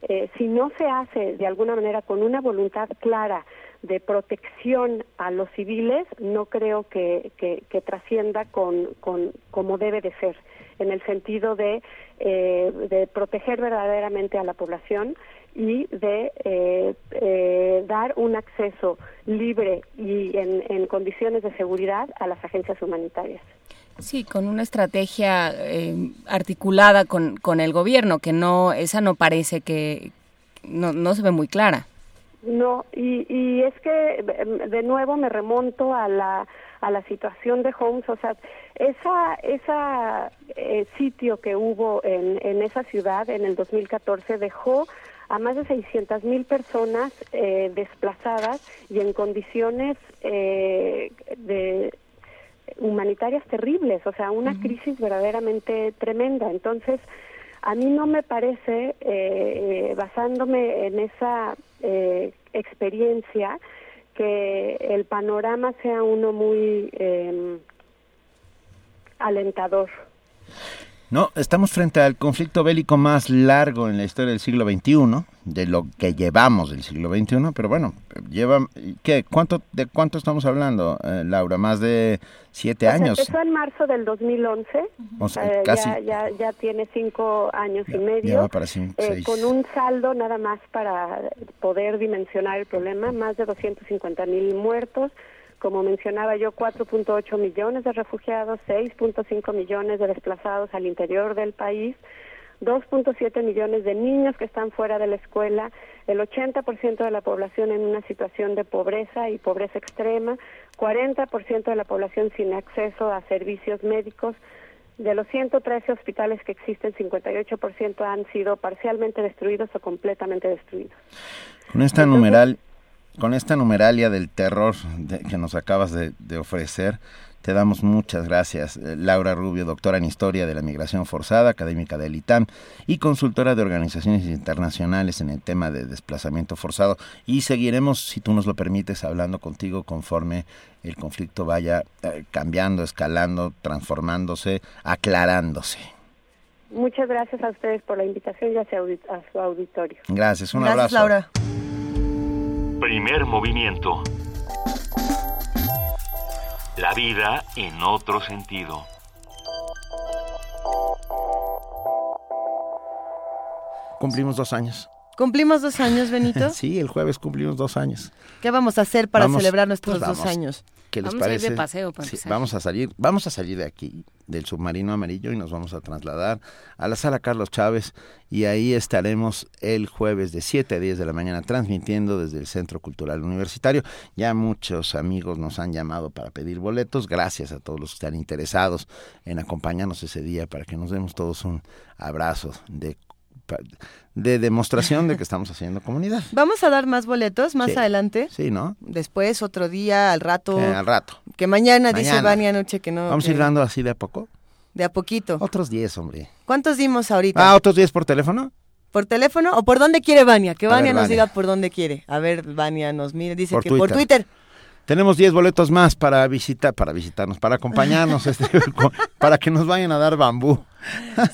eh, si no se hace de alguna manera con una voluntad clara de protección a los civiles, no creo que, que, trascienda con, con, como debe de ser, en el sentido de, eh, de proteger verdaderamente a la población y de eh, eh, dar un acceso libre y en, en, condiciones de seguridad a las agencias humanitarias. Sí, con una estrategia articulada con, con el gobierno, que no, esa no parece que, no, no se ve muy clara. No, y, y es que de nuevo me remonto a la a la situación de Homs, o sea, esa esa eh, sitio que hubo en, en esa ciudad en el 2014 dejó a más de 600 mil personas eh, desplazadas y en condiciones eh, de humanitarias terribles, o sea, una crisis verdaderamente tremenda. Entonces, a mí no me parece, eh, basándome en esa eh, experiencia, que el panorama sea uno muy eh, alentador. No, estamos frente al conflicto bélico más largo en la historia del siglo XXI, de lo que llevamos del siglo XXI, pero bueno, lleva, ¿qué? ¿Cuánto, ¿de cuánto estamos hablando, eh, Laura? ¿Más de siete años? Empezó en marzo del 2011, eh, ya, ya, ya, tiene cinco años y medio, para eh, con un saldo nada más para poder dimensionar el problema, más de 250 mil muertos, como mencionaba yo, 4.8 millones de refugiados, 6.5 millones de desplazados al interior del país, 2.7 millones de niños que están fuera de la escuela, el 80% de la población en una situación de pobreza y pobreza extrema, 40% de la población sin acceso a servicios médicos. De los 113 hospitales que existen, 58% han sido parcialmente destruidos o completamente destruidos. Con esta numeral con esta numeralia del terror que nos acabas de, ofrecer, te damos muchas gracias. Eh, Laura Rubio, doctora en Historia de la Migración Forzada, académica del ITAM y consultora de organizaciones internacionales en el tema de desplazamiento forzado. Y seguiremos, si tú nos lo permites, hablando contigo conforme el conflicto vaya eh, cambiando, escalando, transformándose, aclarándose. Muchas gracias a ustedes por la invitación y a su, auditorio. Gracias, un gracias, abrazo. Laura. Primer movimiento. La vida en otro sentido. Cumplimos dos años. ¿Cumplimos dos años, Benito? *laughs* sí, el jueves cumplimos dos años. ¿Qué vamos a hacer para celebrar nuestros pues dos años? ¿Qué les vamos parece? A ir de paseo para vamos a salir, vamos a salir de aquí, del submarino amarillo y nos vamos a trasladar a la sala Carlos Chávez y ahí estaremos el jueves de 7 a 10 de la mañana transmitiendo desde el Centro Cultural Universitario. Ya muchos amigos nos han llamado para pedir boletos. Gracias a todos los que están interesados en acompañarnos ese día para que nos demos todos un abrazo de de demostración de que estamos haciendo comunidad. *laughs* Vamos a dar más boletos más adelante. Sí, ¿no? Después, otro día, al rato. al rato. Que mañana, dice Vania anoche que no. Vamos a ir dando así de a poco. De a poquito. Otros 10, hombre. ¿Cuántos dimos ahorita? Ah, otros 10 por teléfono. ¿Por teléfono o por dónde quiere Vania? Que Vania nos diga por dónde quiere. A ver, Vania nos mire, dice que por Twitter. Tenemos 10 boletos más para visitar, para visitarnos, para acompañarnos, *laughs* este, *laughs* para que nos vayan a dar bambú.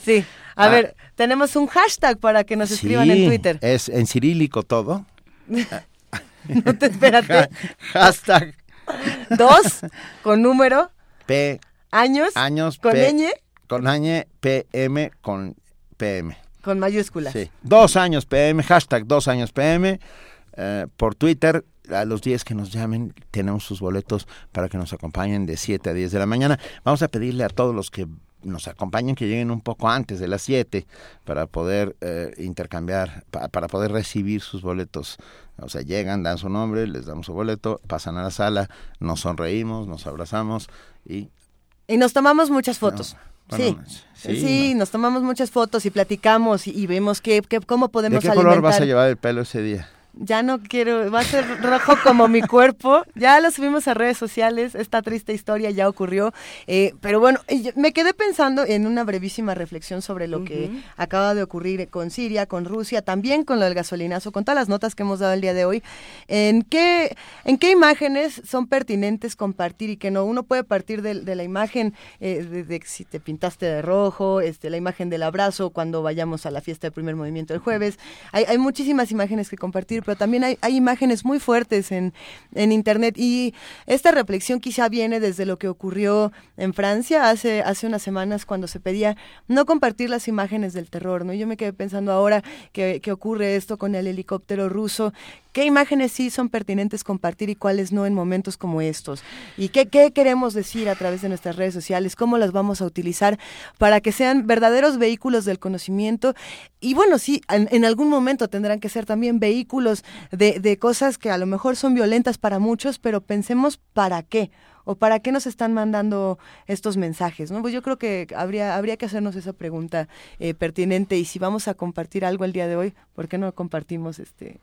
Sí. A ah. ver, tenemos un hashtag para que nos escriban en Twitter. Es en cirílico todo. *laughs* no te espérate. *laughs* hashtag. Dos con número. P. Años. Años. Con ñ. Con ñ, PM, con PM. Con mayúsculas. Sí. Dos años PM, hashtag dos años PM. Eh, por Twitter, a los 10 que nos llamen, tenemos sus boletos para que nos acompañen de 7 a 10 de la mañana. Vamos a pedirle a todos los que nos acompañen, que lleguen un poco antes de las 7 para poder eh, intercambiar, para poder recibir sus boletos. O sea, llegan, dan su nombre, les damos su boleto, pasan a la sala, nos sonreímos, nos abrazamos y... Y nos tomamos muchas fotos. sí, sí, nos tomamos muchas fotos y platicamos y, vemos que, cómo podemos ¿De qué color vas a llevar el pelo ese día? Ya no quiero, va a ser rojo como mi cuerpo. Ya lo subimos a redes sociales, esta triste historia ya ocurrió. Eh, pero bueno, me quedé pensando en una brevísima reflexión sobre lo que acaba de ocurrir con Siria, con Rusia, también con lo del gasolinazo, con todas las notas que hemos dado el día de hoy. ¿En qué, en qué imágenes son pertinentes compartir y que no? Uno puede partir de, la imagen eh, de, si te pintaste de rojo, este, la imagen del abrazo cuando vayamos a la fiesta del primer movimiento el jueves. Hay, hay muchísimas imágenes que compartir pero también hay, imágenes muy fuertes en, en, Internet y esta reflexión quizá viene desde lo que ocurrió en Francia hace, hace unas semanas cuando se pedía no compartir las imágenes del terror, ¿no? Yo me quedé pensando ahora que, que ocurre esto con el helicóptero ruso, ¿Qué imágenes sí son pertinentes compartir y cuáles no en momentos como estos? ¿Y qué, qué, queremos decir a través de nuestras redes sociales? ¿Cómo las vamos a utilizar para que sean verdaderos vehículos del conocimiento? Y bueno, sí, en, algún momento tendrán que ser también vehículos de, de cosas que a lo mejor son violentas para muchos, pero pensemos para qué o para qué nos están mandando estos mensajes, ¿no? Pues yo creo que habría habría que hacernos esa pregunta eh, pertinente y si vamos a compartir algo el día de hoy, ¿por qué no compartimos este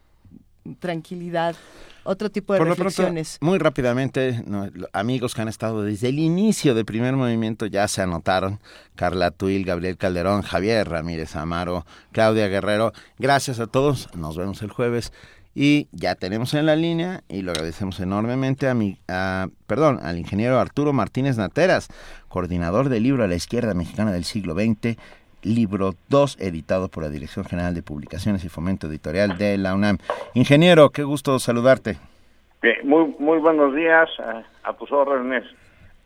tranquilidad, otro tipo de reflexiones. muy rápidamente, amigos que han estado desde el inicio del primer movimiento ya se anotaron. Carla Tuil, Gabriel Calderón, Javier Ramírez Amaro, Claudia Guerrero. Gracias a todos. Nos vemos el jueves. Y ya tenemos en la línea, y lo agradecemos enormemente a mi, a, perdón, al ingeniero Arturo Martínez Nateras, coordinador del libro A la izquierda mexicana del siglo XX, libro 2, editado por la Dirección General de Publicaciones y Fomento Editorial de la UNAM. Ingeniero, qué gusto saludarte. muy, muy buenos días a, tus órdenes.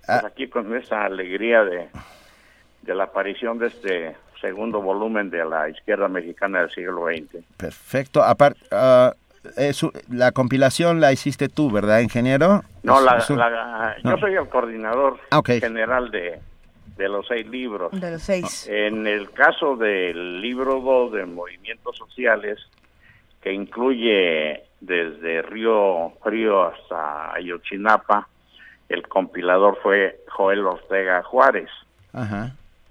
Pues ah. aquí con esta alegría de, de la aparición de este segundo volumen de la izquierda mexicana del siglo XX. Perfecto. Aparte, uh, la compilación la hiciste tú, ¿verdad, ingeniero? No, la, yo soy el coordinador ah, general de, de los seis libros. De los seis. En el caso del libro 2 de Movimientos Sociales, que incluye desde Río Frío hasta Ayotzinapa, el compilador fue Joel Ortega Juárez,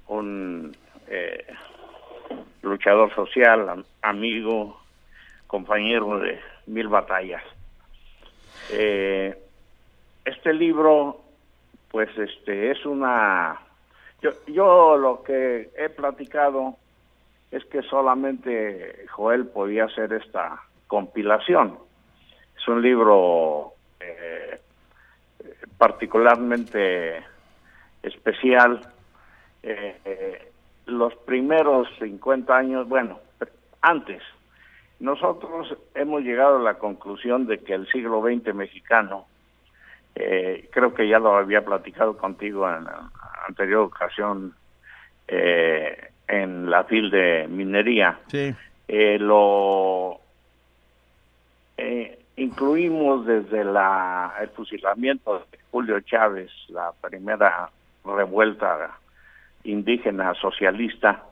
un eh, luchador social, amigo, compañero de mil batallas. Eh, este libro, pues, este, es una. Yo, yo lo que he platicado es que solamente Joel podía hacer esta compilación. Es un libro eh, particularmente especial. Eh, eh, los primeros 50 años, bueno, antes, nosotros hemos llegado a la conclusión de que el siglo XX mexicano, eh, creo que ya lo había platicado contigo en la anterior ocasión eh, en la fil de minería, Sí. eh, lo incluimos desde la, el fusilamiento de Julio Chávez, la primera revuelta indígena socialista,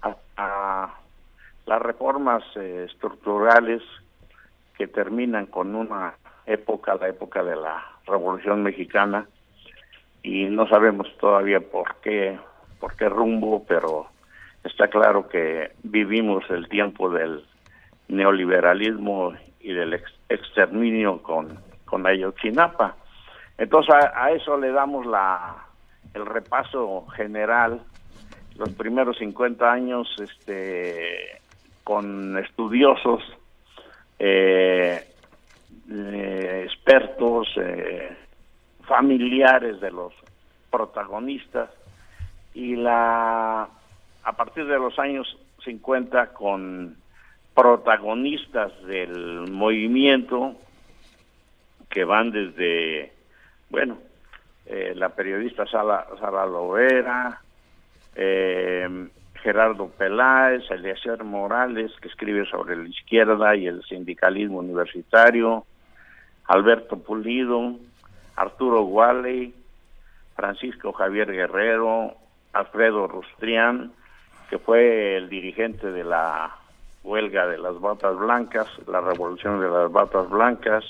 hasta las reformas estructurales que terminan con una época, la época de la Revolución Mexicana, y no sabemos todavía por qué, por qué rumbo, pero está claro que vivimos el tiempo del neoliberalismo y del ex- exterminio con, con Ayotzinapa. Entonces a, a eso le damos la, el repaso general, los primeros 50 años este, con estudiosos, eh, expertos, eh, familiares de los protagonistas. Y la a partir de los años 50 con protagonistas del movimiento que van desde bueno eh, la periodista Sara, Sara Lovera eh, Gerardo Peláez, Eliezer Morales, que escribe sobre la izquierda y el sindicalismo universitario, Alberto Pulido, Arturo Gualey, Francisco Javier Guerrero, Alfredo Rustrián, que fue el dirigente de la huelga de las batas blancas, la revolución de las batas blancas,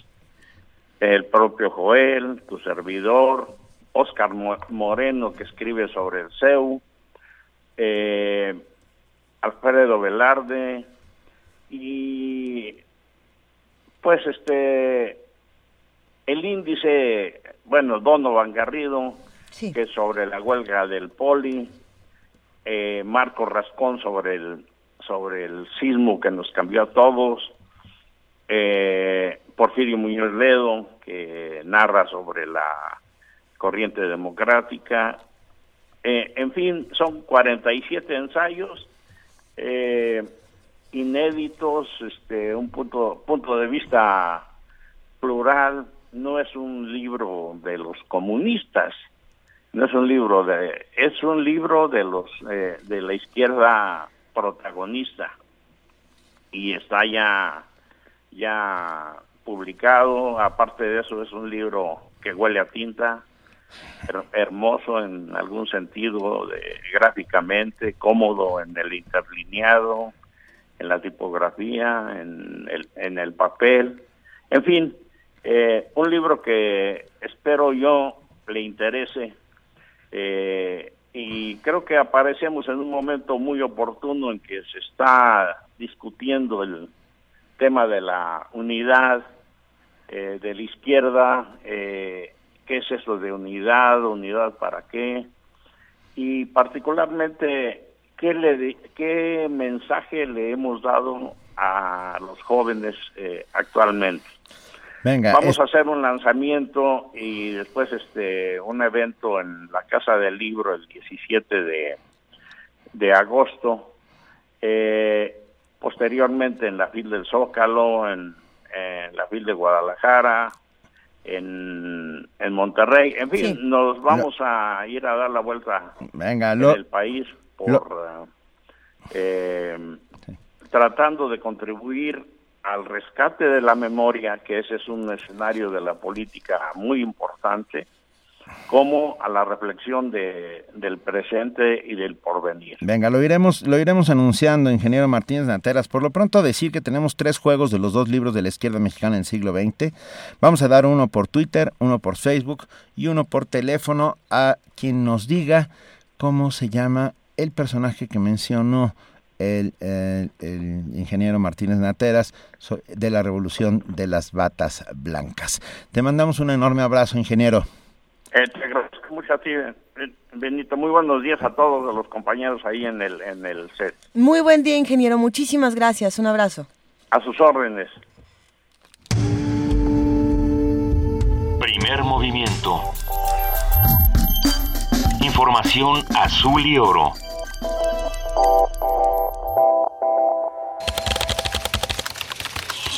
el propio Joel, tu servidor, Oscar Mo- Moreno, que escribe sobre el CEU, eh, Alfredo Velarde y pues este el índice bueno Donovan Garrido que es sobre la huelga del poli eh, Marco Rascón sobre el sobre el sismo que nos cambió a todos eh, Porfirio Muñoz Ledo que narra sobre la corriente democrática eh, en fin, son 47 ensayos eh, inéditos, este, un punto, punto de vista plural. No es un libro de los comunistas, no es un libro de, es un libro de los eh, de la izquierda protagonista y está ya ya publicado. Aparte de eso, es un libro que huele a tinta her- hermoso en algún sentido de, gráficamente, cómodo en el interlineado, en la tipografía, en el, en el papel, en fin, eh, un libro que espero yo le interese eh, y creo que aparecemos en un momento muy oportuno en que se está discutiendo el tema de la unidad eh, de la izquierda, qué es eso de unidad, unidad para qué, y particularmente qué, mensaje le hemos dado a los jóvenes actualmente. Venga, Vamos es- a hacer un lanzamiento y después este un evento en la Casa del Libro el 17 de, de agosto. Eh, posteriormente en la FIL del Zócalo, en, en la FIL de Guadalajara, en, en Monterrey. En fin, Sí. nos vamos a ir a dar la vuelta venga, en el país por lo- eh, eh, tratando de contribuir al rescate de la memoria, que ese es un escenario de la política muy importante, como a la reflexión de, del presente y del porvenir. Venga, lo iremos, lo iremos anunciando, ingeniero Martínez Nanteras. Por lo pronto decir que tenemos tres juegos de los dos libros de la izquierda mexicana en el siglo XX. Vamos a dar uno por Twitter, uno por Facebook y uno por teléfono a quien nos diga cómo se llama el personaje que mencionó el, el, el ingeniero Martínez Nateras de la Revolución de las Batas Blancas. Te mandamos un enorme abrazo, ingeniero. Eh, te agradezco mucho a ti, Benito. Muy buenos días a todos los compañeros ahí en el, en el set. Muy buen día, ingeniero. Muchísimas gracias. Un abrazo. A sus órdenes. Primer movimiento. Información azul y oro.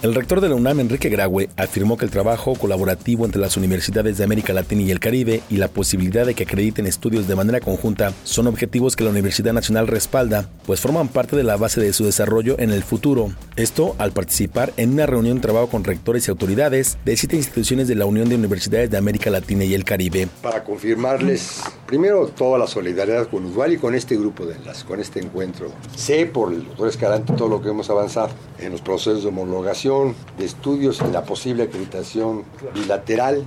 El rector de la UNAM, Enrique Graue, afirmó que el trabajo colaborativo entre las universidades de América Latina y el Caribe y la posibilidad de que acrediten estudios de manera conjunta son objetivos que la Universidad Nacional respalda, pues forman parte de la base de su desarrollo en el futuro. Esto al participar en una reunión de trabajo con rectores y autoridades de siete instituciones de la Unión de Universidades de América Latina y el Caribe. para confirmarles primero toda la solidaridad con Usual y con este grupo de enlace, con este encuentro. Sé por el doctor Escalante todo lo que hemos avanzado en los procesos de homologación, de estudios, en la posible acreditación bilateral,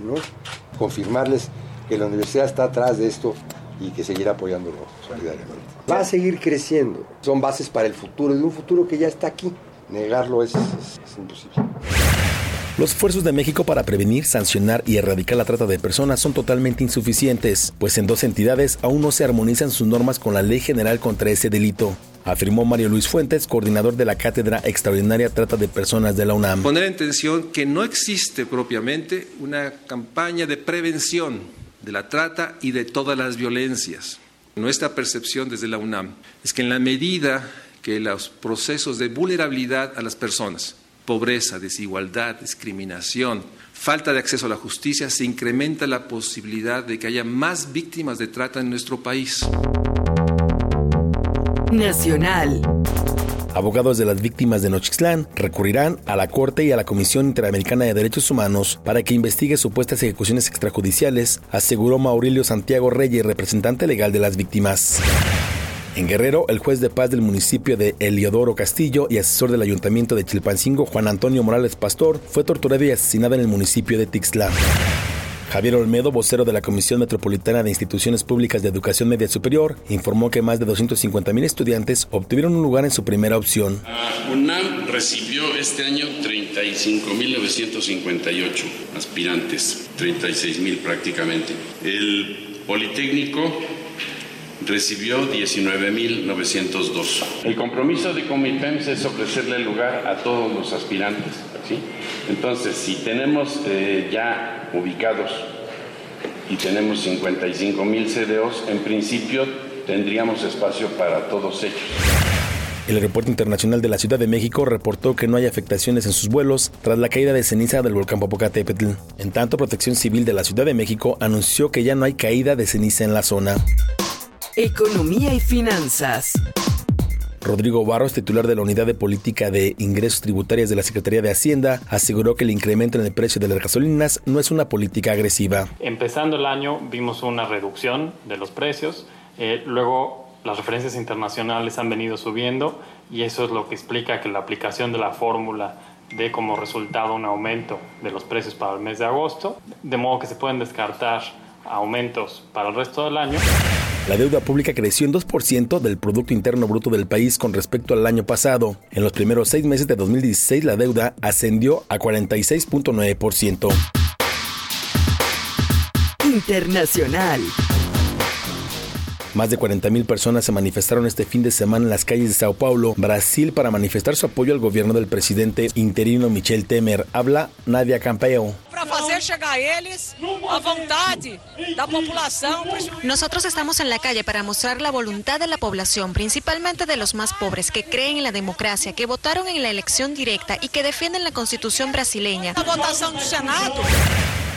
confirmarles que la universidad está atrás de esto y que seguirá apoyándolo solidariamente. Va a seguir creciendo. Son bases para el futuro, de un futuro que ya está aquí. Negarlo es imposible. Los esfuerzos de México para prevenir, sancionar y erradicar la trata de personas son totalmente insuficientes, pues en dos entidades aún no se armonizan sus normas con la Ley General contra ese delito, afirmó Mario Luis Fuentes, coordinador de la Cátedra Extraordinaria Trata de Personas de la UNAM. Poner en tensión que no existe propiamente una campaña de prevención de la trata y de todas las violencias. Nuestra percepción desde la UNAM es que en la medida que los procesos de vulnerabilidad a las personas, pobreza, desigualdad, discriminación, falta de acceso a la justicia, se incrementa la posibilidad de que haya más víctimas de trata en nuestro país. Nacional. Abogados de las víctimas de Nochixtlán recurrirán a la Corte y a la Comisión Interamericana de Derechos Humanos para que investigue supuestas ejecuciones extrajudiciales, aseguró Maurilio Santiago Reyes, representante legal de las víctimas. En Guerrero, el juez de paz del municipio de Eliodoro Castillo y asesor del ayuntamiento de Chilpancingo, Juan Antonio Morales Pastor, fue torturado y asesinado en el municipio de Tixla. Javier Olmedo, vocero de la Comisión Metropolitana de Instituciones Públicas de Educación Media Superior, informó que más de 250 mil estudiantes obtuvieron un lugar en su primera opción. La UNAM recibió este año 35.958 aspirantes, 36.000 prácticamente. El Politécnico recibió 19.902. El compromiso de Comipems es ofrecerle lugar a todos los aspirantes. ¿sí? Entonces, si tenemos eh, ya ubicados y tenemos 55.000 CDOs, en principio tendríamos espacio para todos ellos. El Aeropuerto Internacional de la Ciudad de México reportó que no hay afectaciones en sus vuelos tras la caída de ceniza del volcán Popocatépetl. En tanto, Protección Civil de la Ciudad de México anunció que ya no hay caída de ceniza en la zona. Economía y finanzas. Rodrigo Barros, titular de la Unidad de Política de Ingresos Tributarias de la Secretaría de Hacienda, aseguró que el incremento en el precio de las gasolinas no es una política agresiva. Empezando el año vimos una reducción de los precios, eh, luego las referencias internacionales han venido subiendo y eso es lo que explica que la aplicación de la fórmula dé como resultado un aumento de los precios para el mes de agosto, de modo que se pueden descartar aumentos para el resto del año. La deuda pública creció en 2% del Producto Interno Bruto del país con respecto al año pasado. En los primeros seis meses de 2016 la deuda ascendió a 46.9%. Internacional. Más de 40.000 personas se manifestaron este fin de semana en las calles de Sao Paulo, Brasil, para manifestar su apoyo al gobierno del presidente interino Michel Temer. Habla Nadia Campeo. para fazer chegar a eles a vontade da população. Nosotros estamos en la calle para mostrar la voluntad de la población, principalmente de los más pobres, que creen en la democracia, que votaron en la elección directa y que defienden la constitución brasileña.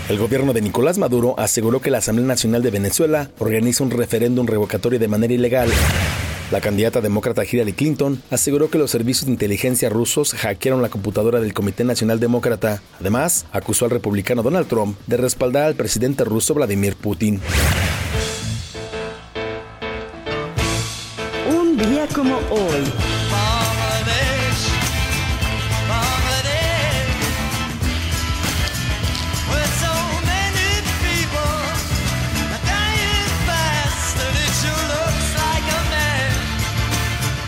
El gobierno de Nicolás Maduro aseguró que la Asamblea Nacional de Venezuela organiza un referéndum revocatorio de manera ilegal. La candidata demócrata Hillary Clinton aseguró que los servicios de inteligencia rusos hackearon la computadora del Comité Nacional Demócrata. Además, acusó al republicano Donald Trump de respaldar al presidente ruso Vladimir Putin. Un día como hoy.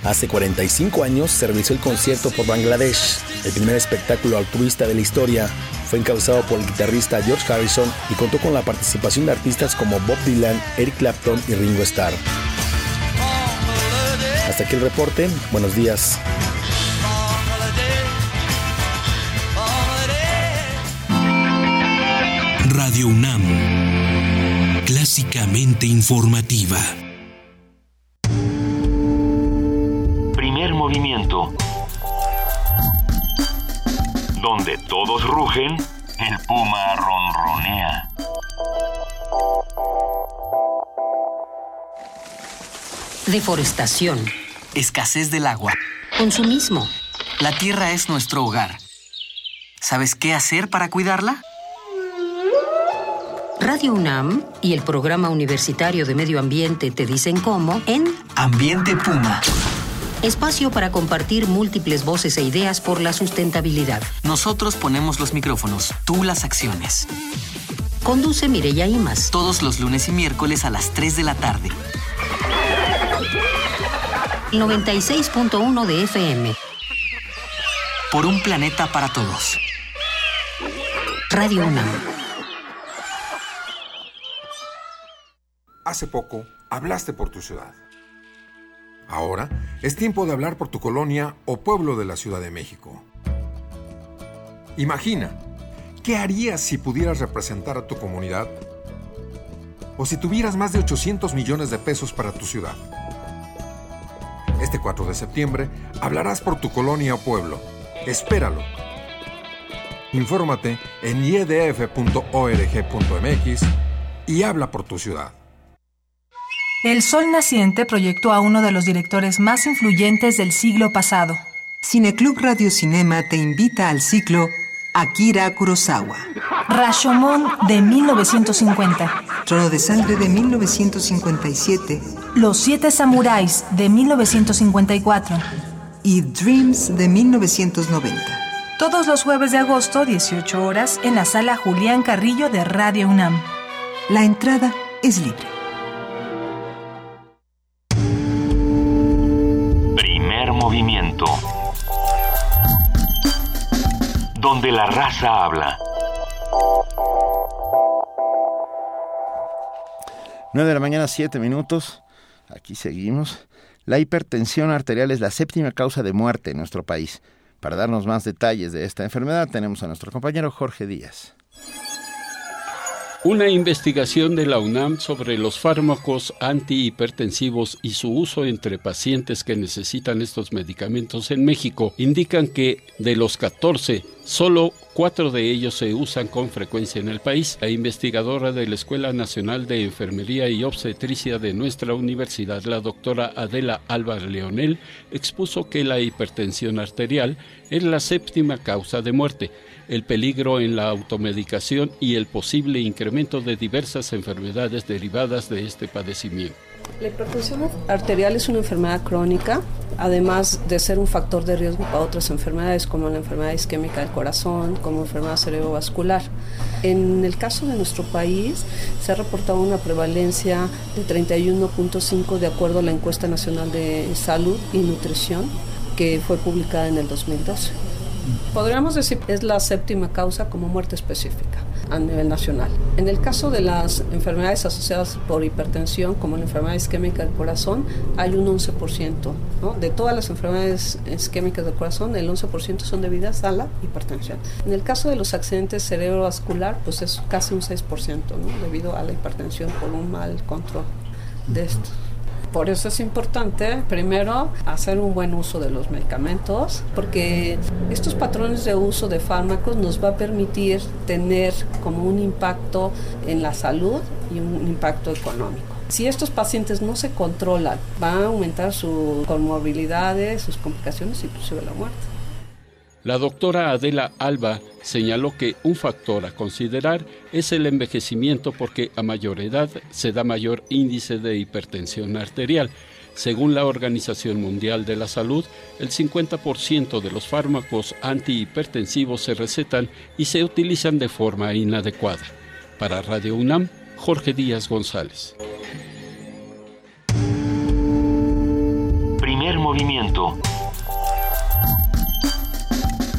Hace 45 años se realizó el concierto por Bangladesh. El primer espectáculo altruista de la historia fue encabezado por el guitarrista George Harrison y contó con la participación de artistas como Bob Dylan, Eric Clapton y Ringo Starr. Hasta aquí el reporte. Buenos días. Radio UNAM. Clásicamente informativa. Todos rugen, el puma ronronea. Deforestación. Escasez del agua. Consumismo. La tierra es nuestro hogar. ¿Sabes qué hacer para cuidarla? Radio UNAM y el Programa Universitario de Medio Ambiente te dicen cómo en Ambiente Puma. Espacio para compartir múltiples voces e ideas por la sustentabilidad. Nosotros ponemos los micrófonos, tú las acciones. Conduce Mireya Imas. Todos los lunes y miércoles a las 3 de la tarde. 96.1 de FM. Por un planeta para todos. Radio UNAM. Hace poco hablaste por tu ciudad. Ahora es tiempo de hablar por tu colonia o pueblo de la Ciudad de México. Imagina, ¿qué harías si pudieras representar a tu comunidad? O si tuvieras más de 800 millones de pesos para tu ciudad. Este 4 de septiembre hablarás por tu colonia o pueblo. Espéralo. Infórmate en iedf.org.mx y habla por tu ciudad. El Sol Naciente proyectó a uno de los directores más influyentes del siglo pasado. Cineclub Radio Cinema te invita al ciclo Akira Kurosawa. Rashomon de 1950. Trono de Sangre de 1957. Los Siete Samuráis de 1954. Y Dreams de 1990. Todos los jueves de agosto, 18 horas, en la sala Julián Carrillo de Radio UNAM. La entrada es libre. Donde la raza habla. 9 de la mañana, 7 minutos. Aquí seguimos. La hipertensión arterial es la séptima causa de muerte en nuestro país. Para darnos más detalles de esta enfermedad tenemos a nuestro compañero Jorge Díaz. Una investigación de la UNAM sobre los fármacos antihipertensivos y su uso entre pacientes que necesitan estos medicamentos en México indican que de los 14, solo cuatro de ellos se usan con frecuencia en el país. La investigadora de la Escuela Nacional de Enfermería y Obstetricia de nuestra universidad, la doctora Adela Álvarez Leonel, expuso que la hipertensión arterial es la séptima causa de muerte el peligro en la automedicación y el posible incremento de diversas enfermedades derivadas de este padecimiento. La hipertensión arterial es una enfermedad crónica, además de ser un factor de riesgo para otras enfermedades como la enfermedad isquémica del corazón, como enfermedad cerebrovascular. En el caso de nuestro país se ha reportado una prevalencia de 31.5 de acuerdo a la encuesta nacional de salud y nutrición que fue publicada en el 2012. Podríamos decir es la séptima causa como muerte específica a nivel nacional. En el caso de las enfermedades asociadas por hipertensión, como la enfermedad isquémica del corazón, hay un 11%. ¿no? De todas las enfermedades isquémicas del corazón, el 11% son debidas a la hipertensión. En el caso de los accidentes cerebrovascular, pues es casi un 6%, ¿no? debido a la hipertensión por un mal control de esto. Por eso es importante, primero, hacer un buen uso de los medicamentos, porque estos patrones de uso de fármacos nos va a permitir tener como un impacto en la salud y un impacto económico. Si estos pacientes no se controlan, va a aumentar sus comorbilidades, sus complicaciones, inclusive la muerte. La doctora Adela Alba señaló que un factor a considerar es el envejecimiento porque a mayor edad se da mayor índice de hipertensión arterial. Según la Organización Mundial de la Salud, el 50% de los fármacos antihipertensivos se recetan y se utilizan de forma inadecuada. Para Radio UNAM, Jorge Díaz González. Primer movimiento.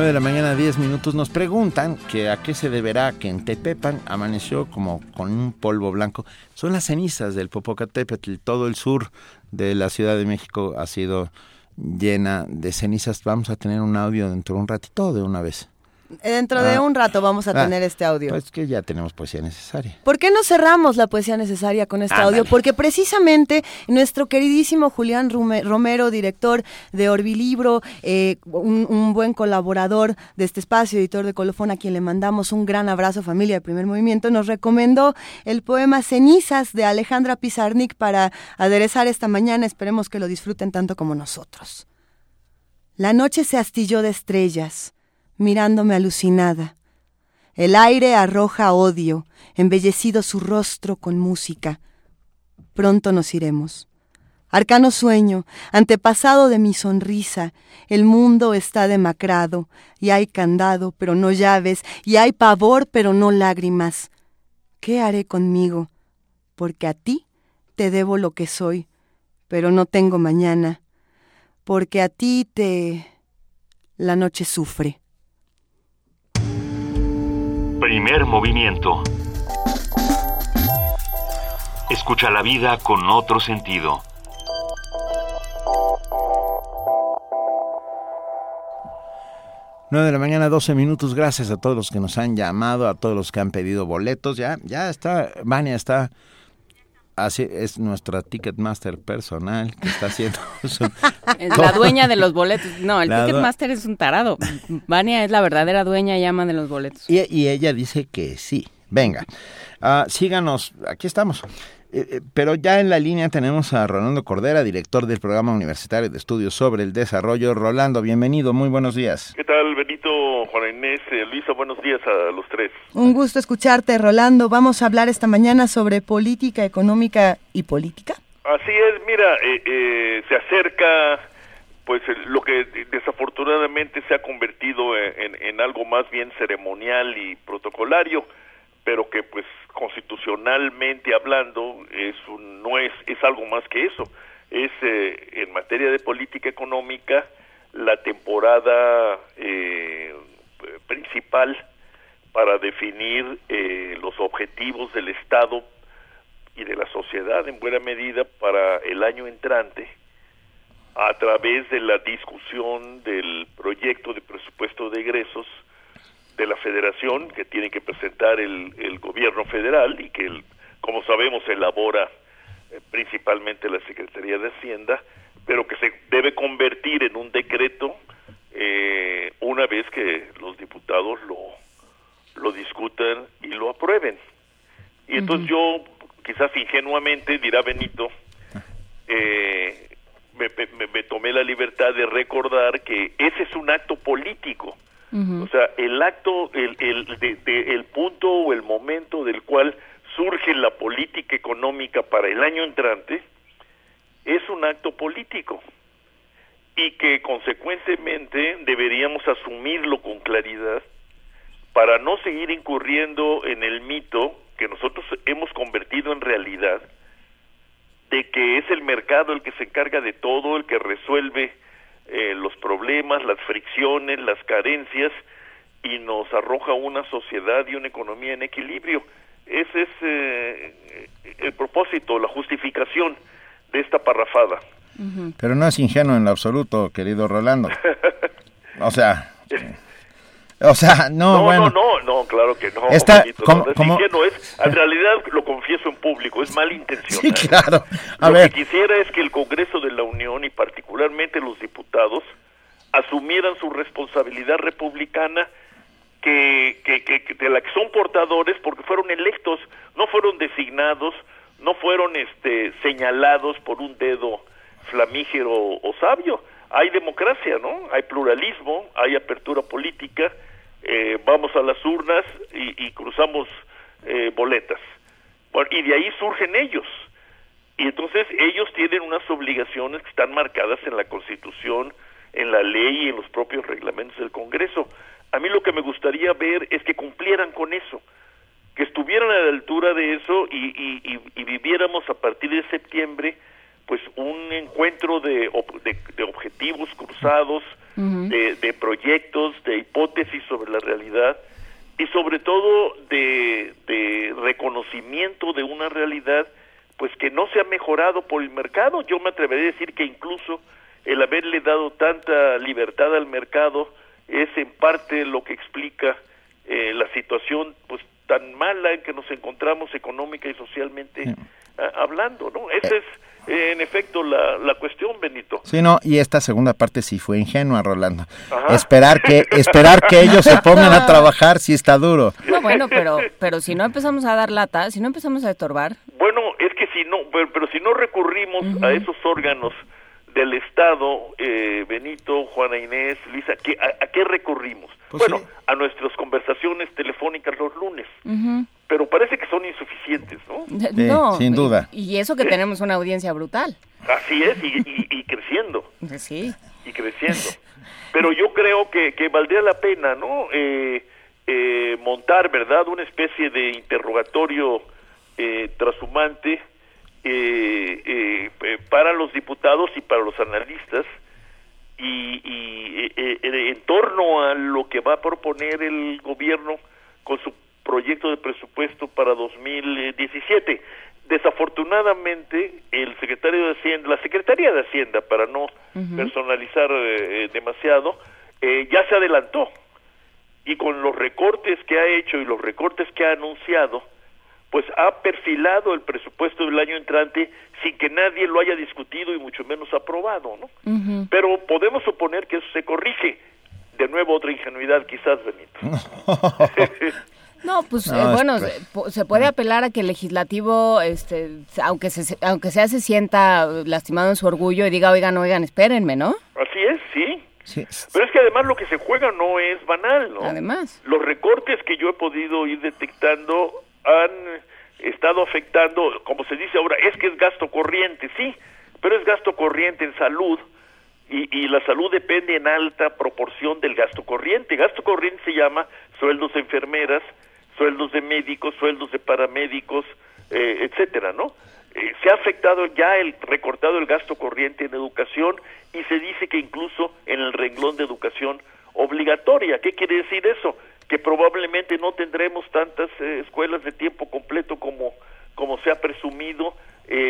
9 de la mañana, 10 minutos. Nos preguntan que a qué se deberá que en Tepepan amaneció como con un polvo blanco. Son las cenizas del Popocatépetl. Todo el sur de la Ciudad de México ha sido llena de cenizas. Vamos a tener un audio dentro de un ratito de una vez. Dentro de Ah. un rato vamos a Ah, tener este audio. Pues que ya tenemos poesía necesaria. ¿Por qué no cerramos la poesía necesaria con este audio? Porque precisamente nuestro queridísimo Julián Romero, director de Orbilibro, eh, un, un buen colaborador de este espacio, editor de Colofón, a quien le mandamos un gran abrazo, familia de primer movimiento, nos recomendó el poema Cenizas de Alejandra Pizarnik para aderezar esta mañana. Esperemos que lo disfruten tanto como nosotros. La noche se astilló de estrellas, mirándome alucinada. El aire arroja odio, embellecido su rostro con música. Pronto nos iremos. Arcano sueño, antepasado de mi sonrisa, el mundo está demacrado, y hay candado, pero no llaves, y hay pavor, pero no lágrimas. ¿Qué haré conmigo? Porque a ti te debo lo que soy, pero no tengo mañana. Porque a ti te... la noche sufre. Primer movimiento. Escucha la vida con otro sentido. Nueve de la mañana, 12 minutos. Gracias a todos los que nos han llamado, a todos los que han pedido boletos. Ya, ya está, Vania está. Así es nuestra Ticketmaster personal que está haciendo. *laughs* su- Es la dueña de los boletos. No, el La Ticketmaster es un tarado. Vania es la verdadera dueña y ama de los boletos. Y, y ella dice que sí. Venga, Ah, síganos, aquí estamos. Eh, eh, pero ya en la línea tenemos a Rolando Cordera, director del Programa Universitario de Estudios sobre el Desarrollo. Rolando, bienvenido, muy buenos días. ¿Qué tal, Benito, Juan Inés, eh, Luisa? Buenos días a los tres. Un gusto escucharte, Rolando. Vamos a hablar esta mañana sobre política económica y política. Así es, mira, eh, eh, se acerca pues lo que desafortunadamente se ha convertido en, en- en algo más bien ceremonial y protocolario, pero que pues constitucionalmente hablando es un- no es es algo más que eso. Es eh, en materia de política económica la temporada eh, principal para definir eh, los objetivos del Estado y de la sociedad en buena medida para el año entrante a través de la discusión del proyecto de presupuesto de egresos de la federación que tiene que presentar el, el gobierno federal y que el- como sabemos elabora eh, principalmente la Secretaría de Hacienda pero que se debe convertir en un decreto eh, una vez que los diputados lo lo discutan y lo aprueben. Y entonces yo quizás ingenuamente dirá Benito eh, me, me- me tomé la libertad de recordar que ese es un acto político o sea, el acto, el, el, de- de- el punto o el momento del cual surge la política económica para el año entrante es un acto político y que consecuentemente deberíamos asumirlo con claridad para no seguir incurriendo en el mito que nosotros hemos convertido en realidad de que es el mercado el que se encarga de todo, el que resuelve eh, los problemas, las fricciones, las carencias y nos arroja una sociedad y una economía en equilibrio. Ese es eh, el propósito, la justificación de esta parrafada. Pero no es ingenuo en lo absoluto, querido Rolando. *laughs* O sea, *laughs* o sea, no, no, bueno. no, no, no, claro que no. Está Benito, como- no, es en realidad lo confieso en público, es malintencionado. Sí, claro. A lo ver, que quisiera es que el Congreso de la Unión y particularmente los diputados asumieran su responsabilidad republicana que, que, que- que de la que son portadores porque fueron electos, no fueron designados, no fueron este señalados por un dedo flamígero o sabio. Hay democracia, ¿no? Hay pluralismo, hay apertura política eh, vamos a las urnas y, y cruzamos eh, boletas. Y de ahí surgen ellos. Y entonces ellos tienen unas obligaciones que están marcadas en la Constitución, en la ley y en los propios reglamentos del Congreso. A mí lo que me gustaría ver es que cumplieran con eso, que estuvieran a la altura de eso y, y, viviéramos a partir de septiembre pues un encuentro de objetivos cruzados, de, de proyectos, de hipótesis sobre la realidad y sobre todo de, de reconocimiento de una realidad pues que no se ha mejorado por el mercado. Yo me atrevería a decir que incluso el haberle dado tanta libertad al mercado es en parte lo que explica eh, la situación pues tan mala en que nos encontramos económica y socialmente ah, hablando, ¿no? Esa es eh, en efecto la, la cuestión, Benito. Sí, no, y esta segunda parte sí fue ingenua, Rolando. Ajá. Esperar que esperar que ellos se pongan a *laughs* trabajar sí está duro. No, bueno, pero, pero si no empezamos a dar lata, si no empezamos a estorbar, Bueno, es que si no, pero, pero si no recurrimos a esos órganos del Estado, eh, Benito, Juana Inés, Lisa, ¿qué- a, a qué recurrimos? Pues bueno, a nuestras conversaciones telefónicas los lunes, ujú. pero parece que son *laughs* ¿no? sin duda. Y, y eso que tenemos una audiencia brutal. Así es, y, y- y creciendo. Sí. y creciendo. Pero yo creo que, que valdría la pena, ¿no? Eh, eh, montar, ¿verdad? Una especie de interrogatorio eh, trashumante eh, eh, eh, para los diputados y para los analistas y, y, eh, eh, en torno a lo que va a proponer el gobierno con su proyecto de presupuesto para 2017. Desafortunadamente, el secretario de Hacienda, la Secretaría de Hacienda, para no personalizar eh, eh, demasiado, eh, ya se adelantó y con los recortes que ha hecho y los recortes que ha anunciado, pues ha perfilado el presupuesto del año entrante sin que nadie lo haya discutido y mucho menos aprobado, ¿no? Pero podemos suponer que eso se corrige. De nuevo otra ingenuidad quizás, Benito. *laughs* No, pues No, eh, bueno, se, se puede apelar a que el legislativo, este, aunque se, aunque sea se sienta lastimado en su orgullo y diga, oigan, oigan, espérenme, ¿no? Así es, sí. Pero es que además lo que se juega no es banal, ¿no? Además. Los recortes que yo he podido ir detectando han estado afectando, como se dice ahora, es que es gasto corriente, sí, pero es gasto corriente en salud y, y la salud depende en alta proporción del gasto corriente. Gasto corriente se llama sueldos de enfermeras, sueldos de médicos, sueldos de paramédicos, eh, etcétera, ¿no? Eh, se ha afectado ya el recortado el gasto corriente en educación y se dice que incluso en el renglón de educación obligatoria. ¿Qué quiere decir eso? Que probablemente no tendremos tantas eh, escuelas de tiempo completo como como se ha presumido,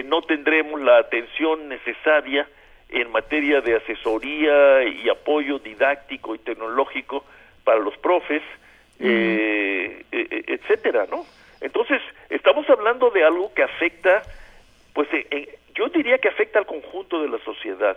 no tendremos la atención necesaria en materia de asesoría y apoyo didáctico y tecnológico para los profes, eh, eh, eh, etcétera, ¿no? Entonces, estamos hablando de algo que afecta, pues eh, eh, yo diría que afecta al conjunto de la sociedad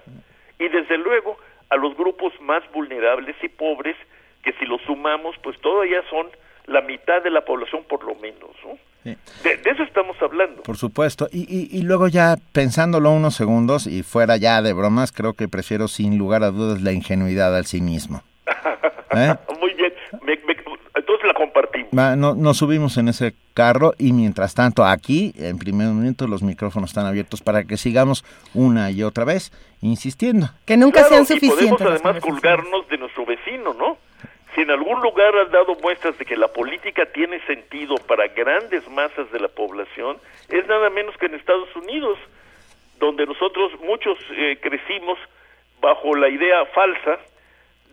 y desde luego a los grupos más vulnerables y pobres, que si los sumamos, pues todavía son la mitad de la población por lo menos, ¿no? Sí. De, de eso estamos hablando. Por supuesto. Y, y, y luego ya pensándolo unos segundos y fuera ya de bromas, creo que prefiero sin lugar a dudas la ingenuidad al cinismo. *laughs* ¿Eh? Muy bien, Me- no, nos subimos en ese carro y mientras tanto aquí, en primer momento, los micrófonos están abiertos para que sigamos una y otra vez insistiendo. Que nunca Claro, sean y suficientes. podemos además colgarnos de nuestro vecino, ¿no? Si en algún lugar han dado muestras de que la política tiene sentido para grandes masas de la población, es nada menos que en Estados Unidos, donde nosotros muchos eh, crecimos bajo la idea falsa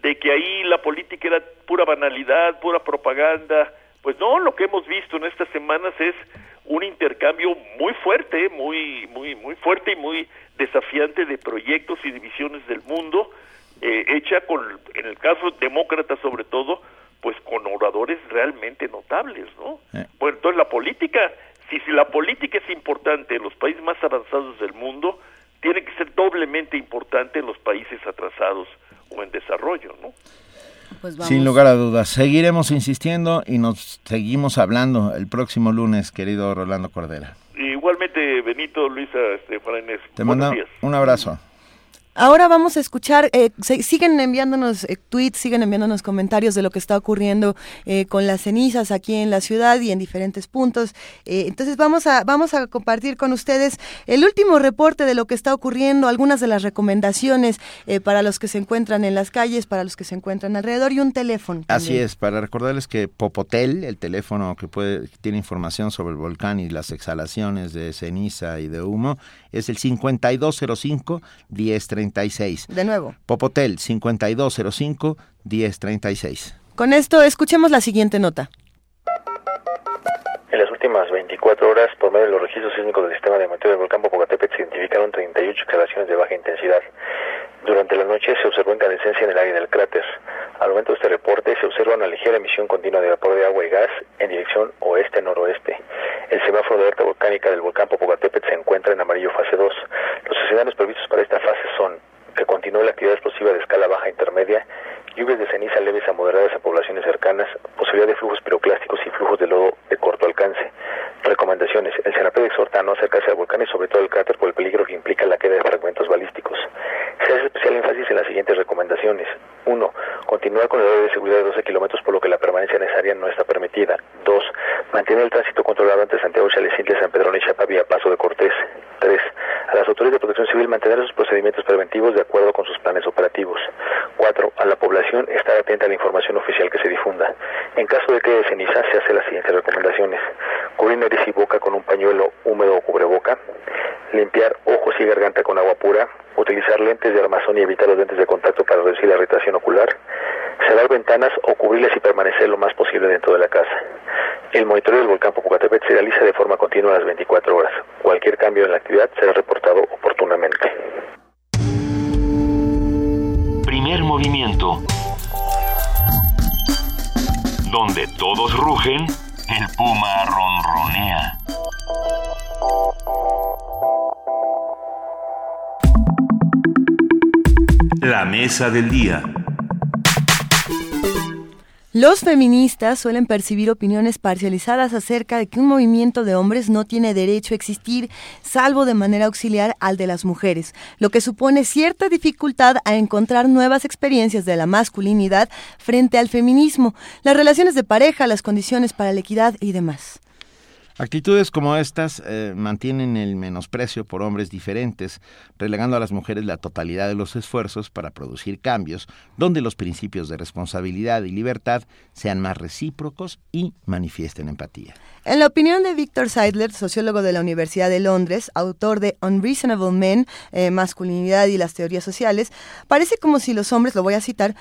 de que ahí la política era pura banalidad, pura propaganda. Pues no, lo que hemos visto en estas semanas es un intercambio muy fuerte, muy muy muy fuerte y muy desafiante de proyectos y divisiones del mundo, eh, hecha con, en el caso demócrata sobre todo, pues con oradores realmente notables, ¿no? Eh. Bueno, entonces la política, si, si la política es importante en los países más avanzados del mundo, tiene que ser doblemente importante en los países atrasados o en desarrollo, ¿no? Pues Sin lugar a dudas. Seguiremos insistiendo y nos seguimos hablando el próximo lunes, querido Rolando Cordera. Igualmente, Benito, Luisa, este, Juan Inés, Te mando días. un abrazo. Ahora vamos a escuchar, eh, siguen enviándonos eh, tweets, siguen enviándonos comentarios de lo que está ocurriendo eh, con las cenizas aquí en la ciudad y en diferentes puntos. entonces vamos a, vamos a compartir con ustedes el último reporte de lo que está ocurriendo, algunas de las recomendaciones para los que se encuentran en las calles, para los que se encuentran alrededor y un teléfono. Así es, para recordarles que Popotel, el teléfono que puede, tiene información sobre el volcán y las exhalaciones de ceniza y de humo, es el 5205 1030 de nuevo. Popotel 5205 1036. Con esto escuchemos la siguiente nota. En las últimas 24 horas, por medio de los registros sísmicos del sistema de monitoreo del volcán Popocatépetl, se identificaron 38 exhalaciones de baja intensidad. Durante la noche se observó incandescencia en el área del cráter. Al momento de este reporte se observa una ligera emisión continua de vapor de agua y gas en dirección oeste-noroeste. El semáforo de alerta volcánica del volcán Popocatépetl se encuentra en amarillo fase 2. Los escenarios previstos para esta fase son que continúe la actividad explosiva de escala baja intermedia, lluvias de ceniza leves a moderadas a poblaciones cercanas, posibilidad de flujos piroclásticos y flujos de lodo de corto alcance. Recomendaciones. El CENAPED exhorta a no acercarse al volcán y sobre todo al cráter por el peligro que implica la queda de fragmentos balísticos. Se hace especial énfasis en las siguientes recomendaciones. 1. Continuar con el horario de seguridad de 12 kilómetros por lo que la permanencia en esa área no está permitida. 2. Mantener el tránsito controlado entre Santiago Chalecintla, San Pedro y Chapa vía Paso de Cortés. 3. A las autoridades de protección civil mantener sus procedimientos preventivos de acuerdo con sus planes operativos. 4. A la población estar atenta a la información oficial que se difunda. En caso de que de ceniza, se hace las siguientes recomendaciones. Cubrir nariz y boca con un pañuelo húmedo o cubreboca. Limpiar ojos y garganta con agua pura. Utilizar lentes de armazón y evitar los lentes de contacto para reducir la irritación ocular. Cerrar ventanas o cubrirlas y permanecer lo más posible dentro de la casa. El monitoreo del volcán Popocatépetl se realiza de forma continua a las 24 horas. Cualquier cambio en la actividad será reportado oportunamente. Primer movimiento. Donde todos rugen, el puma ronronea. La mesa del día. Los feministas suelen percibir opiniones parcializadas acerca de que un movimiento de hombres no tiene derecho a existir salvo de manera auxiliar al de las mujeres, lo que supone cierta dificultad a encontrar nuevas experiencias de la masculinidad frente al feminismo, las relaciones de pareja, las condiciones para la equidad y demás. Actitudes como estas eh, mantienen el menosprecio por hombres diferentes, relegando a las mujeres la totalidad de los esfuerzos para producir cambios donde los principios de responsabilidad y libertad sean más recíprocos y manifiesten empatía. En la opinión de Victor Seidler, sociólogo de la Universidad de Londres, autor de Unreasonable Men, eh, Masculinidad y las Teorías Sociales, parece como si los hombres, lo voy a citar,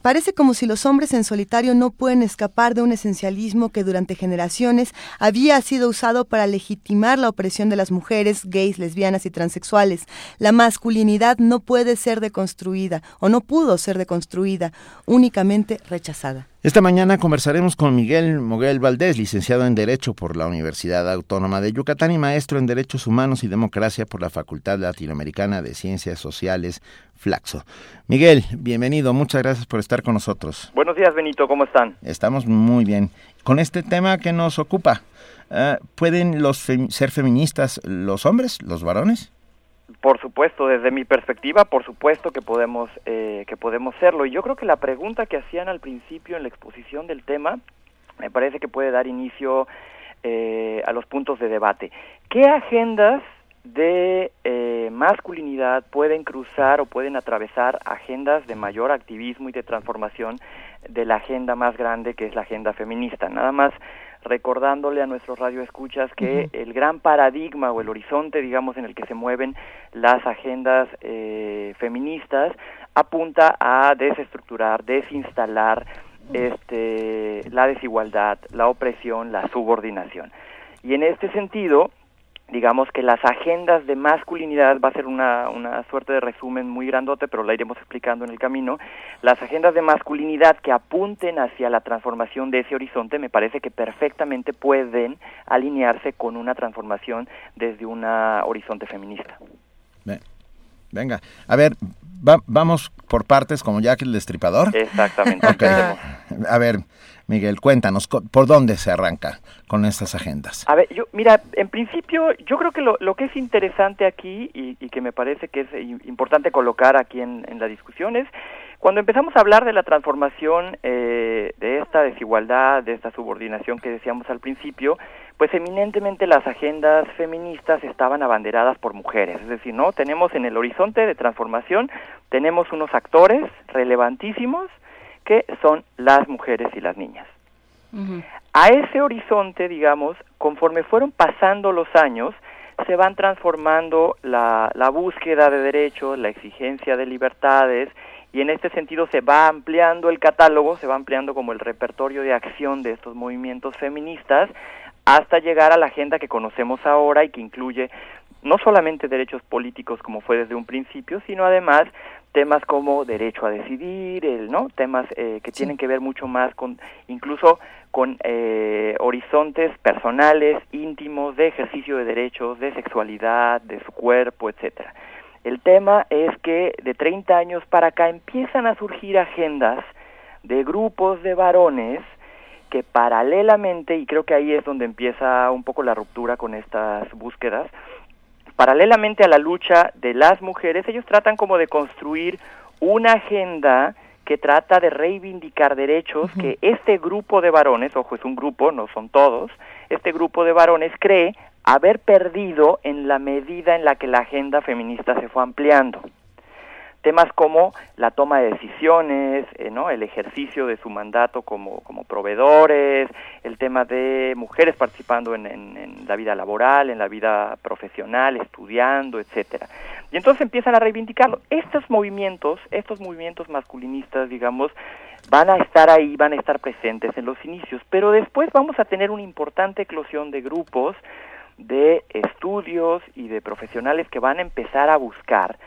parece como si los hombres en solitario no pueden escapar de un esencialismo que durante generaciones había sido usado para legitimar la opresión de las mujeres, gays, lesbianas y transexuales. La masculinidad no puede ser deconstruida o no pudo ser deconstruida, únicamente rechazada. Esta mañana conversaremos con Miguel Moguel Valdés, licenciado en Derecho por la Universidad Autónoma de Yucatán y maestro en Derechos Humanos y Democracia por la Facultad Latinoamericana de Ciencias Sociales, Flaxo. Miguel, bienvenido, muchas gracias por estar con nosotros. Buenos días, Benito, ¿cómo están? Estamos muy bien. Con este tema que nos ocupa, eh, ¿pueden los ser feministas los hombres, los varones? Por supuesto, desde mi perspectiva, por supuesto que podemos eh, que podemos serlo. Y yo creo que la pregunta que hacían al principio en la exposición del tema me parece que puede dar inicio eh, a los puntos de debate. ¿Qué agendas de eh, masculinidad pueden cruzar o pueden atravesar agendas de mayor activismo y de transformación de la agenda más grande que es la agenda feminista. Nada más recordándole a nuestros radioescuchas que el gran paradigma o el horizonte, digamos, en el que se mueven las agendas eh, feministas apunta a desestructurar, desinstalar este, la desigualdad, la opresión, la subordinación. Y en este sentido, digamos que las agendas de masculinidad, va a ser una, una suerte de resumen muy grandote, pero la iremos explicando en el camino, las agendas de masculinidad que apunten hacia la transformación de ese horizonte me parece que perfectamente pueden alinearse con una transformación desde un horizonte feminista. Venga, a ver, vamos por partes como que el destripador. Exactamente. a ver, Miguel, cuéntanos, ¿por dónde se arranca con estas agendas? A ver, yo, mira, en principio, yo creo que lo, que es interesante aquí y, que me parece que es importante colocar aquí en, en la discusión es cuando empezamos a hablar de la transformación eh, de esta desigualdad, de esta subordinación que decíamos al principio, pues eminentemente las agendas feministas estaban abanderadas por mujeres, es decir, no tenemos en el horizonte de transformación tenemos unos actores relevantísimos que son las mujeres y las niñas. A ese horizonte, digamos, conforme fueron pasando los años, se van transformando la, la búsqueda de derechos, la exigencia de libertades, y en este sentido se va ampliando el catálogo, se va ampliando como el repertorio de acción de estos movimientos feministas, hasta llegar a la agenda que conocemos ahora y que incluye no solamente derechos políticos como fue desde un principio, sino además temas como derecho a decidir, el, ¿no? temas eh, que tienen que ver mucho más con incluso con eh, horizontes personales, íntimos, de ejercicio de derechos, de sexualidad, de su cuerpo, etcétera. El tema es que de 30 años para acá empiezan a surgir agendas de grupos de varones que paralelamente, y creo que ahí es donde empieza un poco la ruptura con estas búsquedas, paralelamente a la lucha de las mujeres, ellos tratan como de construir una agenda que trata de reivindicar derechos que este grupo de varones, ojo, es un grupo, no son todos, este grupo de varones cree haber perdido en la medida en la que la agenda feminista se fue ampliando. Temas como la toma de decisiones, eh, el ejercicio de su mandato como, como proveedores, el tema de mujeres participando en- en la vida laboral, en la vida profesional, estudiando, etcétera. Y entonces empiezan a reivindicarlo. Estos movimientos, estos movimientos masculinistas, digamos, van a estar ahí, van a estar presentes en los inicios, pero después vamos a tener una importante eclosión de grupos, de estudios y de profesionales que van a empezar a buscar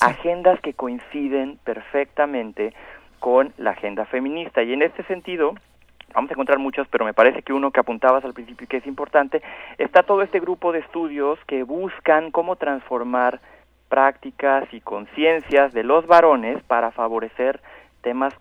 agendas que coinciden perfectamente con la agenda feminista. Y en este sentido, vamos a encontrar muchos, pero me parece que uno que apuntabas al principio y que es importante, está todo este grupo de estudios que buscan cómo transformar prácticas y conciencias de los varones para favorecer temas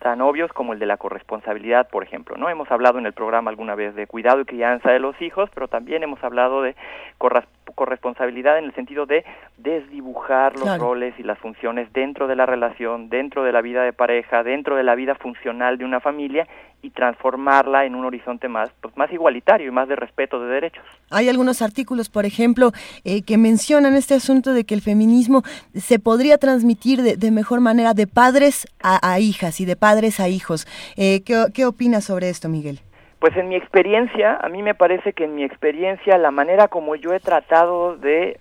tan obvios como el de la corresponsabilidad, por ejemplo. No hemos hablado en el programa alguna vez de cuidado y crianza de los hijos, pero también hemos hablado de corras- corresponsabilidad en el sentido de desdibujar los Claro. roles y las funciones dentro de la relación, dentro de la vida de pareja, dentro de la vida funcional de una familia y transformarla en un horizonte más pues más igualitario y más de respeto de derechos. Hay algunos artículos, por ejemplo, eh, que mencionan este asunto de que el feminismo se podría transmitir de, de mejor manera de padres a, a hijas y de padres a hijos. Eh, ¿qué, ¿Qué opinas sobre esto, Miguel? Pues en mi experiencia, a mí me parece que en mi experiencia la manera como yo he tratado de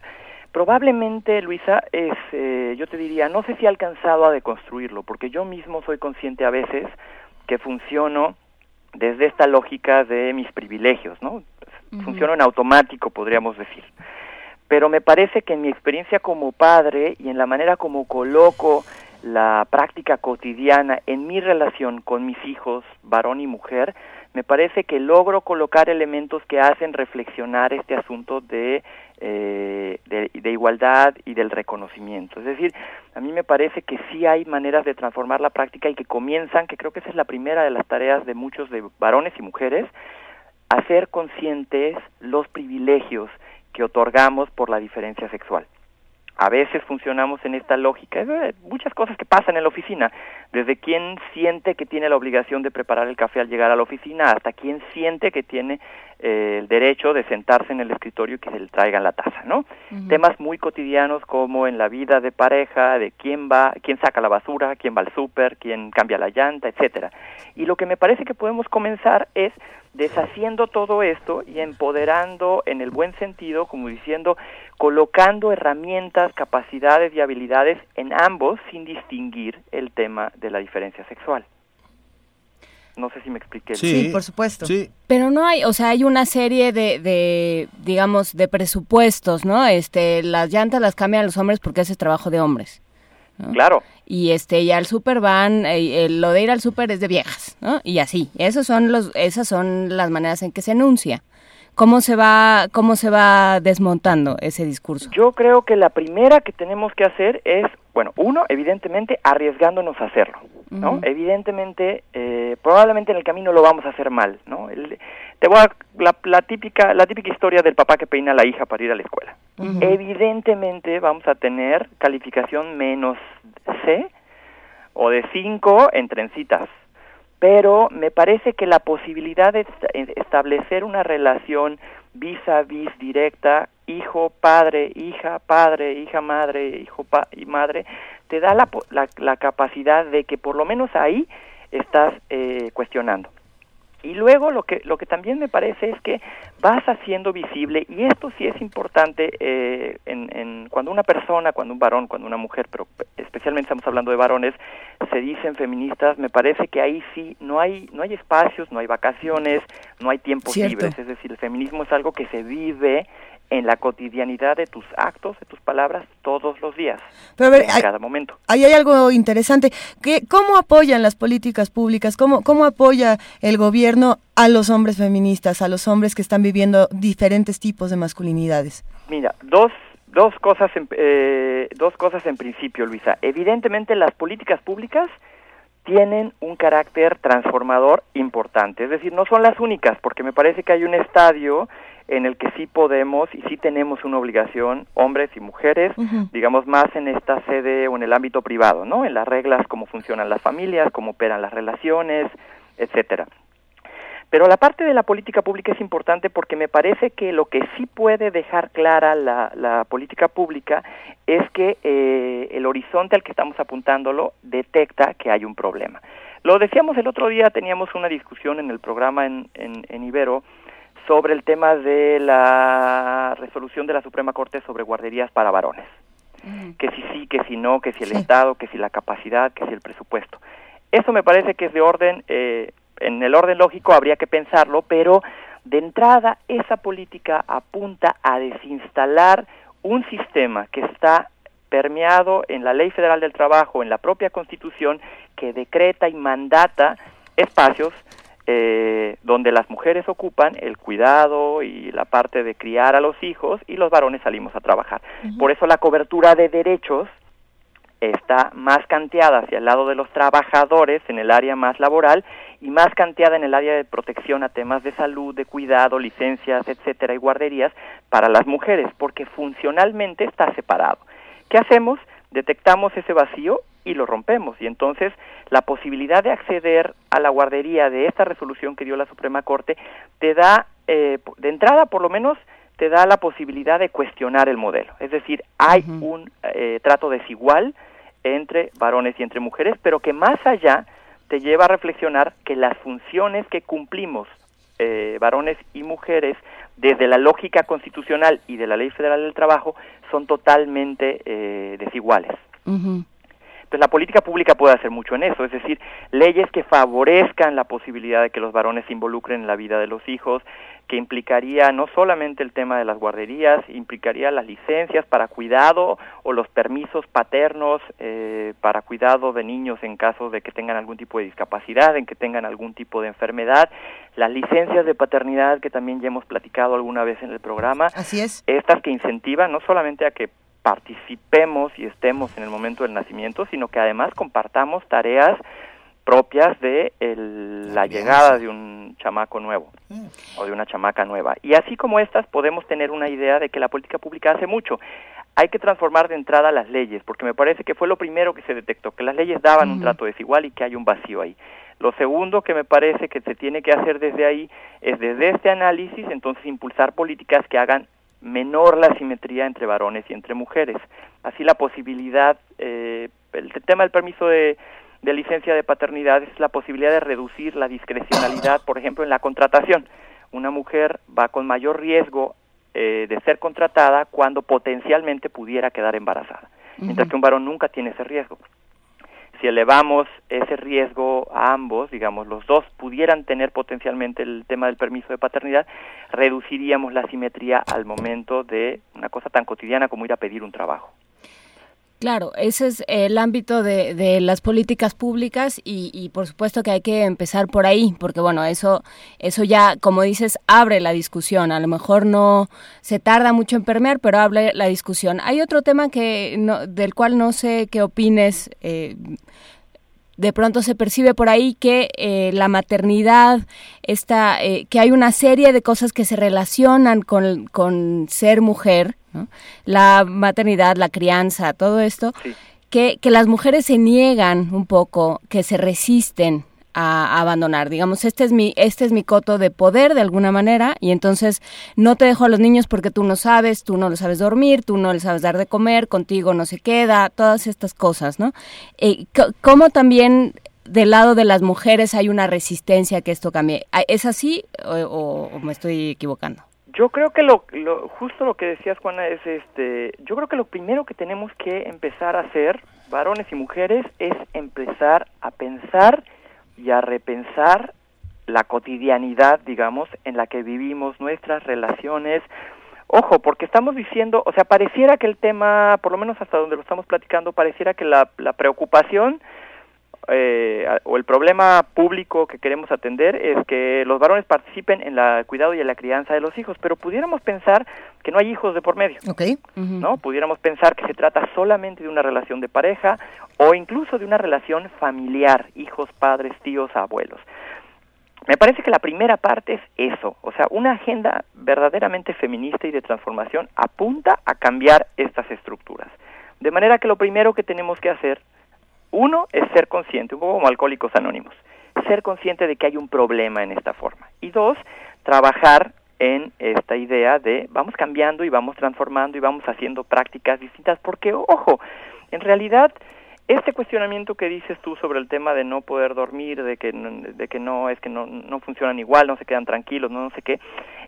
probablemente Luisa es eh, yo te diría no sé si he alcanzado a deconstruirlo porque yo mismo soy consciente a veces que funciono desde esta lógica de mis privilegios no funciono en automático podríamos decir. Pero me parece que en mi experiencia como padre y en la manera como coloco la práctica cotidiana en mi relación con mis hijos, varón y mujer, me parece que logro colocar elementos que hacen reflexionar este asunto de, eh, de, de igualdad y del reconocimiento. Es decir, a mí me parece que sí hay maneras de transformar la práctica y que comienzan, que creo que esa es la primera de las tareas de muchos de varones y mujeres, hacer conscientes los privilegios que otorgamos por la diferencia sexual. A veces funcionamos en esta lógica, muchas cosas que pasan en la oficina, desde quien siente que tiene la obligación de preparar el café al llegar a la oficina hasta quien siente que tiene eh, el derecho de sentarse en el escritorio y que se le traigan la taza, ¿no? Temas muy cotidianos como en la vida de pareja, de quién va, quién saca la basura, quién va al súper, quién cambia la llanta, etcétera. Y lo que me parece que podemos comenzar es deshaciendo todo esto y empoderando en el buen sentido, como diciendo, colocando herramientas, capacidades y habilidades en ambos sin distinguir el tema de la diferencia sexual. No sé si me expliqué. Sí, por supuesto. Pero no hay, o sea, hay una serie de, de, digamos, de presupuestos, ¿no? Este, las llantas las cambian los hombres porque ese es trabajo de hombres. ¿no? Claro. Y este, y al súper van, eh, eh, lo de ir al súper es de viejas, ¿no? Y así, esos son los, esas son las maneras en que se enuncia. ¿Cómo se va, cómo se va desmontando ese discurso? Yo creo que la primera que tenemos que hacer es, bueno, uno, evidentemente, arriesgándonos a hacerlo, ¿no? Evidentemente, eh, probablemente en el camino lo vamos a hacer mal, ¿no? El- te voy a, la, la típica, la típica historia del papá que peina a la hija para ir a la escuela. Evidentemente vamos a tener calificación menos C o de 5 en trencitas. Pero me parece que la posibilidad de eh, establecer una relación vis a vis directa, hijo, padre, hija, padre, hija, madre, hijo y madre, te da la, la, la capacidad de que por lo menos ahí estás eh, cuestionando. Y luego lo que lo que también me parece es que vas haciendo visible y esto sí es importante eh, en, en cuando una persona, cuando un varón, cuando una mujer, pero especialmente estamos hablando de varones, se dicen feministas, me parece que ahí sí no hay no hay espacios, no hay vacaciones, no hay tiempos Cierto. libres, es decir, el feminismo es algo que se vive en la cotidianidad de tus actos, de tus palabras todos los días, Pero a ver, en hay- cada momento. Ahí hay algo interesante. ¿Qué, ¿Cómo apoyan las políticas públicas? ¿Cómo, ¿Cómo apoya el gobierno a los hombres feministas, a los hombres que están viviendo diferentes tipos de masculinidades? Mira, dos, dos, cosas en, eh, dos cosas en principio, Luisa. Evidentemente las políticas públicas tienen un carácter transformador importante. Es decir, no son las únicas, porque me parece que hay un estadio en el que sí podemos y sí tenemos una obligación, hombres y mujeres, digamos más en esta sede o en el ámbito privado, ¿no? En las reglas, cómo funcionan las familias, cómo operan las relaciones, etcétera. Pero la parte de la política pública es importante porque me parece que lo que sí puede dejar clara la, la política pública es que eh, el horizonte al que estamos apuntándolo detecta que hay un problema. Lo decíamos el otro día, teníamos una discusión en el programa en, en, en Ibero sobre el tema de la resolución de la Suprema Corte sobre guarderías para varones. Que si sí, que si no, que si el Estado, que si la capacidad, que si el presupuesto. Eso me parece que es de orden, eh, en el orden lógico habría que pensarlo, pero de entrada esa política apunta a desinstalar un sistema que está permeado en la Ley Federal del Trabajo, en la propia Constitución, que decreta y mandata espacios eh, donde las mujeres ocupan el cuidado y la parte de criar a los hijos y los varones salimos a trabajar. Por eso la cobertura de derechos está más canteada hacia el lado de los trabajadores en el área más laboral y más canteada en el área de protección a temas de salud, de cuidado, licencias, etcétera, y guarderías para las mujeres, porque funcionalmente está separado. ¿Qué hacemos? Detectamos ese vacío y lo rompemos. Y entonces la posibilidad de acceder a la guardería de esta resolución que dio la Suprema Corte te da, eh, de entrada por lo menos, te da la posibilidad de cuestionar el modelo. Es decir, hay un eh, trato desigual entre varones y entre mujeres, pero que más allá te lleva a reflexionar que las funciones que cumplimos eh, varones y mujeres desde la lógica constitucional y de la Ley Federal del Trabajo son totalmente eh, desiguales. Entonces la política pública puede hacer mucho en eso, es decir, leyes que favorezcan la posibilidad de que los varones se involucren en la vida de los hijos, que implicaría no solamente el tema de las guarderías, implicaría las licencias para cuidado o los permisos paternos eh, para cuidado de niños en caso de que tengan algún tipo de discapacidad, en que tengan algún tipo de enfermedad, las licencias de paternidad que también ya hemos platicado alguna vez en el programa, Así es. estas que incentivan no solamente a que participemos y estemos en el momento del nacimiento, sino que además compartamos tareas propias de el- la llegada de un chamaco nuevo o de una chamaca nueva. Y así como estas podemos tener una idea de que la política pública hace mucho. Hay que transformar de entrada las leyes, porque me parece que fue lo primero que se detectó, que las leyes daban un Ujú. trato desigual y que hay un vacío ahí. Lo segundo que me parece que se tiene que hacer desde ahí es desde este análisis, entonces impulsar políticas que hagan menor la simetría entre varones y entre mujeres. Así la posibilidad, eh, el tema del permiso de, de licencia de paternidad es la posibilidad de reducir la discrecionalidad, por ejemplo, en la contratación. Una mujer va con mayor riesgo eh, de ser contratada cuando potencialmente pudiera quedar embarazada, mientras que un varón nunca tiene ese riesgo. Si elevamos ese riesgo a ambos, digamos, los dos pudieran tener potencialmente el tema del permiso de paternidad, reduciríamos la simetría al momento de una cosa tan cotidiana como ir a pedir un trabajo. Claro, ese es el ámbito de, las políticas públicas y, y, por supuesto que hay que empezar por ahí, porque bueno, eso, eso ya, como dices, abre la discusión. A lo mejor no se tarda mucho en permear, pero abre la discusión. Hay otro tema que no, del cual no sé qué opines. Eh, de pronto se percibe por ahí que eh, la maternidad, está, eh, que hay una serie de cosas que se relacionan con, con ser mujer, ¿no? la maternidad, la crianza, todo esto, que, que las mujeres se niegan un poco, que se resisten a, abandonar. Digamos, este es mi este es mi coto de poder de alguna manera y entonces no te dejo a los niños porque tú no sabes, tú no lo sabes dormir, tú no les sabes dar de comer, contigo no se queda, todas estas cosas, ¿no? Eh, ¿Cómo también del lado de las mujeres hay una resistencia a que esto cambie? ¿Es así o, o me estoy equivocando? Yo creo que lo, lo, justo lo que decías Juana es este, yo creo que lo primero que tenemos que empezar a hacer, varones y mujeres, es empezar a pensar y a repensar la cotidianidad, digamos, en la que vivimos, nuestras relaciones. Ojo, porque estamos diciendo, o sea, pareciera que el tema, por lo menos hasta donde lo estamos platicando, pareciera que la, la preocupación eh, o el problema público que queremos atender es que los varones participen en el cuidado y en la crianza de los hijos, pero pudiéramos pensar que no hay hijos de por medio, okay. ¿no? Pudiéramos pensar que se trata solamente de una relación de pareja o incluso de una relación familiar, hijos, padres, tíos, abuelos. Me parece que la primera parte es eso, o sea, una agenda verdaderamente feminista y de transformación apunta a cambiar estas estructuras. De manera que lo primero que tenemos que hacer uno es ser consciente, un poco como alcohólicos anónimos, ser consciente de que hay un problema en esta forma. Y dos, trabajar en esta idea de vamos cambiando y vamos transformando y vamos haciendo prácticas distintas, porque ojo, en realidad este cuestionamiento que dices tú sobre el tema de no poder dormir, de que, de que no es que no, no funcionan igual, no se quedan tranquilos, no, no sé qué,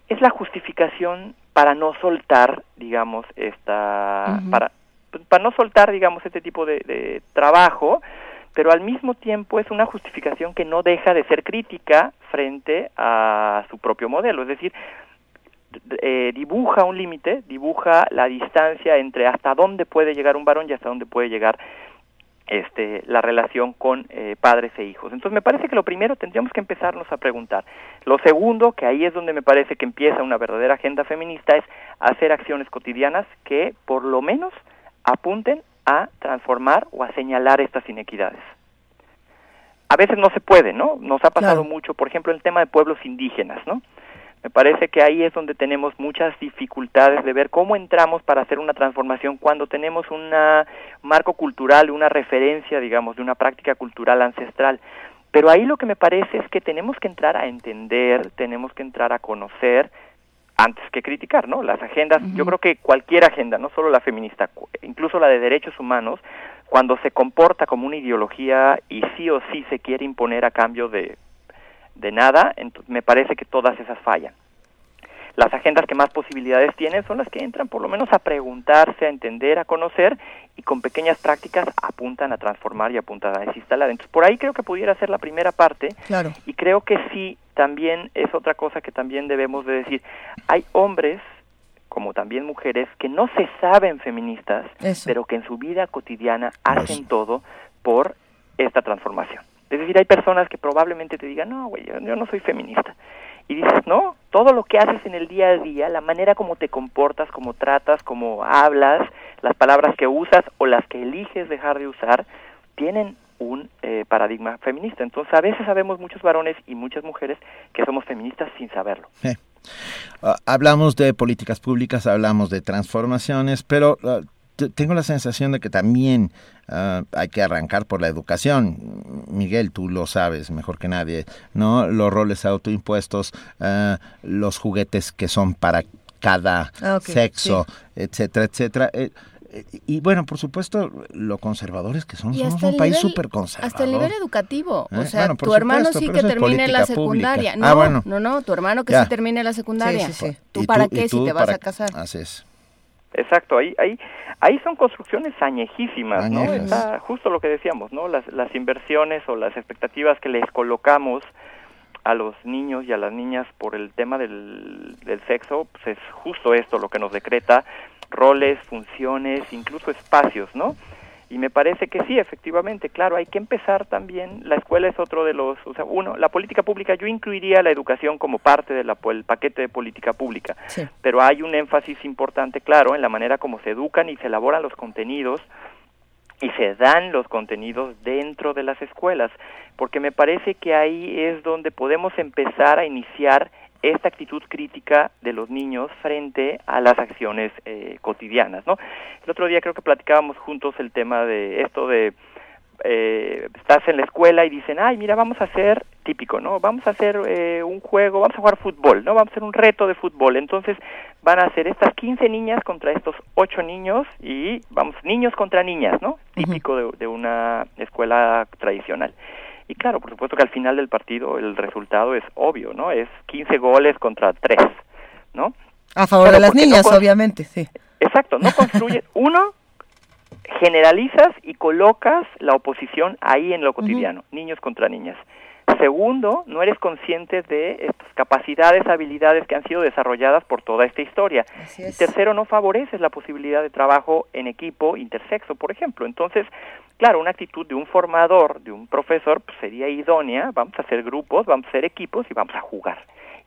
es la justificación para no soltar, digamos, esta, uh -huh. para, para no soltar, digamos, este tipo de, de, trabajo, pero al mismo tiempo es una justificación que no deja de ser crítica frente a su propio modelo, es decir, eh, dibuja un límite, dibuja la distancia entre hasta dónde puede llegar un varón y hasta dónde puede llegar este, la relación con eh, padres e hijos. Entonces me parece que lo primero tendríamos que empezarnos a preguntar. Lo segundo, que ahí es donde me parece que empieza una verdadera agenda feminista, es hacer acciones cotidianas que por lo menos apunten a transformar o a señalar estas inequidades. A veces no se puede, ¿no? Nos ha pasado claro. mucho, por ejemplo, el tema de pueblos indígenas, ¿no? Me parece que ahí es donde tenemos muchas dificultades de ver cómo entramos para hacer una transformación cuando tenemos un marco cultural, una referencia, digamos, de una práctica cultural ancestral. Pero ahí lo que me parece es que tenemos que entrar a entender, tenemos que entrar a conocer, antes que criticar, ¿no? Las agendas, uh -huh. yo creo que cualquier agenda, no solo la feminista, incluso la de derechos humanos, cuando se comporta como una ideología y sí o sí se quiere imponer a cambio de, de nada, me parece que todas esas fallan. Las agendas que más posibilidades tienen son las que entran por lo menos a preguntarse, a entender, a conocer y con pequeñas prácticas apuntan a transformar y apuntan a desinstalar. Entonces por ahí creo que pudiera ser la primera parte claro. y creo que sí también es otra cosa que también debemos de decir. Hay hombres como también mujeres que no se saben feministas, Eso. pero que en su vida cotidiana hacen Eso. todo por esta transformación. Es decir, hay personas que probablemente te digan, no, güey, yo, yo, no soy feminista. Y dices, no, todo lo que haces en el día a día, la manera como te comportas, como tratas, como hablas, las palabras que usas o las que eliges dejar de usar, tienen un eh, paradigma feminista. Entonces, a veces sabemos muchos varones y muchas mujeres que somos feministas sin saberlo. Eh. *laughs* Uh, hablamos de políticas públicas, hablamos de transformaciones, pero uh, tengo la sensación de que también uh, hay que arrancar por la educación. Miguel, tú lo sabes mejor que nadie, ¿no? Los roles autoimpuestos, uh, los juguetes que son para cada Ah, okay, sexo, sí. etcétera, etcétera. Eh, y bueno, por supuesto, lo conservadores que son, somos un país súper conservador. Hasta el nivel educativo. ¿Eh? O sea, bueno, tu hermano sí que termine la secundaria. Pública. No, ah, bueno. no, no, tu hermano que ya. sí termine la secundaria. Sí, sí, sí. ¿Tú para qué tú si te vas a casar? Así es. Exacto, ahí, ahí, ahí son construcciones añejísimas, Añejas. ¿no? Está justo lo que decíamos, ¿no? Las, las inversiones o las expectativas que les colocamos a los niños y a las niñas por el tema del, del sexo, pues es justo esto lo que nos decreta roles, funciones, incluso espacios, ¿no? Y me parece que sí, efectivamente, claro, hay que empezar también, la escuela es otro de los, o sea, uno, la política pública, yo incluiría la educación como parte del paquete de política pública, pero hay un énfasis importante, claro, en la manera como se educan y se elaboran los contenidos y se dan los contenidos dentro de las escuelas, porque me parece que ahí es donde podemos empezar a iniciar esta actitud crítica de los niños frente a las acciones eh, cotidianas, ¿no? El otro día creo que platicábamos juntos el tema de esto de eh, estás en la escuela y dicen, ay, mira, vamos a hacer, típico, ¿no? Vamos a hacer eh, un juego, vamos a jugar fútbol, ¿no? Vamos a hacer un reto de fútbol. Entonces van a hacer estas 15 niñas contra estos 8 niños y, vamos, niños contra niñas, ¿no? Típico de, de una escuela tradicional. Y claro, por supuesto que al final del partido el resultado es obvio, ¿no? Es 15 goles contra 3, ¿no? A favor de las niñas, obviamente, sí. Exacto, no *laughs* construye. Uno, generalizas y colocas la oposición ahí en lo cotidiano, niños contra niñas. Segundo, no eres consciente de estas capacidades, habilidades que han sido desarrolladas por toda esta historia. Y tercero, no favoreces la posibilidad de trabajo en equipo intersexo, por ejemplo. Entonces, claro, una actitud de un formador, de un profesor, pues, sería idónea. Vamos a hacer grupos, vamos a hacer equipos y vamos a jugar.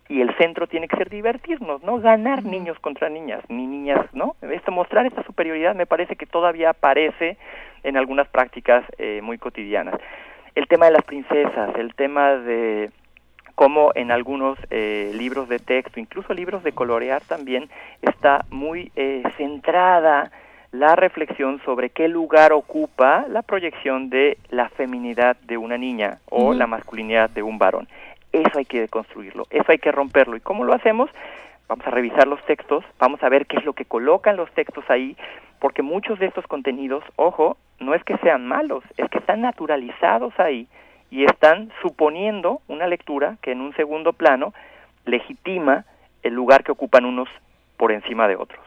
Y el centro tiene que ser divertirnos, no ganar niños contra niñas, ni niñas, ¿no? Esto, mostrar esta superioridad me parece que todavía aparece en algunas prácticas eh, muy cotidianas el tema de las princesas, el tema de cómo en algunos eh, libros de texto, incluso libros de colorear también, está muy eh, centrada la reflexión sobre qué lugar ocupa la proyección de la feminidad de una niña o la masculinidad de un varón. Eso hay que deconstruirlo, eso hay que romperlo. ¿Y cómo lo hacemos? Vamos a revisar los textos, vamos a ver qué es lo que colocan los textos ahí, porque muchos de estos contenidos, ojo, no es que sean malos, es que están naturalizados ahí y están suponiendo una lectura que en un segundo plano legitima el lugar que ocupan unos por encima de otros.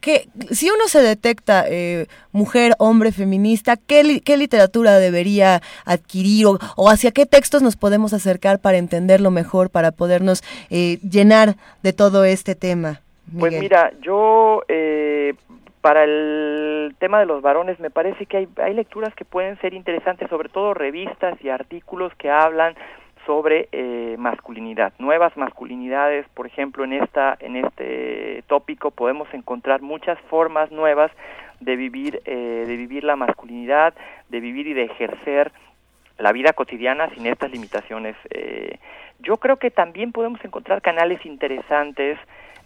Que si uno se detecta eh, mujer, hombre, feminista, ¿qué, ¿qué, literatura debería adquirir o, hacia qué textos nos podemos acercar para entenderlo mejor, para podernos eh, llenar de todo este tema? Pues mira, yo eh, para el tema de los varones me parece que hay, hay lecturas que pueden ser interesantes, sobre todo revistas y artículos que hablan sobre eh, masculinidad, nuevas masculinidades, por ejemplo, en esta en este tópico podemos encontrar muchas formas nuevas de vivir eh, de vivir la masculinidad, de vivir y de ejercer la vida cotidiana sin estas limitaciones. Eh, yo creo que también podemos encontrar canales interesantes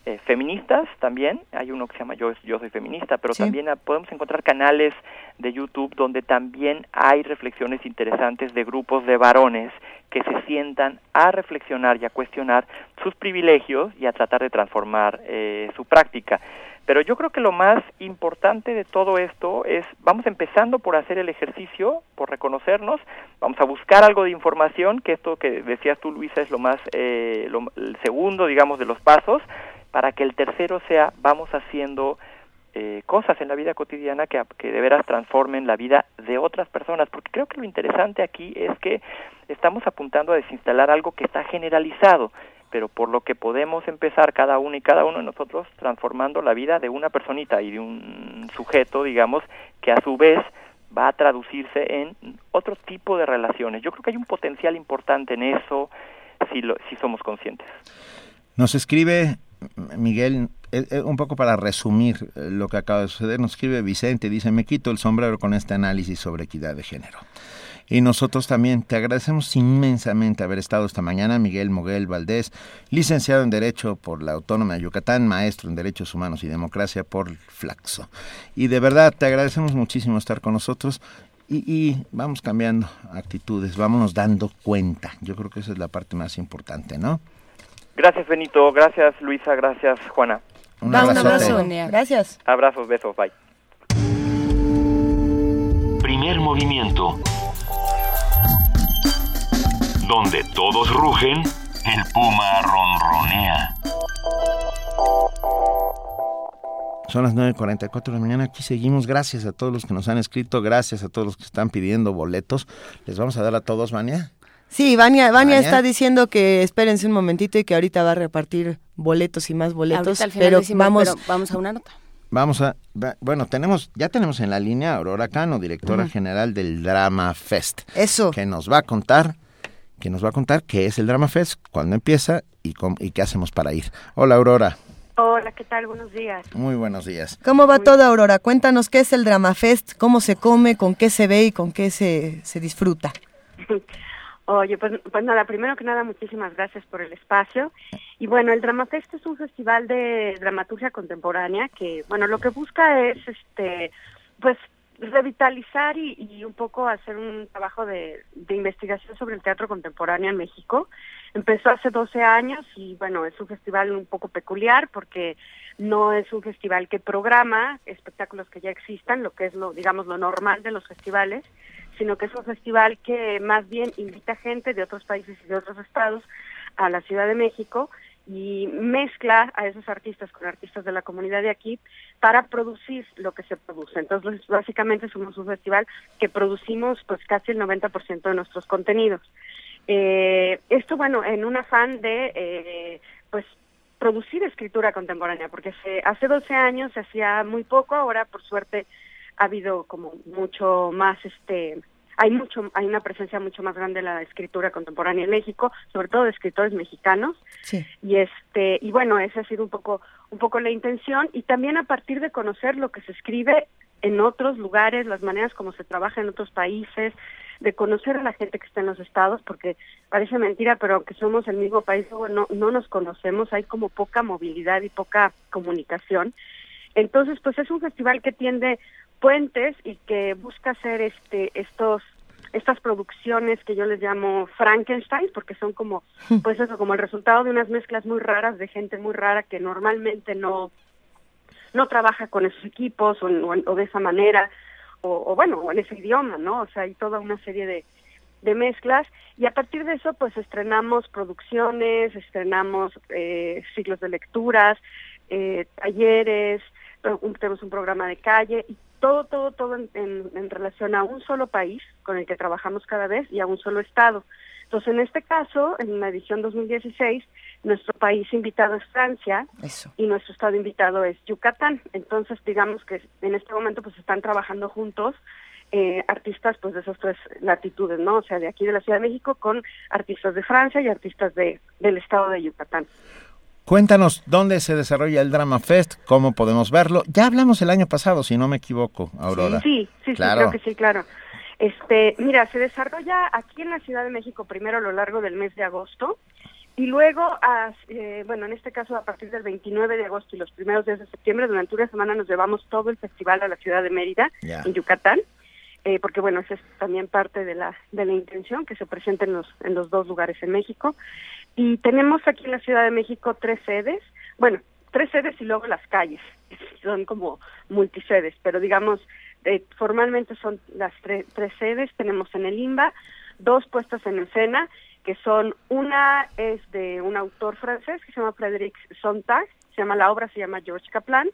eh, feministas también, hay uno que se llama Yo, Yo Soy Feminista, pero también podemos encontrar canales de YouTube donde también hay reflexiones interesantes de grupos de varones que se sientan a reflexionar y a cuestionar sus privilegios y a tratar de transformar eh, su práctica. Pero yo creo que lo más importante de todo esto es, vamos empezando por hacer el ejercicio, por reconocernos, vamos a buscar algo de información, que esto que decías tú, Luisa, es lo más, eh, el segundo, digamos, de los pasos, para que el tercero sea vamos haciendo eh, cosas en la vida cotidiana que, que de veras transformen la vida de otras personas, porque creo que lo interesante aquí es que estamos apuntando a desinstalar algo que está generalizado, pero por lo que podemos empezar cada uno y cada uno de nosotros transformando la vida de una personita y de un sujeto, digamos, que a su vez va a traducirse en otro tipo de relaciones. Yo creo que hay un potencial importante en eso si, lo, si somos conscientes. Nos escribe Miguel, eh, eh, un poco para resumir eh, lo que acaba de suceder, nos escribe Vicente, dice, me quito el sombrero con este análisis sobre equidad de género. Y nosotros también te agradecemos inmensamente haber estado esta mañana, Miguel Moguel Valdés, licenciado en Derecho por la Autónoma de Yucatán, maestro en Derechos Humanos y Democracia por Flaxo. Y de verdad te agradecemos muchísimo estar con nosotros y, y, vamos cambiando actitudes, vámonos dando cuenta. Yo creo que esa es la parte más importante, ¿no? Gracias, Benito. Gracias, Luisa. Gracias, Juana. Un abrazo. Gracias. Abrazos, besos. Bye. Primer movimiento. Donde todos rugen, el puma ronronea. Son las 9.44 de la mañana, aquí seguimos. Gracias a todos los que nos han escrito, gracias a todos los que están pidiendo boletos. Les vamos a dar a todos, Mania. Sí, Vania, Vania, está diciendo que espérense un momentito y que ahorita va a repartir boletos y más boletos. pero vamos, vamos a una nota. Vamos a, bueno, tenemos, ya tenemos en la línea a Aurora Cano, directora general del Drama Fest. Eso. Que nos va a contar, que nos va a contar qué es el Drama Fest, cuándo empieza y, cómo- y qué hacemos para ir. Hola Aurora, Hola, ¿qué tal? Buenos días. muy buenos días. ¿Cómo va todo, Aurora? Cuéntanos qué es el Drama Fest, cómo se come, con qué se ve y con qué se, se disfruta. *laughs* Oye, pues, pues nada, primero que nada, muchísimas gracias por el espacio. Y bueno, el Dramafest es un festival de dramaturgia contemporánea que, bueno, lo que busca es, este, pues, revitalizar y, un poco hacer un trabajo de, de investigación sobre el teatro contemporáneo en México. Empezó hace 12 años y, bueno, es un festival un poco peculiar porque no es un festival que programa espectáculos que ya existan, lo que es lo, digamos, lo normal de los festivales, sino que es un festival que más bien invita gente de otros países y de otros estados a la Ciudad de México y mezcla a esos artistas con artistas de la comunidad de aquí para producir lo que se produce. Entonces, básicamente somos un festival que producimos pues casi el 90% de nuestros contenidos. Eh, esto, bueno, en un afán de, eh, pues, producir escritura contemporánea, porque se, hace 12 años se hacía muy poco, ahora por suerte ha habido como mucho más este hay mucho hay una presencia mucho más grande de la escritura contemporánea en México sobre todo de escritores mexicanos. Sí. y este y bueno esa ha sido un poco un poco la intención. Y también a partir de conocer lo que se escribe en otros lugares las maneras como se trabaja en otros países de conocer a la gente que está en los estados porque parece mentira pero aunque somos el mismo país no no nos conocemos hay como poca movilidad y poca comunicación. Entonces pues es un festival que tiende puentes y que busca hacer este estos estas producciones que yo les llamo Frankenstein porque son como pues eso como el resultado de unas mezclas muy raras de gente muy rara que normalmente no no trabaja con esos equipos o, de esa manera o, o bueno o en ese idioma no o sea hay toda una serie de de mezclas. Y a partir de eso pues estrenamos producciones estrenamos eh, ciclos de lecturas eh, talleres tenemos un programa de calle y todo, todo, todo en, en- en relación a un solo país con el que trabajamos cada vez y a un solo estado. Entonces, en este caso, en la edición 2016, nuestro país invitado es Francia y nuestro estado invitado es Yucatán. Entonces, digamos que en este momento pues están trabajando juntos eh, artistas pues de esas tres latitudes, ¿no? O sea, de aquí de la Ciudad de México con artistas de Francia y artistas de, del estado de Yucatán. Cuéntanos dónde se desarrolla el Drama Fest, cómo podemos verlo. Ya hablamos el año pasado, si no me equivoco, Aurora. Sí, sí, sí, Claro. creo que sí, claro. Este, mira, se desarrolla aquí en la Ciudad de México primero a lo largo del mes de agosto y luego, a- eh, bueno, en este caso a partir del 29 de agosto y los primeros días de septiembre, durante una semana nos llevamos todo el festival a la ciudad de Mérida, en Yucatán, eh, porque bueno, esa es también parte de la, de la intención que se presente en los, en los dos lugares en México. Y tenemos aquí en la Ciudad de México tres sedes, bueno, tres sedes y luego las calles, *laughs* son como multisedes, pero digamos, eh, formalmente son las tre- tres sedes, tenemos en el IMBA dos puestas en escena, que son, una es de un autor francés que se llama Frédéric Sontag, se llama, la obra se llama George Kaplan,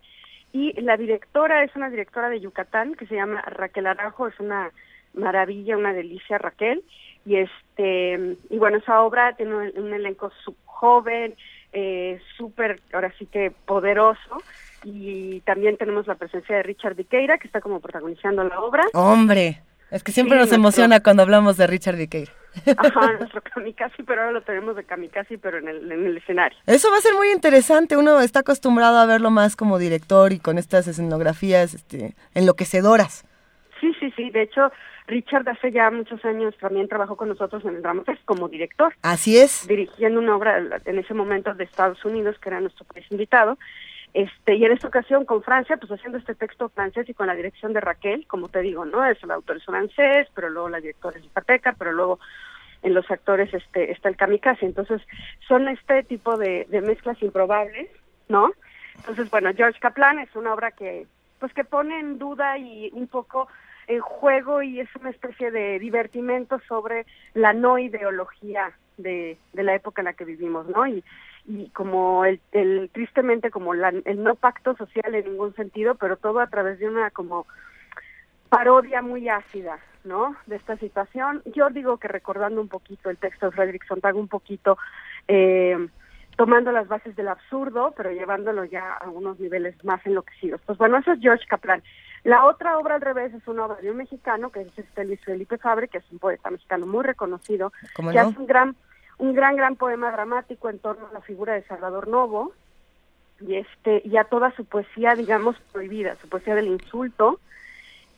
y la directora es una directora de Yucatán que se llama Raquel Arajo, es una maravilla, una delicia Raquel, y este y bueno esa obra tiene un, un elenco sub joven, eh, súper ahora sí que poderoso y también tenemos la presencia de Richard Viqueira que está como protagonizando la obra. Hombre, es que siempre Sí, nos nuestro- emociona cuando hablamos de Richard Viqueira. Ajá, *laughs* nuestro kamikaze, pero ahora lo tenemos de kamikaze, pero en el, en el escenario. Eso va a ser muy interesante. Uno está acostumbrado a verlo más como director y con estas escenografías este, enloquecedoras. Sí, sí, sí. De hecho, Richard hace ya muchos años también trabajó con nosotros en el Drama Fest como director. Así es. Dirigiendo una obra en ese momento de Estados Unidos, que era nuestro país invitado. Este, y en esta ocasión con Francia, pues haciendo este texto francés y con la dirección de Raquel, como te digo, ¿no? Es el autor es francés, pero luego la directora es yucateca, pero luego en los actores este está el kamikaze. Entonces, son este tipo de, de mezclas improbables, ¿no? Entonces, bueno, George Kaplan es una obra que, pues que pone en duda y un poco en juego y es una especie de divertimento sobre la no ideología de, la época en la que vivimos, ¿no? Y, y como el, el tristemente como la, el no pacto social en ningún sentido, pero todo a través de una como parodia muy ácida, ¿no? De esta situación. Yo digo que recordando un poquito el texto de Frederick Sontag, un poquito, eh, tomando las bases del absurdo, pero llevándolo ya a unos niveles más enloquecidos. Pues bueno, eso es George Kaplan. La otra obra al revés es una obra de un mexicano, que es este Luis Felipe Fabre, que es un poeta mexicano muy reconocido, ¿Cómo que no? hace un gran, un gran, gran poema dramático en torno a la figura de Salvador Novo y este y a toda su poesía, digamos, prohibida, su poesía del insulto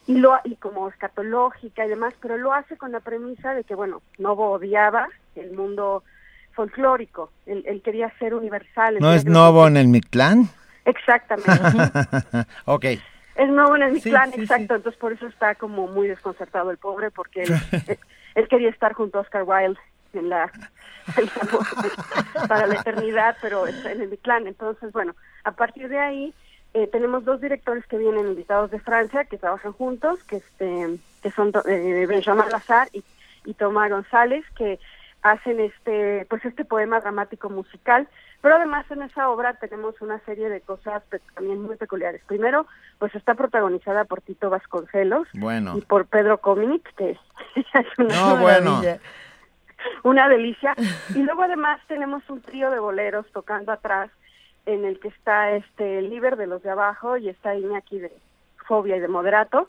y lo y como escatológica y demás, pero lo hace con la premisa de que bueno, Novo odiaba el mundo folclórico, él, él quería ser universal. ¿No *laughs* es Novo en el Mictlán? Exactamente. ok. Es nuevo en el Sí, sí, exacto. Entonces, por eso está como muy desconcertado el pobre, porque él, *laughs* él- él quería estar junto a Oscar Wilde en la, en la- *laughs* para la eternidad, pero está en el clan. Entonces, bueno, a partir de ahí eh, tenemos dos directores que vienen invitados de Francia, que trabajan juntos, que este que son eh, Benjamin Lazar y, y Tomás González, que hacen este pues este poema dramático musical pero además en esa obra tenemos una serie de cosas también muy peculiares primero pues está protagonizada por Tito Vasconcelos Bueno. y por Pedro Cominic que *laughs* es una No, bueno. una delicia y luego además tenemos un trío de boleros tocando atrás en el que está este el líder de los de abajo y está Iñaki de Fobia y de Moderato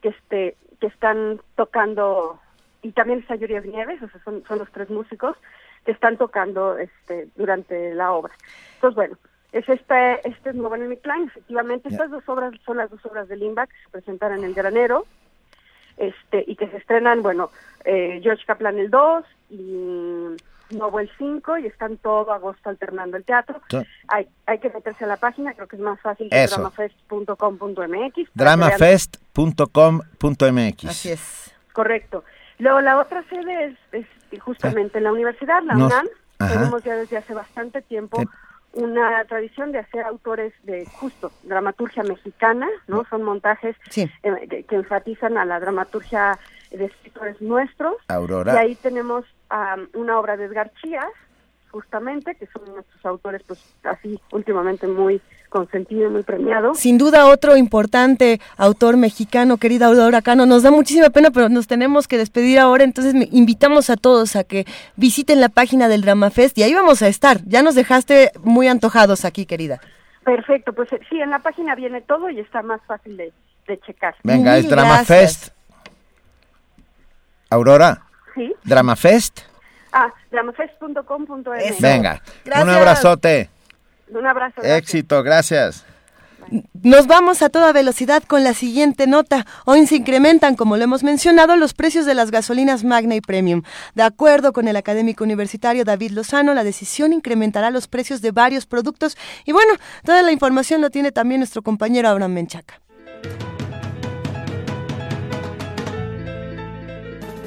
que este que están tocando y también está Yuri Nieves, o sea, son, son los tres músicos que están tocando este durante la obra. Entonces, bueno, es este, este es Nuevo Enemy Klein, efectivamente. Estas dos obras son las dos obras de Limba que se presentan en El Granero este y que se estrenan, bueno, eh, George Kaplan el 2 y Novo el 5 y están todo agosto alternando el teatro. Sí. Hay, hay que meterse a la página, creo que es más fácil que dramafest.com.mx. Dramafest.com.mx. Así es. Correcto. Luego la otra sede es, es justamente en la universidad, la UNAM. Tenemos ya desde hace bastante tiempo una tradición de hacer autores de justo dramaturgia mexicana, ¿no? Son montajes Sí. eh, que, que enfatizan a la dramaturgia de escritores nuestros. Aurora. Y ahí tenemos una obra de Edgar Chías, justamente, que son nuestros autores, pues así últimamente muy consentido y muy premiado. Sin duda otro importante autor mexicano, querida Aurora Cano. Nos da muchísima pena, pero nos tenemos que despedir ahora, entonces me- invitamos a todos a que visiten la página del Dramafest y ahí vamos a estar. Ya nos dejaste muy antojados aquí, querida. Perfecto, pues eh, sí, en la página viene todo y está más fácil de, de checar. Venga, es Mil Dramafest. Aurora, Sí. Dramafest. Ah, dramafest.com.mx. Venga, Gracias. un abrazote. Un abrazo. gracias. Éxito, gracias. Nos vamos a toda velocidad con la siguiente nota. Hoy se incrementan, como lo hemos mencionado, los precios de las gasolinas Magna y Premium. De acuerdo con el académico universitario David Lozano, la decisión incrementará los precios de varios productos. Y bueno, toda la información lo tiene también nuestro compañero Abraham Menchaca.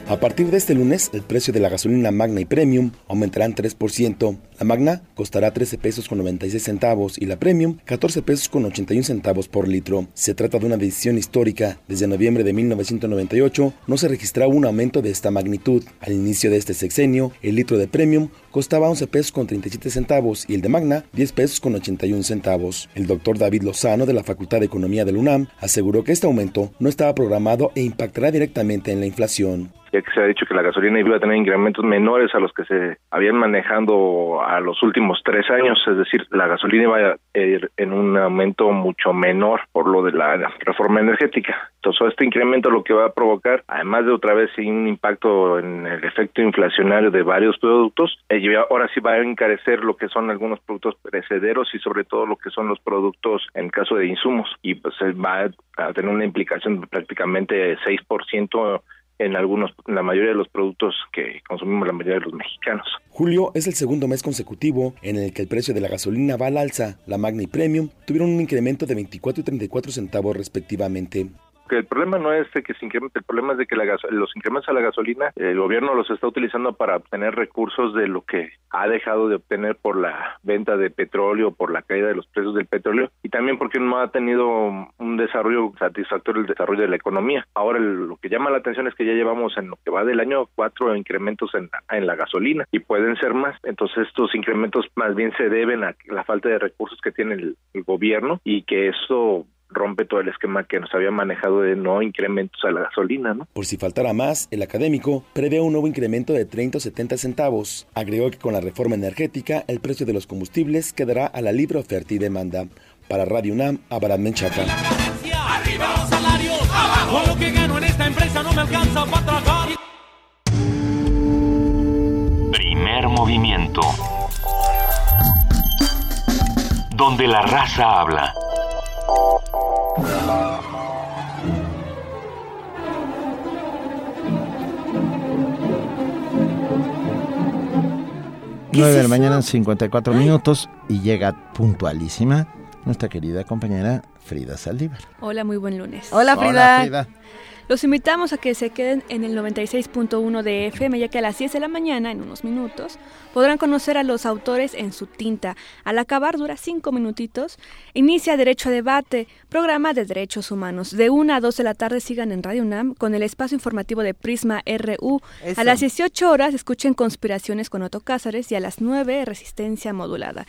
A partir de este lunes, el precio de la gasolina Magna y Premium aumentará en 3%. La Magna costará 13 pesos con 96 centavos y la Premium 14 pesos con 81 centavos por litro. Se trata de una decisión histórica. Desde noviembre de 1998 no se registraba un aumento de esta magnitud. Al inicio de este sexenio, el litro de Premium costaba 11 pesos con 37 centavos y el de Magna 10 pesos con 81 centavos. El doctor David Lozano de la Facultad de Economía del UNAM aseguró que este aumento no estaba programado e impactará directamente en la inflación. Ya que se ha dicho que la gasolina iba a tener incrementos menores a los que se habían manejando a los últimos tres años, es decir, la gasolina iba a ir en un aumento mucho menor por lo de la reforma energética. Entonces, este incremento lo que va a provocar, además de otra vez un impacto en el efecto inflacionario de varios productos, eh, ahora sí va a encarecer lo que son algunos productos perecederos y sobre todo lo que son los productos en caso de insumos. Y pues eh, va a tener una implicación de prácticamente 6% en algunos, la mayoría de los productos que consumimos la mayoría de los mexicanos. Julio es el segundo mes consecutivo en el que el precio de la gasolina va al alza. La Magna y Premium tuvieron un incremento de 24 y 34 centavos respectivamente. Que el problema no es de que se incremente, el problema es de que la los incrementos a la gasolina, el gobierno los está utilizando para obtener recursos de lo que ha dejado de obtener por la venta de petróleo, por la caída de los precios del petróleo y también porque no ha tenido un desarrollo satisfactorio el desarrollo de la economía. Ahora lo que llama la atención es que ya llevamos en lo que va del año cuatro incrementos en la, en la gasolina y pueden ser más. Entonces estos incrementos más bien se deben a la falta de recursos que tiene el gobierno y que eso rompe todo el esquema que nos había manejado de no incrementos a la gasolina, ¿no? Por si faltara más, el académico prevé un nuevo incremento de 30 o 70 centavos. Agregó que con la reforma energética el precio de los combustibles quedará a la libre oferta y demanda. Para Radio UNAM, Abraham Menchaca. Arriba los salarios, abajo lo que gano en esta empresa no me alcanza para tragar. Primer movimiento. Donde la raza habla. ¿Qué 9 de la mañana, 54 minutos, y llega puntualísima nuestra querida compañera Frida Saldívar. Hola, muy buen lunes. Hola, Frida. Frida. Los invitamos a que se queden en el 96.1 de FM, ya que a las 10 de la mañana, en unos minutos, podrán conocer a los autores en su tinta. Al acabar dura 5 minutitos. Inicia Derecho a Debate, programa de derechos humanos. De 1 a 2 de la tarde sigan en Radio UNAM con el espacio informativo de Prisma RU. Eso. A las 18 horas escuchen Conspiraciones con Otto Cázares y a las 9 Resistencia Modulada.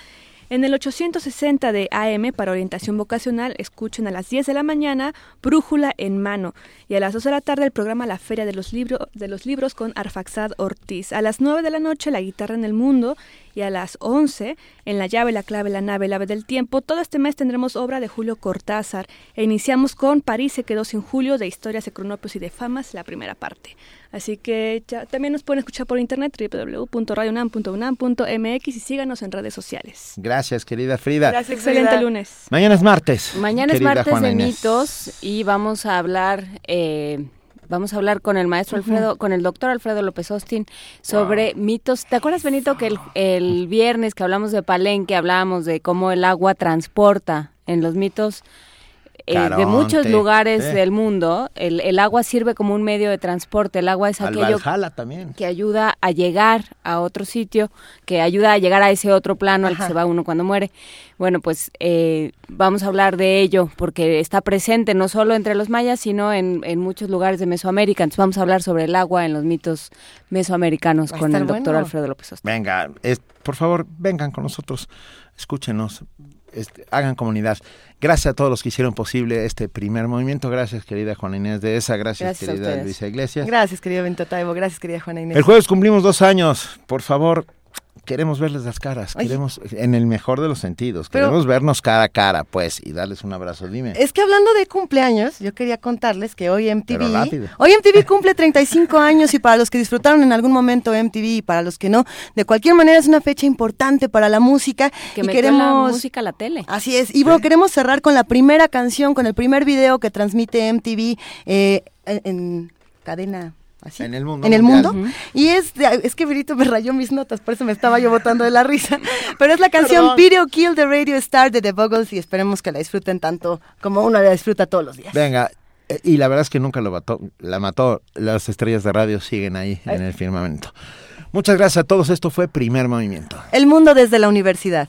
En el 860 de AM para orientación vocacional, escuchen a las 10 de la mañana Brújula en mano y a las 2 de la tarde el programa La Feria de los, de los Libros con Arfaxad Ortiz. A las 9 de la noche La Guitarra en el Mundo y a las 11 en La Llave, La Clave, La Nave, La Ave del Tiempo. Todo este mes tendremos obra de Julio Cortázar e iniciamos con París se quedó sin Julio de Historias de Cronopios y de Famas, la primera parte. Así que ya- también nos pueden escuchar por internet www.radionam.unam.mx y síganos en redes sociales. Gracias, querida Frida. Gracias, excelente lunes. Mañana es martes. Mañana es martes Juana de Inés. mitos y vamos a hablar, eh, vamos a hablar con el maestro. Alfredo, con el doctor Alfredo López Austin sobre mitos. ¿Te acuerdas, Benito, que el, el viernes que hablamos de Palenque hablábamos de cómo el agua transporta en los mitos? Eh, de muchos lugares del mundo, el, el agua sirve como un medio de transporte. El agua es Al aquello también. que ayuda a llegar a otro sitio, que ayuda a llegar a ese otro plano al que se va uno cuando muere. Bueno, pues eh, vamos a hablar de ello porque está presente no solo entre los mayas, sino en, en muchos lugares de Mesoamérica. Entonces vamos a hablar sobre el agua en los mitos mesoamericanos con el doctor. Alfredo López Osta. Venga, es- por favor, vengan con nosotros, escúchenos, este, hagan comunidad. Gracias a todos los que hicieron posible este primer movimiento. Gracias, querida Juana Inés de esa. Gracias, querida. Luisa Iglesias. Gracias, querido Benito Taibo. Gracias, querida Juana Inés. El jueves cumplimos dos años. Por favor, queremos verles las caras. Ay. Queremos, en el mejor de los sentidos, Pero- queremos vernos cara a cara, pues, y darles un abrazo. Dime. Es que hablando de cumpleaños, yo quería contarles que hoy MTV, rápido. hoy MTV cumple 35 años y para los que disfrutaron en algún momento MTV y para los que no, de cualquier manera es una fecha importante para la música Que y queremos la música a la tele. Así es. Y bueno, queremos cerrar con la primera canción, con el primer video que transmite MTV eh, en, en cadena. ¿Así? En el mundo En el mundial. mundo. Y es, de- es que Benito me rayó mis notas, por eso me estaba yo botando de la risa. *laughs* Pero es la canción. Video Kill the Radio Star de The Buggles y esperemos que la disfruten tanto como uno la disfruta todos los días. Venga, eh, y la verdad es que nunca lo mató, la mató. Las estrellas de radio siguen ahí en el firmamento. Muchas gracias a todos. Esto fue Primer Movimiento. El mundo desde la universidad.